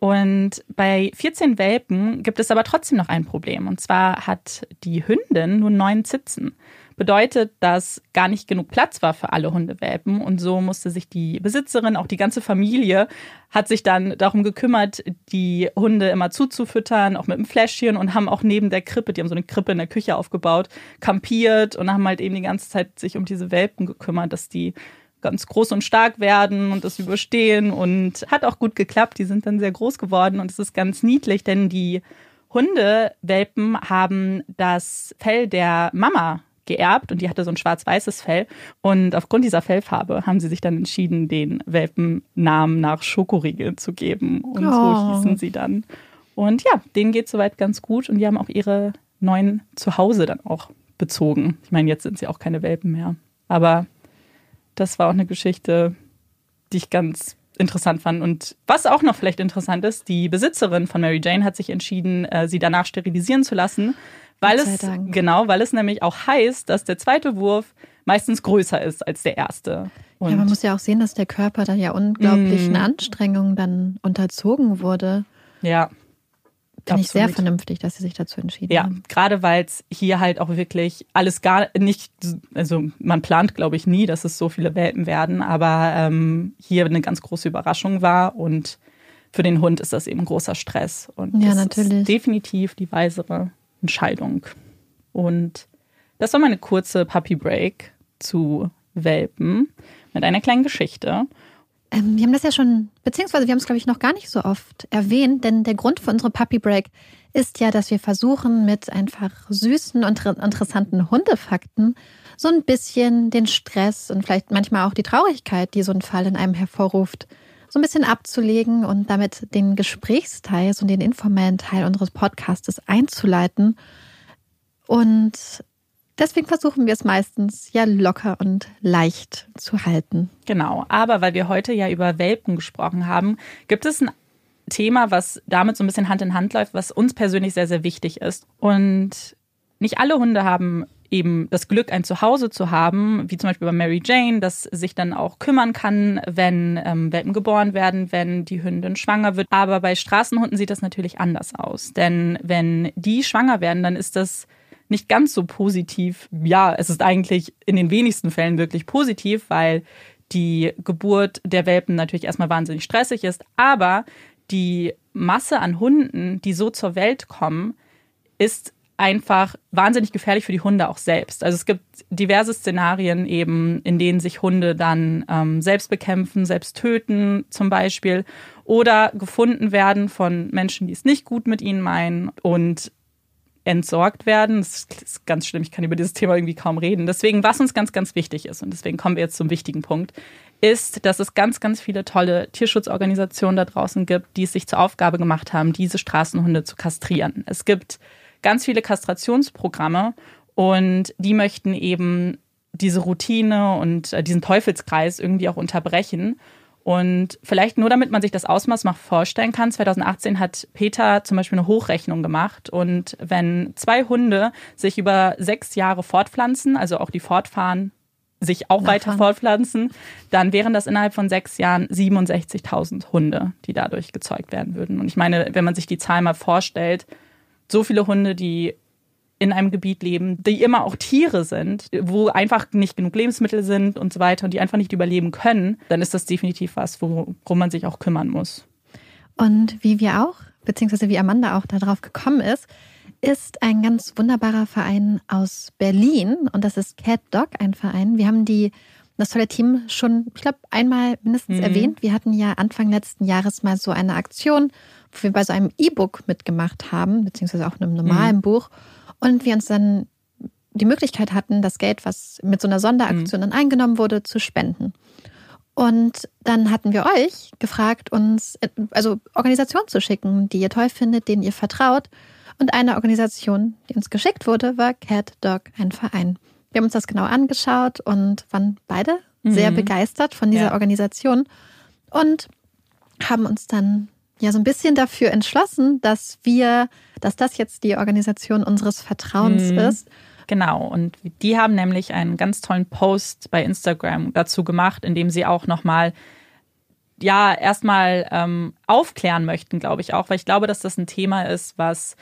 Und bei 14 Welpen gibt es aber trotzdem noch ein Problem. Und zwar hat die Hündin nur neun Zitzen bedeutet, dass gar nicht genug Platz war für alle Hundewelpen. Und so musste sich die Besitzerin, auch die ganze Familie, hat sich dann darum gekümmert, die Hunde immer zuzufüttern, auch mit einem Fläschchen und haben auch neben der Krippe, die haben so eine Krippe in der Küche aufgebaut, kampiert und haben halt eben die ganze Zeit sich um diese Welpen gekümmert, dass die ganz groß und stark werden und das überstehen und hat auch gut geklappt. Die sind dann sehr groß geworden und es ist ganz niedlich, denn die Hundewelpen haben das Fell der Mama geerbt und die hatte so ein schwarz-weißes Fell. Und aufgrund dieser Fellfarbe haben sie sich dann entschieden, den Welpennamen nach Schokoriegel zu geben. Und oh. so hießen sie dann. Und ja, denen geht soweit ganz gut und die haben auch ihre neuen Zuhause dann auch bezogen. Ich meine, jetzt sind sie auch keine Welpen mehr. Aber das war auch eine Geschichte, die ich ganz interessant fand. Und was auch noch vielleicht interessant ist, die Besitzerin von Mary Jane hat sich entschieden, äh, sie danach sterilisieren zu lassen, weil es, Dank. genau, weil es nämlich auch heißt, dass der zweite Wurf meistens größer ist als der erste. Und ja, man muss ja auch sehen, dass der Körper dann ja unglaublichen mm. Anstrengungen dann unterzogen wurde. Ja. Finde ich sehr vernünftig, dass sie sich dazu entschieden ja, haben. Ja, gerade weil es hier halt auch wirklich alles gar nicht, also man plant, glaube ich, nie, dass es so viele Welpen werden, aber ähm, hier eine ganz große Überraschung war und für den Hund ist das eben großer Stress. Und ja, das natürlich. ist definitiv die weisere Entscheidung. Und das war meine kurze Puppy Break zu Welpen mit einer kleinen Geschichte. Ähm, wir haben das ja schon, beziehungsweise wir haben es, glaube ich, noch gar nicht so oft erwähnt, denn der Grund für unsere Puppy Break ist ja, dass wir versuchen, mit einfach süßen und interessanten Hundefakten so ein bisschen den Stress und vielleicht manchmal auch die Traurigkeit, die so ein Fall in einem hervorruft, so ein bisschen abzulegen und damit den Gesprächsteil und den informellen Teil unseres Podcastes einzuleiten. Und deswegen versuchen wir es meistens ja locker und leicht zu halten. Genau, aber weil wir heute ja über Welpen gesprochen haben, gibt es ein Thema, was damit so ein bisschen Hand in Hand läuft, was uns persönlich sehr, sehr wichtig ist. Und nicht alle Hunde haben eben das Glück, ein Zuhause zu haben, wie zum Beispiel bei Mary Jane, das sich dann auch kümmern kann, wenn ähm, Welpen geboren werden, wenn die Hündin schwanger wird. Aber bei Straßenhunden sieht das natürlich anders aus. Denn wenn die schwanger werden, dann ist das nicht ganz so positiv. Ja, es ist eigentlich in den wenigsten Fällen wirklich positiv, weil die Geburt der Welpen natürlich erstmal wahnsinnig stressig ist. Aber die Masse an Hunden, die so zur Welt kommen, ist einfach wahnsinnig gefährlich für die Hunde auch selbst. Also es gibt diverse Szenarien eben, in denen sich Hunde dann ähm, selbst bekämpfen, selbst töten zum Beispiel oder gefunden werden von Menschen, die es nicht gut mit ihnen meinen und entsorgt werden. Das ist ganz schlimm, ich kann über dieses Thema irgendwie kaum reden. Deswegen, was uns ganz, ganz wichtig ist, und deswegen kommen wir jetzt zum wichtigen Punkt, ist, dass es ganz, ganz viele tolle Tierschutzorganisationen da draußen gibt, die es sich zur Aufgabe gemacht haben, diese Straßenhunde zu kastrieren. Es gibt ganz viele Kastrationsprogramme und die möchten eben diese Routine und äh, diesen Teufelskreis irgendwie auch unterbrechen. Und vielleicht nur damit man sich das Ausmaß mal vorstellen kann, 2018 hat Peter zum Beispiel eine Hochrechnung gemacht. Und wenn zwei Hunde sich über sechs Jahre fortpflanzen, also auch die fortfahren sich auch weiter fortpflanzen, dann wären das innerhalb von sechs Jahren 67.000 Hunde, die dadurch gezeugt werden würden. Und ich meine, wenn man sich die Zahl mal vorstellt, so viele Hunde, die in einem Gebiet leben, die immer auch Tiere sind, wo einfach nicht genug Lebensmittel sind und so weiter und die einfach nicht überleben können, dann ist das definitiv was, worum man sich auch kümmern muss. Und wie wir auch, beziehungsweise wie Amanda auch darauf gekommen ist, ist ein ganz wunderbarer Verein aus Berlin und das ist Cat Dog, ein Verein. Wir haben die das tolle Team schon, ich glaube, einmal mindestens mhm. erwähnt. Wir hatten ja Anfang letzten Jahres mal so eine Aktion, wo wir bei so einem E-Book mitgemacht haben, beziehungsweise auch einem normalen mhm. Buch. Und wir uns dann die Möglichkeit hatten, das Geld, was mit so einer Sonderaktion mhm. dann eingenommen wurde, zu spenden. Und dann hatten wir euch gefragt, uns also Organisationen zu schicken, die ihr toll findet, denen ihr vertraut. Und eine Organisation, die uns geschickt wurde, war Cat Dog, ein Verein. Wir haben uns das genau angeschaut und waren beide mhm. sehr begeistert von dieser ja. Organisation und haben uns dann ja so ein bisschen dafür entschlossen, dass wir, dass das jetzt die Organisation unseres Vertrauens mhm. ist. Genau, und die haben nämlich einen ganz tollen Post bei Instagram dazu gemacht, in dem sie auch nochmal ja erstmal ähm, aufklären möchten, glaube ich auch, weil ich glaube, dass das ein Thema ist, was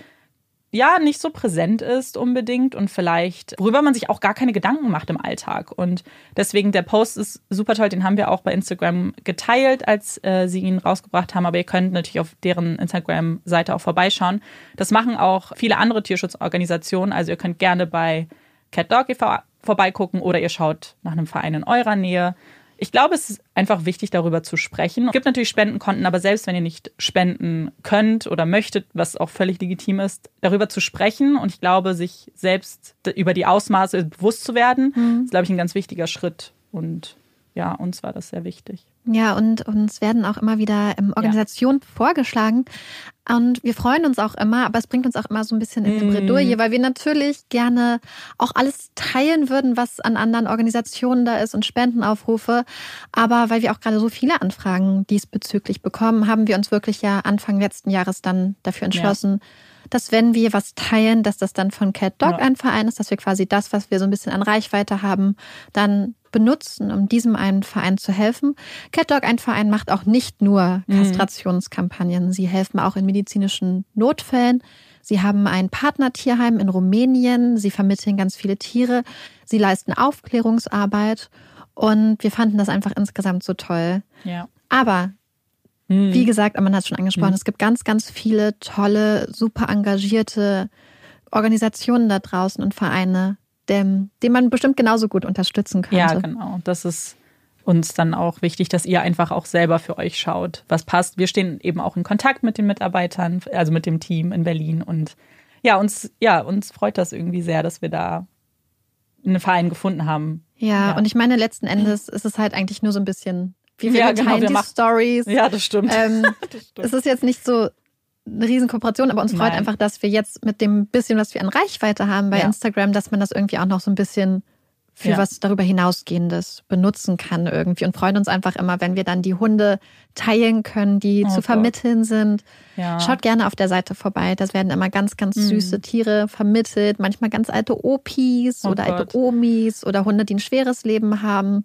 ja nicht so präsent ist unbedingt und vielleicht, worüber man sich auch gar keine Gedanken macht im Alltag. Und deswegen, der Post ist super toll, den haben wir auch bei Instagram geteilt, als äh, sie ihn rausgebracht haben. Aber ihr könnt natürlich auf deren Instagram-Seite auch vorbeischauen. Das machen auch viele andere Tierschutzorganisationen. Also ihr könnt gerne bei Cat e.V. vorbeigucken oder ihr schaut nach einem Verein in eurer Nähe. Ich glaube, es ist einfach wichtig, darüber zu sprechen. Es gibt natürlich Spendenkonten, aber selbst wenn ihr nicht spenden könnt oder möchtet, was auch völlig legitim ist, darüber zu sprechen und ich glaube, sich selbst über die Ausmaße bewusst zu werden, mhm. ist, glaube ich, ein ganz wichtiger Schritt. Und ja, uns war das sehr wichtig. Ja, und uns werden auch immer wieder ähm, Organisationen ja. vorgeschlagen. Und wir freuen uns auch immer, aber es bringt uns auch immer so ein bisschen in eine Bredouille, mm. weil wir natürlich gerne auch alles teilen würden, was an anderen Organisationen da ist und Spendenaufrufe. Aber weil wir auch gerade so viele Anfragen diesbezüglich bekommen, haben wir uns wirklich ja Anfang letzten Jahres dann dafür entschlossen, ja dass wenn wir was teilen, dass das dann von Cat Dog ja. ein Verein ist, dass wir quasi das, was wir so ein bisschen an Reichweite haben, dann benutzen, um diesem einen Verein zu helfen. CatDog, ein Verein, macht auch nicht nur mhm. Kastrationskampagnen. Sie helfen auch in medizinischen Notfällen. Sie haben ein Partnertierheim in Rumänien. Sie vermitteln ganz viele Tiere. Sie leisten Aufklärungsarbeit. Und wir fanden das einfach insgesamt so toll. Ja. Aber mhm. wie gesagt, man hat es schon angesprochen, mhm. es gibt ganz, ganz viele tolle, super engagierte Organisationen da draußen und Vereine, dem, den man bestimmt genauso gut unterstützen könnte. Ja, genau. Das ist uns dann auch wichtig, dass ihr einfach auch selber für euch schaut, was passt. Wir stehen eben auch in Kontakt mit den Mitarbeitern, also mit dem Team in Berlin und ja, uns, ja, uns freut das irgendwie sehr, dass wir da einen Verein gefunden haben. Ja, ja. und ich meine, letzten Endes ist es halt eigentlich nur so ein bisschen, wie wir ja, genau, wir die Stories. Ja, das stimmt. Ähm, das stimmt. Es ist jetzt nicht so eine riesen Kooperation, aber uns freut Nein. einfach, dass wir jetzt mit dem bisschen, was wir an Reichweite haben bei ja. Instagram, dass man das irgendwie auch noch so ein bisschen für ja. was darüber hinausgehendes benutzen kann irgendwie und freuen uns einfach immer, wenn wir dann die Hunde teilen können, die oh zu Gott. vermitteln sind. Ja. Schaut gerne auf der Seite vorbei. Das werden immer ganz, ganz mhm. süße Tiere vermittelt. Manchmal ganz alte Opis oh oder Gott. alte Omis oder Hunde, die ein schweres Leben haben.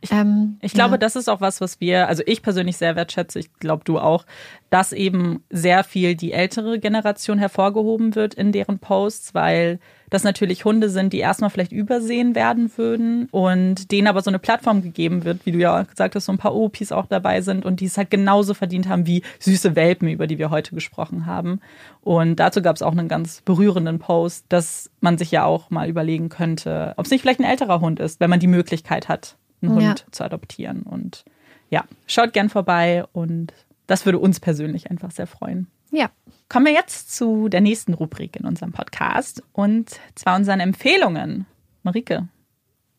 Ich, ähm, ich glaube, ja. das ist auch was, was wir, also ich persönlich sehr wertschätze, ich glaube du auch, dass eben sehr viel die ältere Generation hervorgehoben wird in deren Posts, weil das natürlich Hunde sind, die erstmal vielleicht übersehen werden würden und denen aber so eine Plattform gegeben wird, wie du ja gesagt hast, so ein paar Opis auch dabei sind und die es halt genauso verdient haben wie süße Welpen, über die wir heute gesprochen haben. Und dazu gab es auch einen ganz berührenden Post, dass man sich ja auch mal überlegen könnte, ob es nicht vielleicht ein älterer Hund ist, wenn man die Möglichkeit hat, einen Hund ja. zu adoptieren. Und ja, schaut gern vorbei und das würde uns persönlich einfach sehr freuen. Ja. Kommen wir jetzt zu der nächsten Rubrik in unserem Podcast und zwar unseren Empfehlungen. Marike,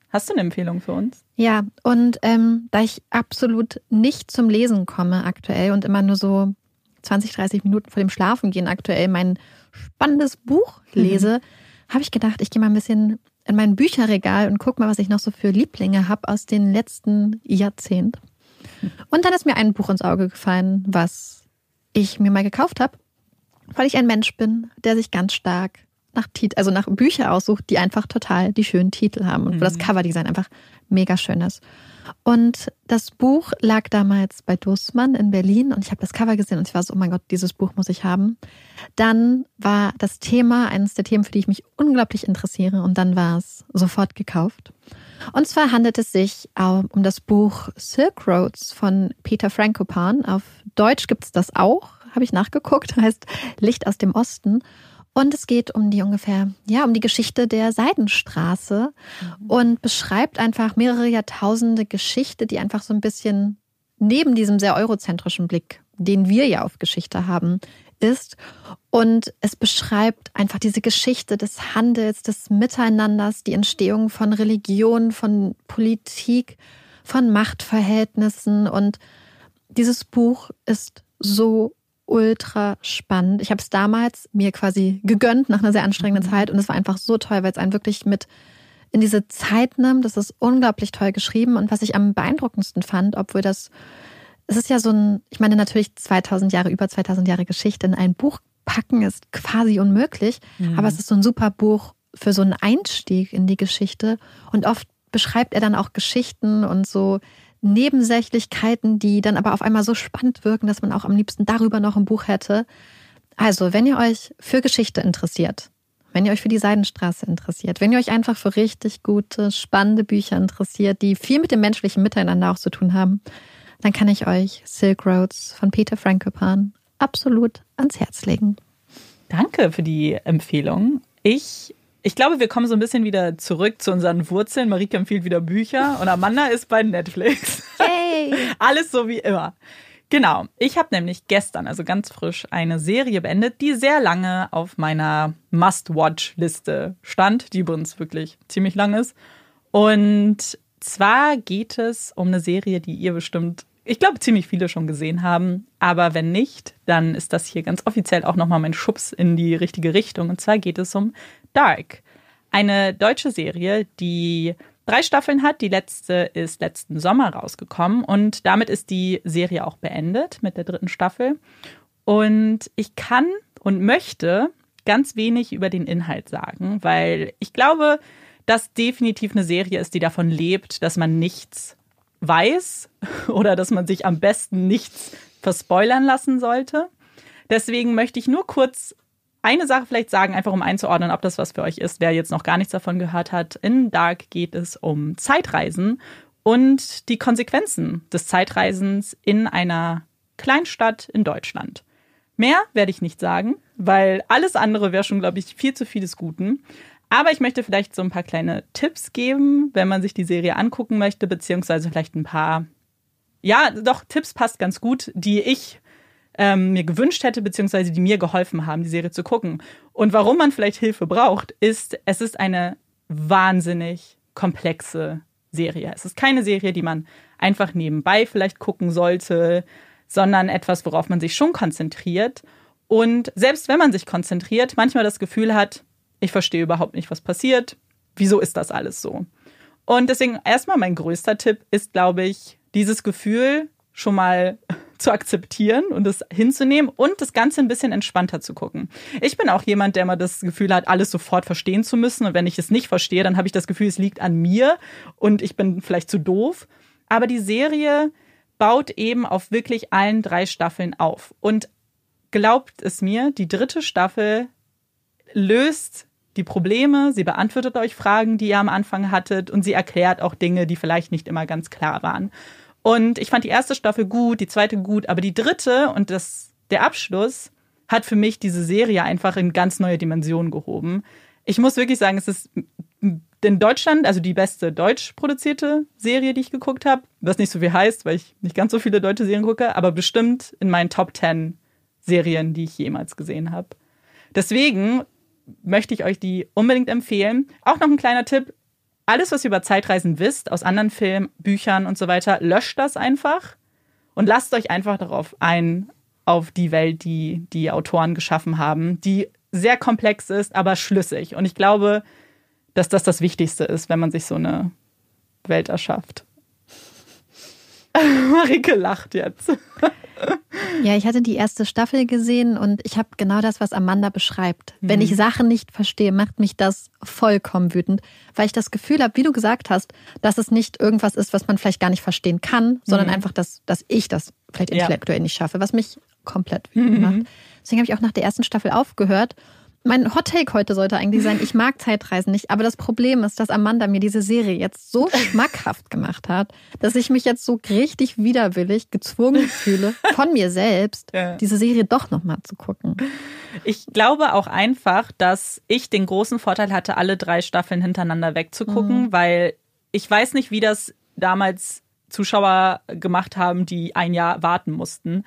hast du eine Empfehlung für uns? Ja, und ähm, da ich absolut nicht zum Lesen komme aktuell und immer nur so 20, 30 Minuten vor dem Schlafengehen aktuell mein spannendes Buch mhm. lese, mhm. habe ich gedacht, ich gehe mal ein bisschen in mein Bücherregal und guck mal, was ich noch so für Lieblinge habe aus den letzten Jahrzehnten. Und dann ist mir ein Buch ins Auge gefallen, was ich mir mal gekauft habe, weil ich ein Mensch bin, der sich ganz stark nach Tit also nach Bücher aussucht, die einfach total die schönen Titel haben und wo das mhm. Coverdesign einfach mega schön ist. Und das Buch lag damals bei Dussmann in Berlin und ich habe das Cover gesehen und ich war so, oh mein Gott, dieses Buch muss ich haben. Dann war das Thema eines der Themen, für die ich mich unglaublich interessiere und dann war es sofort gekauft. Und zwar handelt es sich um das Buch Silk Roads von Peter Frankopan. Auf Deutsch gibt es das auch, habe ich nachgeguckt, heißt Licht aus dem Osten. Und es geht um die ungefähr, ja, um die Geschichte der Seidenstraße mhm. und beschreibt einfach mehrere Jahrtausende Geschichte, die einfach so ein bisschen neben diesem sehr eurozentrischen Blick, den wir ja auf Geschichte haben, ist. Und es beschreibt einfach diese Geschichte des Handels, des Miteinanders, die Entstehung von Religion, von Politik, von Machtverhältnissen. Und dieses Buch ist so ultra spannend. Ich habe es damals mir quasi gegönnt nach einer sehr anstrengenden mhm. Zeit und es war einfach so toll, weil es einen wirklich mit in diese Zeit nimmt. Das ist unglaublich toll geschrieben und was ich am beeindruckendsten fand, obwohl das es ist ja so ein, ich meine natürlich 2000 Jahre, über 2000 Jahre Geschichte in ein Buch packen ist quasi unmöglich, mhm. aber es ist so ein super Buch für so einen Einstieg in die Geschichte und oft beschreibt er dann auch Geschichten und so Nebensächlichkeiten, die dann aber auf einmal so spannend wirken, dass man auch am liebsten darüber noch ein Buch hätte. Also, wenn ihr euch für Geschichte interessiert, wenn ihr euch für die Seidenstraße interessiert, wenn ihr euch einfach für richtig gute, spannende Bücher interessiert, die viel mit dem menschlichen Miteinander auch zu tun haben, dann kann ich euch Silk Roads von Peter Frankopan absolut ans Herz legen. Danke für die Empfehlung. Ich ich glaube, wir kommen so ein bisschen wieder zurück zu unseren Wurzeln. Marike empfiehlt wieder Bücher und Amanda ist bei Netflix. Yay! Alles so wie immer. Genau. Ich habe nämlich gestern, also ganz frisch, eine Serie beendet, die sehr lange auf meiner Must-Watch-Liste stand, die übrigens wirklich ziemlich lang ist. Und zwar geht es um eine Serie, die ihr bestimmt, ich glaube, ziemlich viele schon gesehen haben. Aber wenn nicht, dann ist das hier ganz offiziell auch nochmal mein Schubs in die richtige Richtung. Und zwar geht es um Dark. Eine deutsche Serie, die drei Staffeln hat. Die letzte ist letzten Sommer rausgekommen und damit ist die Serie auch beendet mit der dritten Staffel. Und ich kann und möchte ganz wenig über den Inhalt sagen, weil ich glaube, dass definitiv eine Serie ist, die davon lebt, dass man nichts weiß oder dass man sich am besten nichts verspoilern lassen sollte. Deswegen möchte ich nur kurz eine Sache vielleicht sagen, einfach um einzuordnen, ob das was für euch ist, wer jetzt noch gar nichts davon gehört hat. In Dark geht es um Zeitreisen und die Konsequenzen des Zeitreisens in einer Kleinstadt in Deutschland. Mehr werde ich nicht sagen, weil alles andere wäre schon, glaube ich, viel zu vieles Guten. Aber ich möchte vielleicht so ein paar kleine Tipps geben, wenn man sich die Serie angucken möchte, beziehungsweise vielleicht ein paar, ja, doch, Tipps passt ganz gut, die ich ähm, mir gewünscht hätte, beziehungsweise die mir geholfen haben, die Serie zu gucken. Und warum man vielleicht Hilfe braucht, ist, es ist eine wahnsinnig komplexe Serie. Es ist keine Serie, die man einfach nebenbei vielleicht gucken sollte, sondern etwas, worauf man sich schon konzentriert. Und selbst wenn man sich konzentriert, manchmal das Gefühl hat, ich verstehe überhaupt nicht, was passiert. Wieso ist das alles so? Und deswegen erstmal mein größter Tipp ist, glaube ich, dieses Gefühl schon mal zu akzeptieren und das hinzunehmen und das Ganze ein bisschen entspannter zu gucken. Ich bin auch jemand, der immer das Gefühl hat, alles sofort verstehen zu müssen. Und wenn ich es nicht verstehe, dann habe ich das Gefühl, es liegt an mir und ich bin vielleicht zu doof. Aber die Serie baut eben auf wirklich allen drei Staffeln auf. Und glaubt es mir, die dritte Staffel löst die Probleme, sie beantwortet euch Fragen, die ihr am Anfang hattet und sie erklärt auch Dinge, die vielleicht nicht immer ganz klar waren. Und ich fand die erste Staffel gut, die zweite gut, aber die dritte und das, der Abschluss hat für mich diese Serie einfach in ganz neue Dimensionen gehoben. Ich muss wirklich sagen, es ist in Deutschland, also die beste deutsch produzierte Serie, die ich geguckt habe, was nicht so viel heißt, weil ich nicht ganz so viele deutsche Serien gucke, aber bestimmt in meinen Top 10 Serien, die ich jemals gesehen habe. Deswegen möchte ich euch die unbedingt empfehlen. Auch noch ein kleiner Tipp, alles, was ihr über Zeitreisen wisst, aus anderen Filmen, Büchern und so weiter, löscht das einfach und lasst euch einfach darauf ein, auf die Welt, die die Autoren geschaffen haben, die sehr komplex ist, aber schlüssig. Und ich glaube, dass das das Wichtigste ist, wenn man sich so eine Welt erschafft. Marike lacht jetzt. Ja, ich hatte die erste Staffel gesehen und ich habe genau das, was Amanda beschreibt. Mhm. Wenn ich Sachen nicht verstehe, macht mich das vollkommen wütend, weil ich das Gefühl habe, wie du gesagt hast, dass es nicht irgendwas ist, was man vielleicht gar nicht verstehen kann, sondern mhm. einfach, dass, dass ich das vielleicht intellektuell ja. nicht schaffe, was mich komplett wütend mhm. macht. Deswegen habe ich auch nach der ersten Staffel aufgehört mein Hot Take heute sollte eigentlich sein, ich mag Zeitreisen nicht, aber das Problem ist, dass Amanda mir diese Serie jetzt so schmackhaft gemacht hat, dass ich mich jetzt so richtig widerwillig gezwungen fühle, von mir selbst ja. diese Serie doch nochmal zu gucken. Ich glaube auch einfach, dass ich den großen Vorteil hatte, alle drei Staffeln hintereinander wegzugucken, mhm. weil ich weiß nicht, wie das damals Zuschauer gemacht haben, die ein Jahr warten mussten.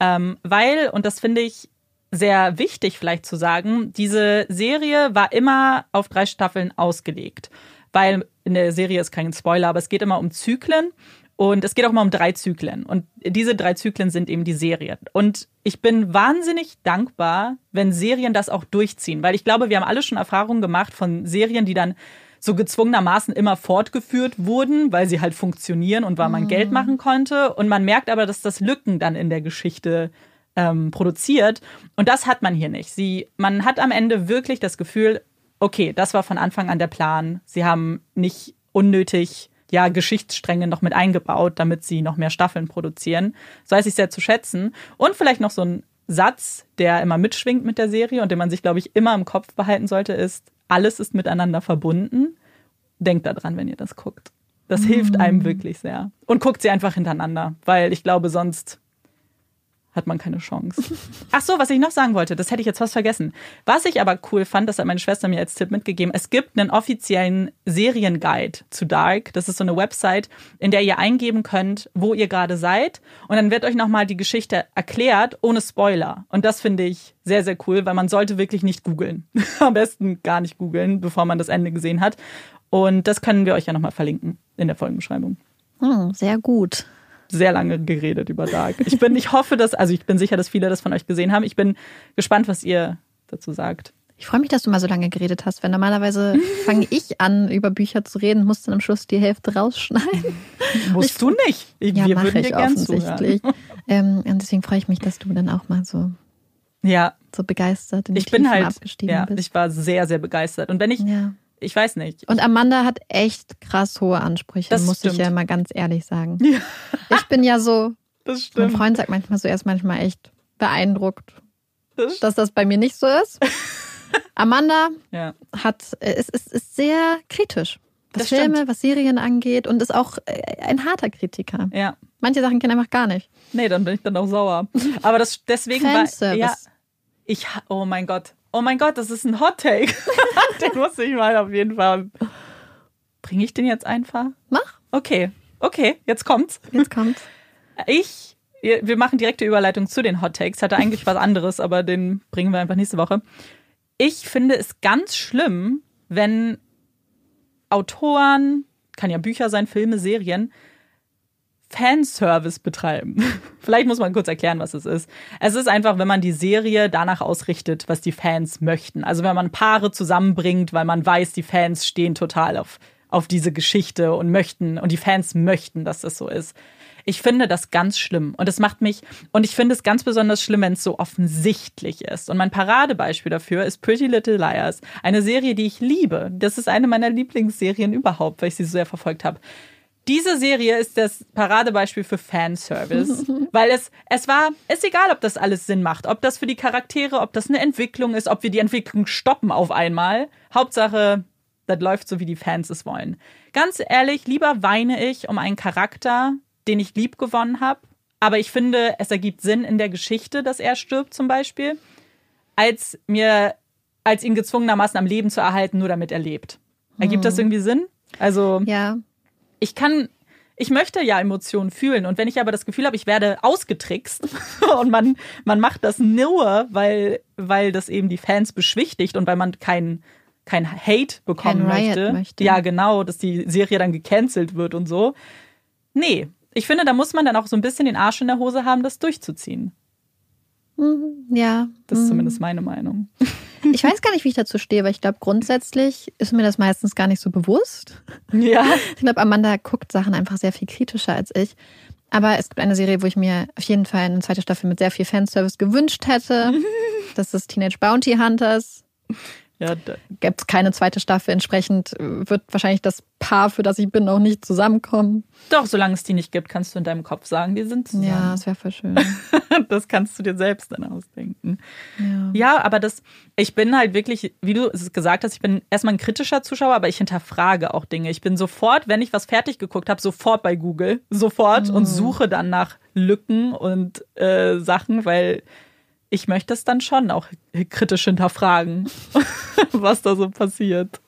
Ähm, weil, und das finde ich sehr wichtig vielleicht zu sagen, diese Serie war immer auf drei Staffeln ausgelegt, weil in der Serie ist kein Spoiler, aber es geht immer um Zyklen und es geht auch immer um drei Zyklen. Und diese drei Zyklen sind eben die Serie. Und ich bin wahnsinnig dankbar, wenn Serien das auch durchziehen, weil ich glaube, wir haben alle schon Erfahrungen gemacht von Serien, die dann so gezwungenermaßen immer fortgeführt wurden, weil sie halt funktionieren und weil man mhm. Geld machen konnte. Und man merkt aber, dass das Lücken dann in der Geschichte ähm, produziert. Und das hat man hier nicht. Sie, man hat am Ende wirklich das Gefühl, okay, das war von Anfang an der Plan. Sie haben nicht unnötig ja, Geschichtsstränge noch mit eingebaut, damit sie noch mehr Staffeln produzieren. So weiß ich sehr zu schätzen. Und vielleicht noch so ein Satz, der immer mitschwingt mit der Serie und den man sich, glaube ich, immer im Kopf behalten sollte, ist, alles ist miteinander verbunden. Denkt daran, wenn ihr das guckt. Das mhm. hilft einem wirklich sehr. Und guckt sie einfach hintereinander, weil ich glaube, sonst hat man keine Chance. Ach so, was ich noch sagen wollte, das hätte ich jetzt fast vergessen. Was ich aber cool fand, das hat meine Schwester mir als Tipp mitgegeben, es gibt einen offiziellen Serienguide zu Dark. Das ist so eine Website, in der ihr eingeben könnt, wo ihr gerade seid. Und dann wird euch nochmal die Geschichte erklärt, ohne Spoiler. Und das finde ich sehr, sehr cool, weil man sollte wirklich nicht googeln. Am besten gar nicht googeln, bevor man das Ende gesehen hat. Und das können wir euch ja nochmal verlinken in der Folgenbeschreibung. Hm, sehr gut sehr lange geredet über Dark. Ich bin, ich hoffe, dass, also ich bin sicher, dass viele das von euch gesehen haben. Ich bin gespannt, was ihr dazu sagt. Ich freue mich, dass du mal so lange geredet hast, weil normalerweise fange ich an, über Bücher zu reden, muss dann am Schluss die Hälfte rausschneiden. Musst ich, du nicht. Ich, ja, wir würden ich dir gern offensichtlich. Ähm, und deswegen freue ich mich, dass du dann auch mal so, ja. so begeistert in die ich bin halt, ja, bist. Ich war sehr, sehr begeistert. Und wenn ich, ja ich weiß nicht. Und Amanda hat echt krass hohe Ansprüche, das muss stimmt. ich ja mal ganz ehrlich sagen. Ja. Ich bin ja so, das stimmt. mein Freund sagt manchmal so, er ist manchmal echt beeindruckt, das dass das bei mir nicht so ist. Amanda ja. hat, ist, ist, ist sehr kritisch, was das Filme, stimmt. was Serien angeht und ist auch äh, ein harter Kritiker. Ja. Manche Sachen kennen einfach gar nicht. Nee, dann bin ich dann auch sauer. Aber das deswegen war ja, ich oh mein Gott, oh mein Gott, das ist ein Hot Take. den muss ich mal auf jeden Fall. Bringe ich den jetzt einfach? Mach. Okay, okay, jetzt kommt's. Jetzt kommt's. Ich, wir machen direkte Überleitung zu den Hot Takes. Hatte eigentlich was anderes, aber den bringen wir einfach nächste Woche. Ich finde es ganz schlimm, wenn Autoren, kann ja Bücher sein, Filme, Serien, Fanservice betreiben. Vielleicht muss man kurz erklären, was es ist. Es ist einfach, wenn man die Serie danach ausrichtet, was die Fans möchten. Also wenn man Paare zusammenbringt, weil man weiß, die Fans stehen total auf, auf diese Geschichte und möchten, und die Fans möchten, dass das so ist. Ich finde das ganz schlimm. Und es macht mich, und ich finde es ganz besonders schlimm, wenn es so offensichtlich ist. Und mein Paradebeispiel dafür ist Pretty Little Liars. Eine Serie, die ich liebe. Das ist eine meiner Lieblingsserien überhaupt, weil ich sie so sehr verfolgt habe diese Serie ist das Paradebeispiel für Fanservice, weil es es war ist egal, ob das alles Sinn macht, ob das für die Charaktere, ob das eine Entwicklung ist, ob wir die Entwicklung stoppen auf einmal. Hauptsache, das läuft so wie die Fans es wollen. Ganz ehrlich, lieber weine ich um einen Charakter, den ich lieb gewonnen habe, aber ich finde, es ergibt Sinn in der Geschichte, dass er stirbt zum Beispiel, als mir als ihn gezwungenermaßen am Leben zu erhalten, nur damit er lebt. Ergibt das hm. irgendwie Sinn? Also ja ich kann, ich möchte ja Emotionen fühlen und wenn ich aber das Gefühl habe, ich werde ausgetrickst und man, man macht das nur, weil, weil das eben die Fans beschwichtigt und weil man keinen kein Hate bekommen kein möchte. möchte. Ja, genau, dass die Serie dann gecancelt wird und so. Nee, ich finde, da muss man dann auch so ein bisschen den Arsch in der Hose haben, das durchzuziehen. Mhm, ja. Das ist zumindest meine Meinung. Ich weiß gar nicht, wie ich dazu stehe, weil ich glaube, grundsätzlich ist mir das meistens gar nicht so bewusst. Ja. Ich glaube, Amanda guckt Sachen einfach sehr viel kritischer als ich. Aber es gibt eine Serie, wo ich mir auf jeden Fall eine zweite Staffel mit sehr viel Fanservice gewünscht hätte. Das ist Teenage Bounty Hunters. Ja, Gibt es keine zweite Staffel. Entsprechend äh, wird wahrscheinlich das Paar, für das ich bin, auch nicht zusammenkommen. doch, solange es die nicht gibt, kannst du in deinem Kopf sagen, die sind zusammen. Ja, das wäre voll schön. das kannst du dir selbst dann ausdenken. Ja. Ja, aber das, ich bin halt wirklich, wie du es gesagt hast, ich bin erstmal ein kritischer Zuschauer, aber ich hinterfrage auch Dinge. Ich bin sofort, wenn ich was fertig geguckt habe, sofort bei Google, sofort und suche dann nach Lücken und äh, Sachen, weil ich möchte es dann schon auch kritisch hinterfragen, was da so passiert.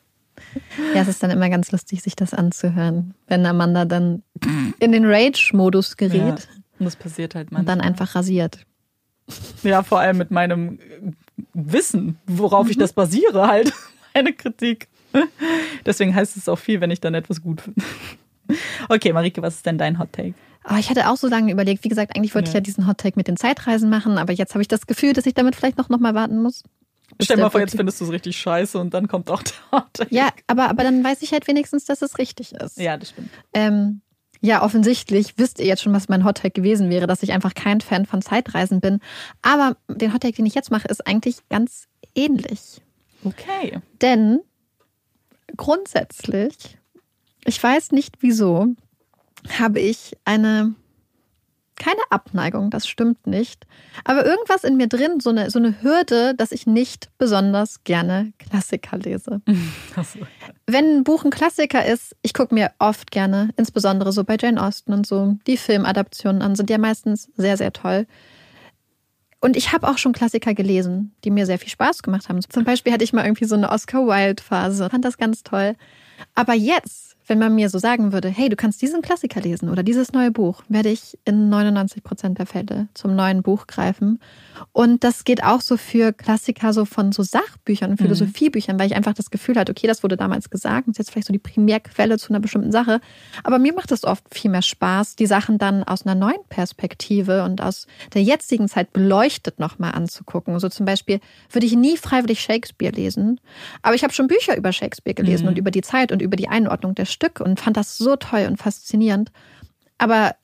Ja, es ist dann immer ganz lustig, sich das anzuhören, wenn Amanda dann in den Rage-Modus gerät Ja. Und das passiert halt und dann manchmal. einfach rasiert. Ja, vor allem mit meinem Wissen, worauf ich das basiere, halt, meine Kritik. Deswegen heißt es auch viel, wenn ich dann etwas gut finde. Okay, Marike, was ist denn dein Hot Take? Aber ich hatte auch so lange überlegt, wie gesagt, eigentlich wollte ich Ja. ja diesen Hottake mit den Zeitreisen machen, aber jetzt habe ich das Gefühl, dass ich damit vielleicht noch, noch mal warten muss. Stell mal vor, jetzt findest du es richtig scheiße und dann kommt auch der Hot Take. Ja, aber, aber dann weiß ich halt wenigstens, dass es richtig ist. ja, das stimmt. Ähm, ja, offensichtlich wisst ihr jetzt schon, was mein Hottake gewesen wäre, dass ich einfach kein Fan von Zeitreisen bin. Aber den Hottake, den ich jetzt mache, ist eigentlich ganz ähnlich. Okay. Denn grundsätzlich, ich weiß nicht wieso, habe ich eine, keine Abneigung, das stimmt nicht, aber irgendwas in mir drin, so eine, so eine Hürde, dass ich nicht besonders gerne Klassiker lese. Also, Wenn ein Buch ein Klassiker ist, ich gucke mir oft gerne, insbesondere so bei Jane Austen und so, die Filmadaptionen an, sind ja meistens sehr, sehr toll. Und ich habe auch schon Klassiker gelesen, die mir sehr viel Spaß gemacht haben. Zum Beispiel hatte ich mal irgendwie so eine Oscar Wilde-Phase, fand das ganz toll. Aber jetzt, wenn man mir so sagen würde, hey, du kannst diesen Klassiker lesen oder dieses neue Buch, werde ich in 99 Prozent der Fälle zum neuen Buch greifen. Und das geht auch so für Klassiker so von so Sachbüchern und Philosophiebüchern, weil ich einfach das Gefühl hatte, okay, das wurde damals gesagt, und ist jetzt vielleicht so die Primärquelle zu einer bestimmten Sache. Aber mir macht es oft viel mehr Spaß, die Sachen dann aus einer neuen Perspektive und aus der jetzigen Zeit beleuchtet nochmal anzugucken. So zum Beispiel würde ich nie freiwillig Shakespeare lesen, aber ich habe schon Bücher über Shakespeare gelesen und über die Zeit und über die Einordnung der Stücke und fand das so toll und faszinierend. Aber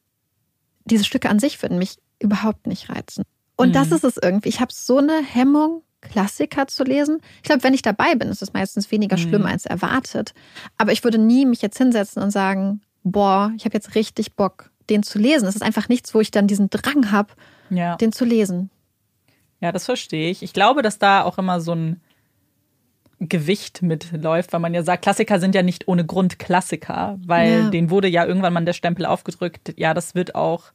diese Stücke an sich würden mich überhaupt nicht reizen. Und das ist es irgendwie. Ich habe so eine Hemmung, Klassiker zu lesen. Ich glaube, wenn ich dabei bin, ist es meistens weniger schlimm als erwartet. Aber ich würde nie mich jetzt hinsetzen und sagen, boah, ich habe jetzt richtig Bock, den zu lesen. Es ist einfach nichts, wo ich dann diesen Drang habe, ja. den zu lesen. ja, das verstehe ich. Ich glaube, dass da auch immer so ein Gewicht mitläuft, weil man ja sagt, Klassiker sind ja nicht ohne Grund Klassiker, weil Ja. denen wurde ja irgendwann mal der Stempel aufgedrückt, ja, das wird auch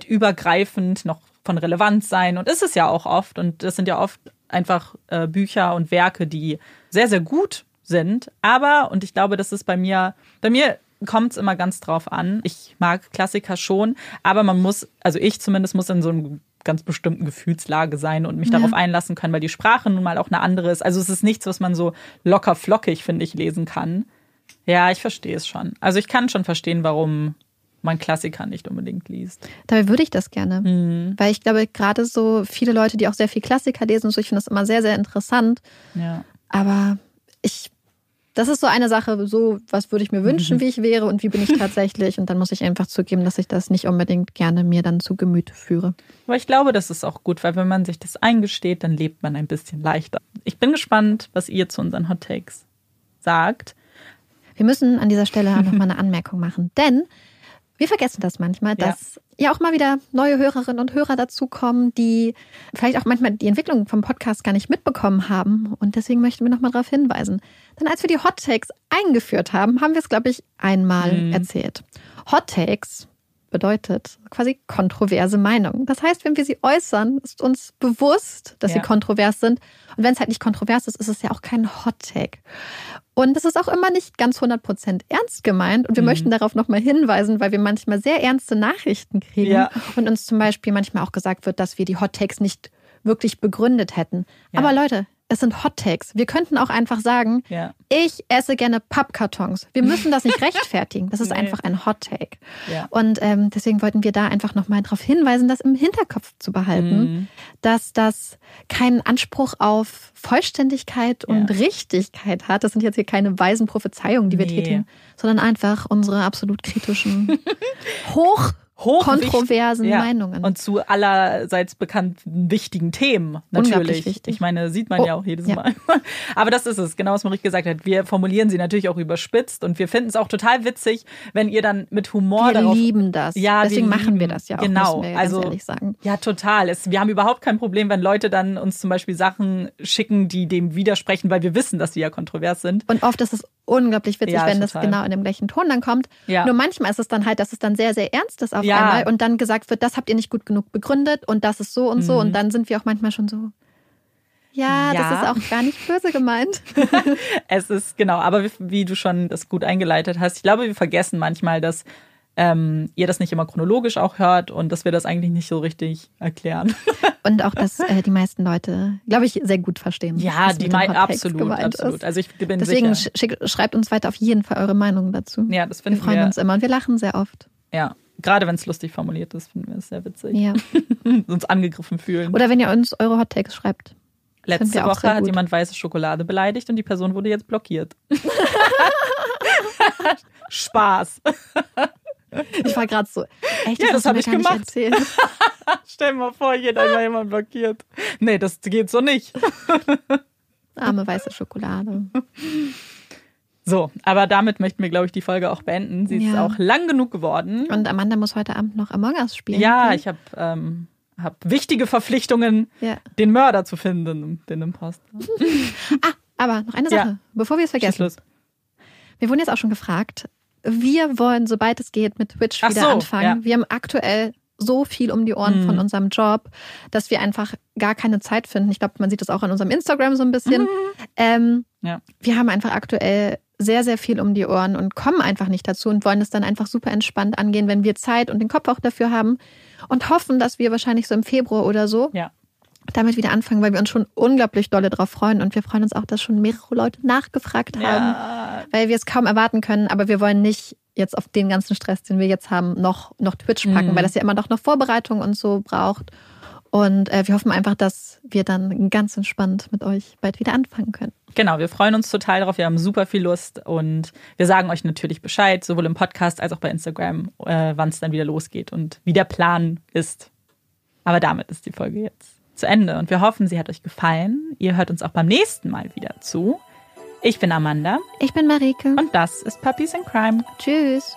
zeitübergreifend noch von Relevanz sein und ist es ja auch oft und das sind ja oft einfach äh, Bücher und Werke, die sehr, sehr gut sind, aber, und ich glaube, das ist bei mir, bei mir kommt es immer ganz drauf an. Ich mag Klassiker schon, aber man muss, also ich zumindest muss in so einem ganz bestimmten Gefühlslage sein und mich darauf einlassen können, weil die Sprache nun mal auch eine andere ist. Also es ist nichts, was man so locker flockig, finde ich, lesen kann. Ja, ich verstehe es schon. Also ich kann schon verstehen, warum man Klassiker nicht unbedingt liest. Dabei würde ich das gerne. Weil ich glaube, gerade so viele Leute, die auch sehr viel Klassiker lesen so, ich finde das immer sehr, sehr interessant. Ja. Aber ich, das ist so eine Sache, so was würde ich mir wünschen, wie ich wäre und wie bin ich tatsächlich. Und dann muss ich einfach zugeben, dass ich das nicht unbedingt gerne mir dann zu Gemüte führe. Aber ich glaube, das ist auch gut, weil wenn man sich das eingesteht, dann lebt man ein bisschen leichter. Ich bin gespannt, was ihr zu unseren Hot Takes sagt. Wir müssen an dieser Stelle auch nochmal eine Anmerkung machen, denn wir vergessen das manchmal, Ja. dass ja auch mal wieder neue Hörerinnen und Hörer dazukommen, die vielleicht auch manchmal die Entwicklung vom Podcast gar nicht mitbekommen haben. Und deswegen möchten wir nochmal darauf hinweisen. Denn als wir die Hot Takes eingeführt haben, haben wir es, glaube ich, einmal erzählt. Hot Takes bedeutet quasi kontroverse Meinungen. Das heißt, wenn wir sie äußern, ist uns bewusst, dass Ja. sie kontrovers sind. Und wenn es halt nicht kontrovers ist, ist es ja auch kein Hot Take. Und das ist auch immer nicht ganz 100% ernst gemeint. Und wir möchten darauf nochmal hinweisen, weil wir manchmal sehr ernste Nachrichten kriegen. Ja. Und uns zum Beispiel manchmal auch gesagt wird, dass wir die Hot Takes nicht wirklich begründet hätten. Ja. Aber Leute, es sind Hot Takes. Wir könnten auch einfach sagen, Ja. ich esse gerne Pappkartons. Wir müssen das nicht rechtfertigen. Das ist Nee. einfach ein Hot Take. Ja. Und ähm, deswegen wollten wir da einfach nochmal darauf hinweisen, das im Hinterkopf zu behalten, Mhm. dass das keinen Anspruch auf Vollständigkeit und Ja. Richtigkeit hat. Das sind jetzt hier keine weisen Prophezeiungen, die wir Nee. tätigen, sondern einfach unsere absolut kritischen, hoch kontroversen ja. Meinungen. Und zu allerseits bekannten wichtigen Themen, natürlich. Ich meine, sieht man Oh, ja auch jedes ja. Mal. Aber das ist es, genau was Marie gesagt hat. Wir formulieren sie natürlich auch überspitzt und wir finden es auch total witzig, wenn ihr dann mit Humor wir darauf lieben das. Ja, Deswegen wir machen wir das ja auch, Genau, wir also ehrlich sagen. ja, total. Es, wir haben überhaupt kein Problem, wenn Leute dann uns zum Beispiel Sachen schicken, die dem widersprechen, weil wir wissen, dass sie ja kontrovers sind. Und oft ist es unglaublich witzig, Ja, wenn total. das genau in dem gleichen Ton dann kommt. Ja. Nur manchmal ist es dann halt, dass es dann sehr, sehr ernst ist auf Ja. einmal und dann gesagt wird, das habt ihr nicht gut genug begründet und das ist so und so. Mhm. Und dann sind wir auch manchmal schon so, ja, Ja. das ist auch gar nicht böse gemeint. Es ist, genau, aber wie, wie du schon das gut eingeleitet hast, ich glaube, wir vergessen manchmal, dass ähm, ihr das nicht immer chronologisch auch hört und dass wir das eigentlich nicht so richtig erklären. Und auch, dass äh, die meisten Leute, glaube ich, sehr gut verstehen. Ja, die Takes absolut, absolut. Ist. Also ich bin Deswegen sicher. schreibt uns weiter auf jeden Fall eure Meinungen dazu. Ja, das wir finden freuen wir. uns immer und wir lachen sehr oft. Ja, gerade wenn es lustig formuliert ist, finden wir es sehr witzig. Ja. Uns angegriffen fühlen. Oder wenn ihr uns eure Hot Takes schreibt. Letzte Woche hat jemand weiße Schokolade beleidigt und die Person wurde jetzt blockiert. Spaß. Ich war gerade so, echt, Ja, das hast du hab mir ich gemacht. erzählt. Stell dir mal vor, hier hat einmal jemand blockiert. Nee, das geht so nicht. Arme weiße Schokolade. So, aber damit möchten wir, glaube ich, die Folge auch beenden. Sie ist Ja. auch lang genug geworden. Und Amanda muss heute Abend noch Among Us spielen. ja, ne? ich habe ähm, hab wichtige Verpflichtungen, ja. den Mörder zu finden, den Imposter. Ah, aber noch eine Ja. Sache, bevor wir es vergessen. los. Wir wurden jetzt auch schon gefragt. Wir wollen, sobald es geht, mit Twitch Ach wieder so, anfangen. ja. Wir haben aktuell so viel um die Ohren Mhm. von unserem Job, dass wir einfach gar keine Zeit finden. Ich glaube, man sieht das auch an unserem Instagram so ein bisschen. Ähm, Ja. Wir haben einfach aktuell sehr, sehr viel um die Ohren und kommen einfach nicht dazu und wollen es dann einfach super entspannt angehen, wenn wir Zeit und den Kopf auch dafür haben und hoffen, dass wir wahrscheinlich so im Februar oder so Ja. damit wieder anfangen, weil wir uns schon unglaublich dolle drauf freuen und wir freuen uns auch, dass schon mehrere Leute nachgefragt haben, Ja, weil wir es kaum erwarten können, aber wir wollen nicht jetzt auf den ganzen Stress, den wir jetzt haben, noch, noch Twitch packen, Mhm. weil das ja immer noch, noch Vorbereitung und so braucht. Und äh, wir hoffen einfach, dass wir dann ganz entspannt mit euch bald wieder anfangen können. Genau, wir freuen uns total darauf. Wir haben super viel Lust und wir sagen euch natürlich Bescheid, sowohl im Podcast als auch bei Instagram, äh, wann es dann wieder losgeht und wie der Plan ist. Aber damit ist die Folge jetzt zu Ende und wir hoffen, sie hat euch gefallen. Ihr hört uns auch beim nächsten Mal wieder zu. Ich bin Amanda Ich bin Marike. und das ist Puppies in Crime. Tschüss.